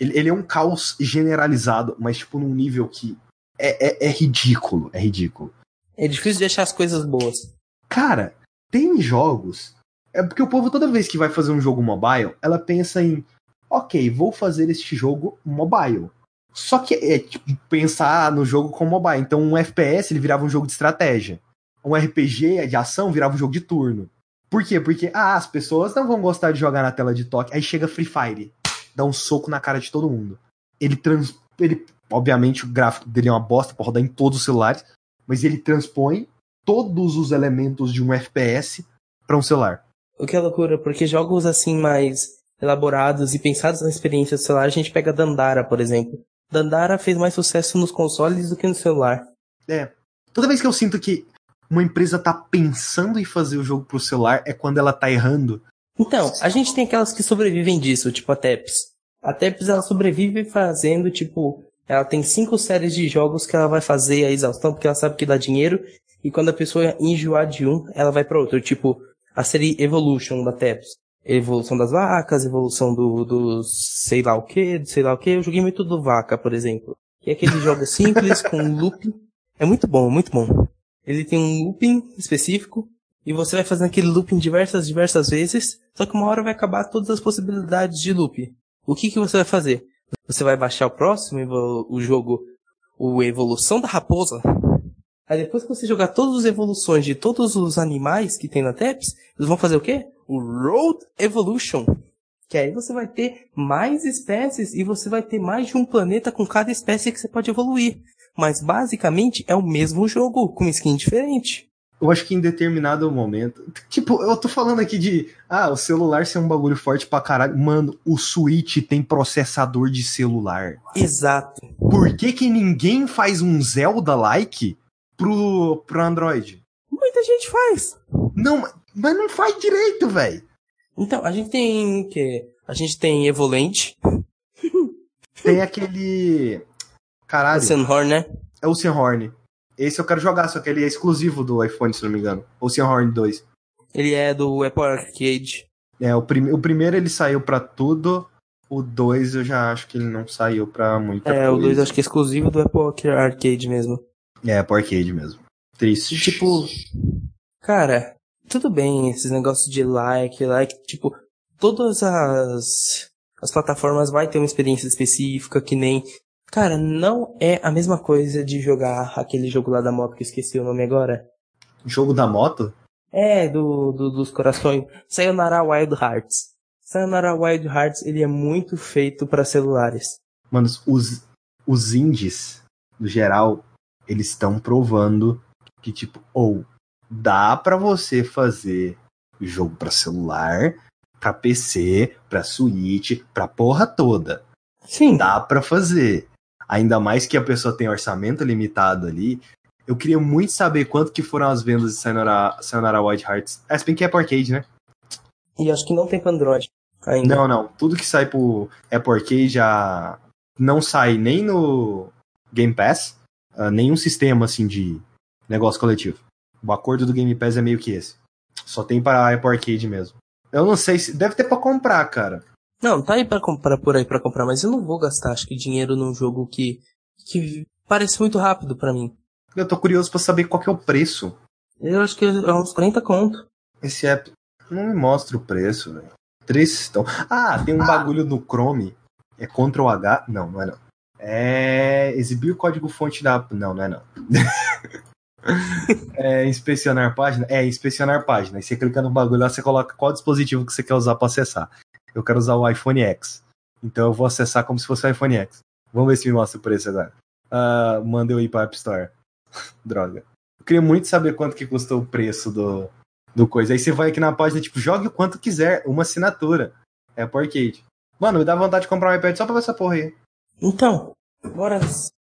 Ele, ele é um caos generalizado, mas tipo num nível que é, é, é ridículo. É ridículo. É difícil de achar as coisas boas. Cara, tem jogos. É porque o povo, toda vez que vai fazer um jogo mobile, ela pensa em. Ok, vou fazer este jogo mobile. Só que é tipo, pensar no jogo como mobile. Então um FPS ele virava um jogo de estratégia. Um RPG de ação virava um jogo de turno. Por quê? Porque ah, as pessoas não vão gostar de jogar na tela de toque. Aí chega Free Fire, dá um soco na cara de todo mundo. Ele trans, ele obviamente o gráfico dele é uma bosta para rodar em todos os celulares, mas ele transpõe todos os elementos de um FPS para um celular. O que é loucura, porque jogos assim mais elaborados e pensados na experiência do celular, a gente pega Dandara, por exemplo. Dandara fez mais sucesso nos consoles do que no celular. É. Toda vez que eu sinto que uma empresa tá pensando em fazer o jogo pro celular é quando ela tá errando. Então, a gente tem aquelas que sobrevivem disso, tipo a Teps. A Teps ela sobrevive fazendo, tipo, ela tem cinco séries de jogos que ela vai fazer a exaustão porque ela sabe que dá dinheiro. E quando a pessoa enjoar de um, ela vai para outro. Tipo, a série Evolution da Teps evolução das vacas, evolução do, do sei lá o que, sei lá o que. Eu joguei muito do vaca, por exemplo. Que é aquele (laughs) jogo simples com looping. É muito bom, muito bom. Ele tem um looping específico e você vai fazendo aquele looping diversas, diversas vezes. Só que uma hora vai acabar todas as possibilidades de loop. O que que você vai fazer? Você vai baixar o próximo, o jogo, o Evolução da Raposa. Aí depois que você jogar todas as evoluções de todos os animais que tem na TEPS, eles vão fazer o quê? o Road Evolution. Que aí você vai ter mais espécies e você vai ter mais de um planeta com cada espécie que você pode evoluir. Mas basicamente é o mesmo jogo, com skin diferente. Eu acho que em determinado momento. Tipo, eu tô falando aqui de. Ah, o celular ser um bagulho forte pra caralho. Mano, o Switch tem processador de celular. Exato. Por que, que ninguém faz um Zelda-like pro, pro Android? Muita gente faz. Não, mas não faz direito, velho. Então, a gente tem que A gente tem Evolente. Tem aquele. Caralho. Oceanhorn, né? É o Oceanhorn. Esse eu quero jogar, só que ele é exclusivo do iPhone, se não me engano. Oceanhorn 2. Ele é do Apple Arcade. É, o, prim... o primeiro ele saiu para tudo. O 2 eu já acho que ele não saiu pra muita é, coisa. É, o 2 acho que é exclusivo do Apple Arcade mesmo. É, Apple Arcade mesmo. Triste. Tipo, cara, tudo bem, esses negócios de like, like, tipo, todas as, as plataformas vai ter uma experiência específica, que nem, cara, não é a mesma coisa de jogar aquele jogo lá da moto que eu esqueci o nome agora. Jogo da moto? É, do, do dos corações. Sayonara Wild Hearts. Sayonara Wild Hearts, ele é muito feito para celulares. Mano, os, os indies, no geral, eles estão provando que, tipo, ou dá para você fazer jogo para celular, para PC, para Switch, para porra toda. Sim. Dá para fazer. Ainda mais que a pessoa tem orçamento limitado ali. Eu queria muito saber quanto que foram as vendas de Sayonara, Sayonara White Hearts. É, se bem que é por arcade, né? E acho que não tem pra Android ainda. Não, não. Tudo que sai pro Apple Arcade já não sai nem no Game Pass, uh, nenhum sistema assim de negócio coletivo. O acordo do Game Pass é meio que esse. Só tem para a Apple Arcade mesmo. Eu não sei se. Deve ter para comprar, cara. Não, tá aí pra comprar por aí para comprar, mas eu não vou gastar, acho que dinheiro num jogo que. que parece muito rápido para mim. Eu tô curioso para saber qual que é o preço. Eu acho que é uns 40 conto. Esse app não me mostra o preço, velho. Tristão. Ah, tem um ah. bagulho no Chrome. É Ctrl H. Não, não é não. É. Exibir o código fonte da. Não, não é não. (laughs) é, inspecionar página? É, inspecionar página. E você clica no bagulho lá, você coloca qual dispositivo que você quer usar para acessar. Eu quero usar o iPhone X. Então eu vou acessar como se fosse o iPhone X. Vamos ver se me mostra o preço agora. Uh, manda eu ir para App Store. (laughs) Droga. Eu queria muito saber quanto que custou o preço do, do coisa. Aí você vai aqui na página, tipo, jogue o quanto quiser, uma assinatura. É por arcade. Mano, me dá vontade de comprar um iPad só pra ver essa porra aí. Então, bora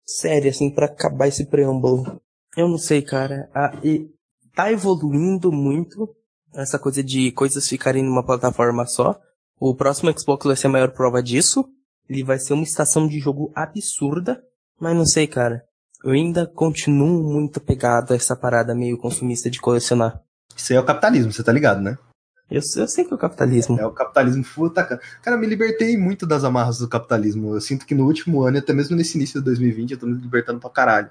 sério, assim, pra acabar esse preâmbulo. Eu não sei, cara. Ah, e tá evoluindo muito essa coisa de coisas ficarem numa plataforma só. O próximo Xbox vai ser a maior prova disso. Ele vai ser uma estação de jogo absurda. Mas não sei, cara. Eu ainda continuo muito apegado a essa parada meio consumista de colecionar. Isso aí é o capitalismo, você tá ligado, né? Eu, eu sei que é o capitalismo. É o capitalismo full atacando. Cara, eu me libertei muito das amarras do capitalismo. Eu sinto que no último ano, até mesmo nesse início de 2020, eu tô me libertando pra caralho.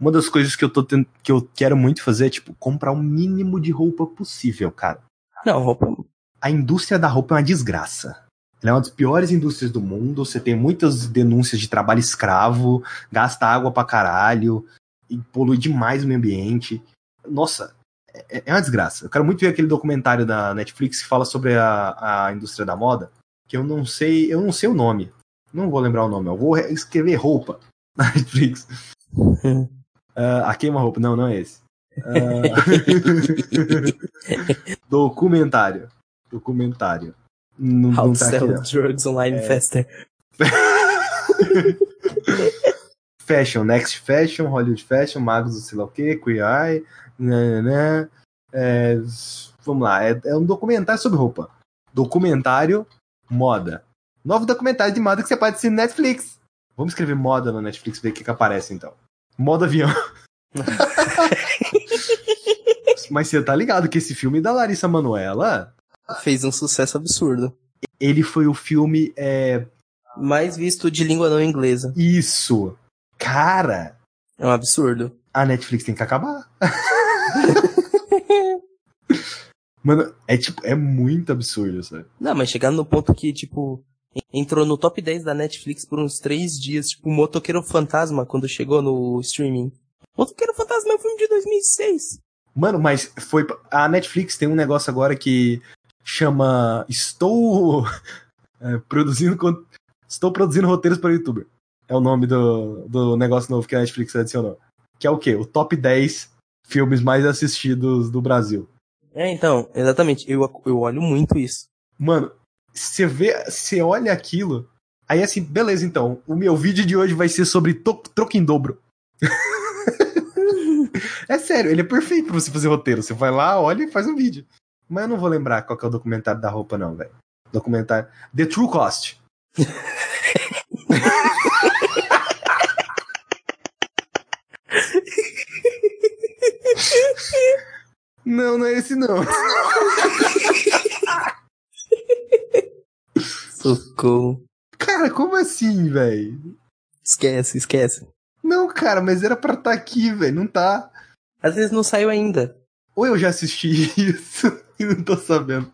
Uma das coisas que eu tô tendo, que eu quero muito fazer é, tipo, comprar o mínimo de roupa possível, cara. Não, roupa. A indústria da roupa é uma desgraça. Ela é uma das piores indústrias do mundo. Você tem muitas denúncias de trabalho escravo, gasta água pra caralho, e polui demais o meio ambiente. Nossa, é, é uma desgraça. Eu quero muito ver aquele documentário da Netflix que fala sobre a, a indústria da moda, que eu não sei, eu não sei o nome. Não vou lembrar o nome, eu vou escrever roupa (laughs) na Netflix. uh, (laughs) a queima-roupa, não, não é esse. Uh... (laughs) documentário. Documentário. Não, How não tá to sell aqui, drugs online é... faster. (laughs) fashion, Next Fashion, Hollywood Fashion, Magos do sei lá o que, Queer Eye, né, né, é, vamos lá, é, é, um documentário sobre roupa. Documentário moda. Novo documentário de moda que você pode assistir no Netflix. Vamos escrever moda no Netflix ver o que, que aparece então. Moda avião. (laughs) (laughs) Mas você tá ligado que esse filme da Larissa Manoela fez um sucesso absurdo. Ele foi o filme é... mais visto de língua não inglesa. Isso. Cara. É um absurdo. A Netflix tem que acabar. (laughs) Mano, é tipo, é muito absurdo, sabe? Não, mas chegando no ponto que, tipo, entrou no top 10 da Netflix por uns três dias, tipo, Motoqueiro Fantasma, quando chegou no streaming. Motoqueiro Fantasma é um filme de 2006. Mano, mas foi. A Netflix tem um negócio agora que chama Estou (laughs) é, produzindo. Estou produzindo roteiros para o youtuber. É o nome do, do negócio novo que a Netflix adicionou. Que é o quê? O top 10 filmes mais assistidos do Brasil. É, então, exatamente. Eu, eu olho muito isso. Mano, você vê, você olha aquilo, aí assim, beleza, então, o meu vídeo de hoje vai ser sobre troco em dobro. (laughs) é sério, ele é perfeito pra você fazer roteiro. Você vai lá, olha e faz um vídeo. Mas eu não vou lembrar qual é o documentário da roupa, não, velho. Documentário. The True Cost. (laughs) Não, não é esse não. Socorro. Cara, como assim, velho? Esquece, esquece. Não, cara, mas era pra estar tá aqui, velho. Não tá. Às vezes não saiu ainda. Ou eu já assisti (laughs) isso e (laughs) não tô sabendo.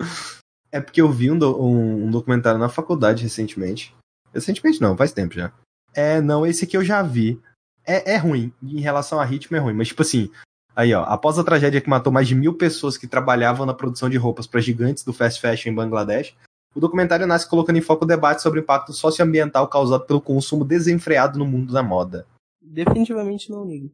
É porque eu vi um, do, um, um, documentário na faculdade recentemente. Recentemente não, faz tempo já. É, não, esse aqui eu já vi. É, é ruim. Em relação a ritmo é ruim. Mas, tipo assim, Aí, ó, após a tragédia que matou mais de mil pessoas que trabalhavam na produção de roupas para gigantes do fast fashion em Bangladesh, o documentário nasce colocando em foco o debate sobre o impacto socioambiental causado pelo consumo desenfreado no mundo da moda. Definitivamente não ligo.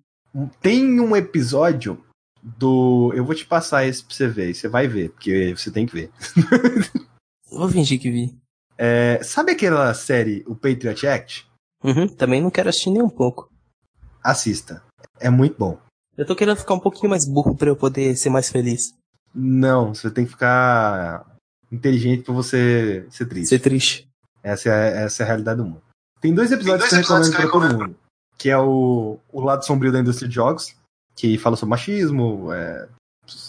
Tem um episódio do. Eu vou te passar esse pra você ver, e você vai ver, porque você tem que ver. (laughs) vou fingir que vi. É, sabe aquela série, o Patriot Act? Uhum, também não quero assistir nem um pouco. Assista. É muito bom. Eu tô querendo ficar um pouquinho mais burro para eu poder ser mais feliz. Não, você tem que ficar inteligente para você ser triste. Ser triste. Essa é, essa é a realidade do mundo. Tem dois episódios, Tem dois que eu recomendo pra todo mundo. Que é o, o lado sombrio da indústria de jogos, que fala sobre machismo, é,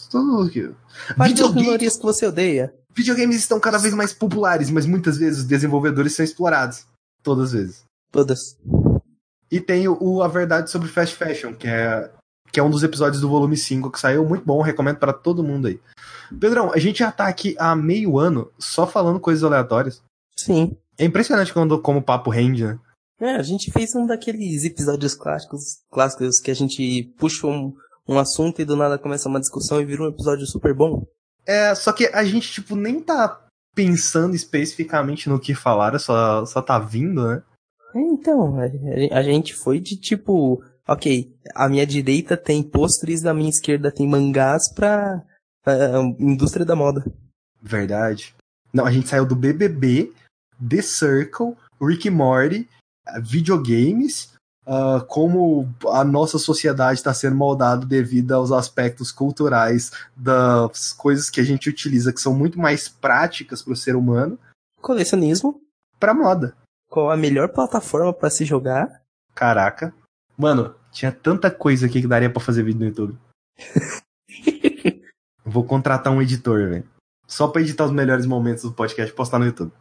tudo aquilo. Videogames que você odeia. Videogames estão cada vez mais populares, mas muitas vezes os desenvolvedores são explorados. Todas as vezes. Todas. E tem o, o A Verdade sobre Fast Fashion, que é que é um dos episódios do volume 5 que saiu, muito bom, recomendo para todo mundo aí. Pedrão, a gente já tá aqui há meio ano só falando coisas aleatórias. Sim. É impressionante quando, como o papo rende, né? É, a gente fez um daqueles episódios clássicos, clássicos que a gente puxa um, um assunto e do nada começa uma discussão e vira um episódio super bom. É, só que a gente, tipo, nem tá pensando especificamente no que falar, só, só tá vindo, né? Então, a, a gente foi de, tipo, Ok, a minha direita tem pôsteres, a minha esquerda tem mangás pra, indústria da moda. Verdade. Não, a gente saiu do BBB, The Circle, Rick Morty, videogames, uh, como a nossa sociedade está sendo moldada devido aos aspectos culturais das coisas que a gente utiliza, que são muito mais práticas para o ser humano. Colecionismo. Para moda. Qual a melhor plataforma para se jogar? Caraca. Mano, tinha tanta coisa aqui que daria para fazer vídeo no YouTube. (laughs) Vou contratar um editor, velho. Só pra editar os melhores momentos do podcast e postar no YouTube.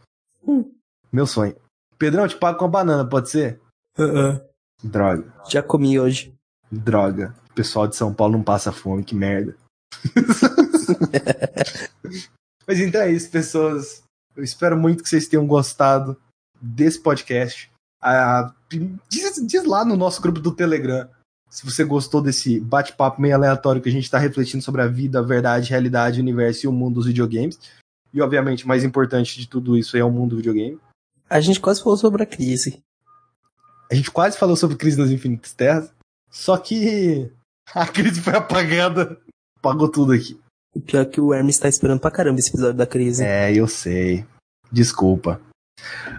Hum. Meu sonho. Pedrão, te pago com a banana, pode ser? Uh -uh. Droga. Já comi hoje. Droga. O pessoal de São Paulo não passa fome, que merda. (laughs) Mas então é isso, pessoas. Eu espero muito que vocês tenham gostado desse podcast. Ah, diz, diz, lá no nosso grupo do Telegram se você gostou desse bate-papo meio aleatório que a gente está refletindo sobre a vida, a verdade, a realidade, o universo e o mundo dos videogames. E, obviamente, mais importante de tudo isso é o mundo do videogame. A gente quase falou sobre a crise. A gente quase falou sobre crise nas infinitas terras. Só que (laughs) a crise foi apagada. Apagou tudo aqui. O pior é que o Hermes tá esperando pra caramba esse episódio da crise. É, eu sei. Desculpa.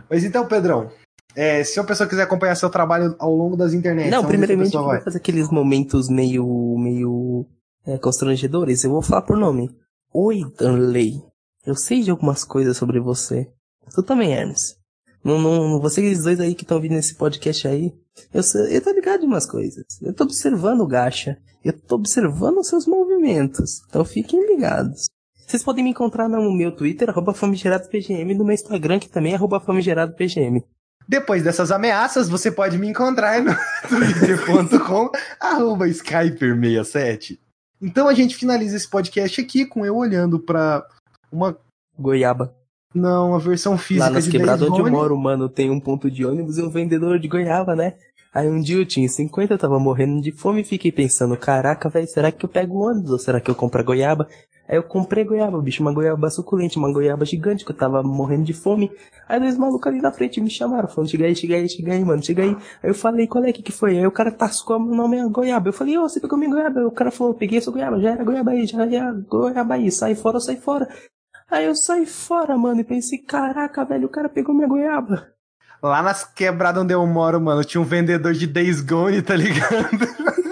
Mas então, Pedrão, é, se uma pessoa quiser acompanhar seu trabalho ao longo das internet. Não, primeiramente eu vou fazer aqueles momentos meio. meio. É, constrangedores. Eu vou falar por nome. Oi, Danley. Eu sei de algumas coisas sobre você. Tu também, Hermes. Não, não, vocês dois aí que estão vindo nesse podcast aí, eu, eu tô ligado em umas coisas. Eu tô observando o Gacha. Eu tô observando os seus movimentos. Então fiquem ligados. Vocês podem me encontrar no meu Twitter, arroba famigeradopgm, e no meu Instagram, que também é arroba famigeradopgm. Depois dessas ameaças, você pode me encontrar no (laughs) twitter.com, arroba skyper67. Então a gente finaliza esse podcast aqui com eu olhando para uma... Goiaba. Não, a versão física Lá nas de quebradas onde eu moro, mano, tem um ponto de ônibus e um vendedor de goiaba, né? Aí um dia eu tinha 50, eu tava morrendo de fome e fiquei pensando, caraca, velho, será que eu pego ônibus ou será que eu compro a goiaba? Aí eu comprei goiaba, bicho, uma goiaba suculente, uma goiaba gigante, que eu tava morrendo de fome. Aí dois malucos ali na frente me chamaram, falando, chega aí, chega aí, chega aí, mano, chega aí. Aí eu falei, qual é que que foi? Aí o cara tascou o nome é goiaba. Eu falei, ô, oh, você pegou minha goiaba? Aí o cara falou, peguei essa goiaba, já era goiaba aí, já era goiaba aí, sai fora, sai fora. Aí eu saí fora, mano, e pensei, caraca, velho, o cara pegou minha goiaba. Lá nas quebradas onde eu moro, mano, tinha um vendedor de Days Gone, tá ligado? (laughs)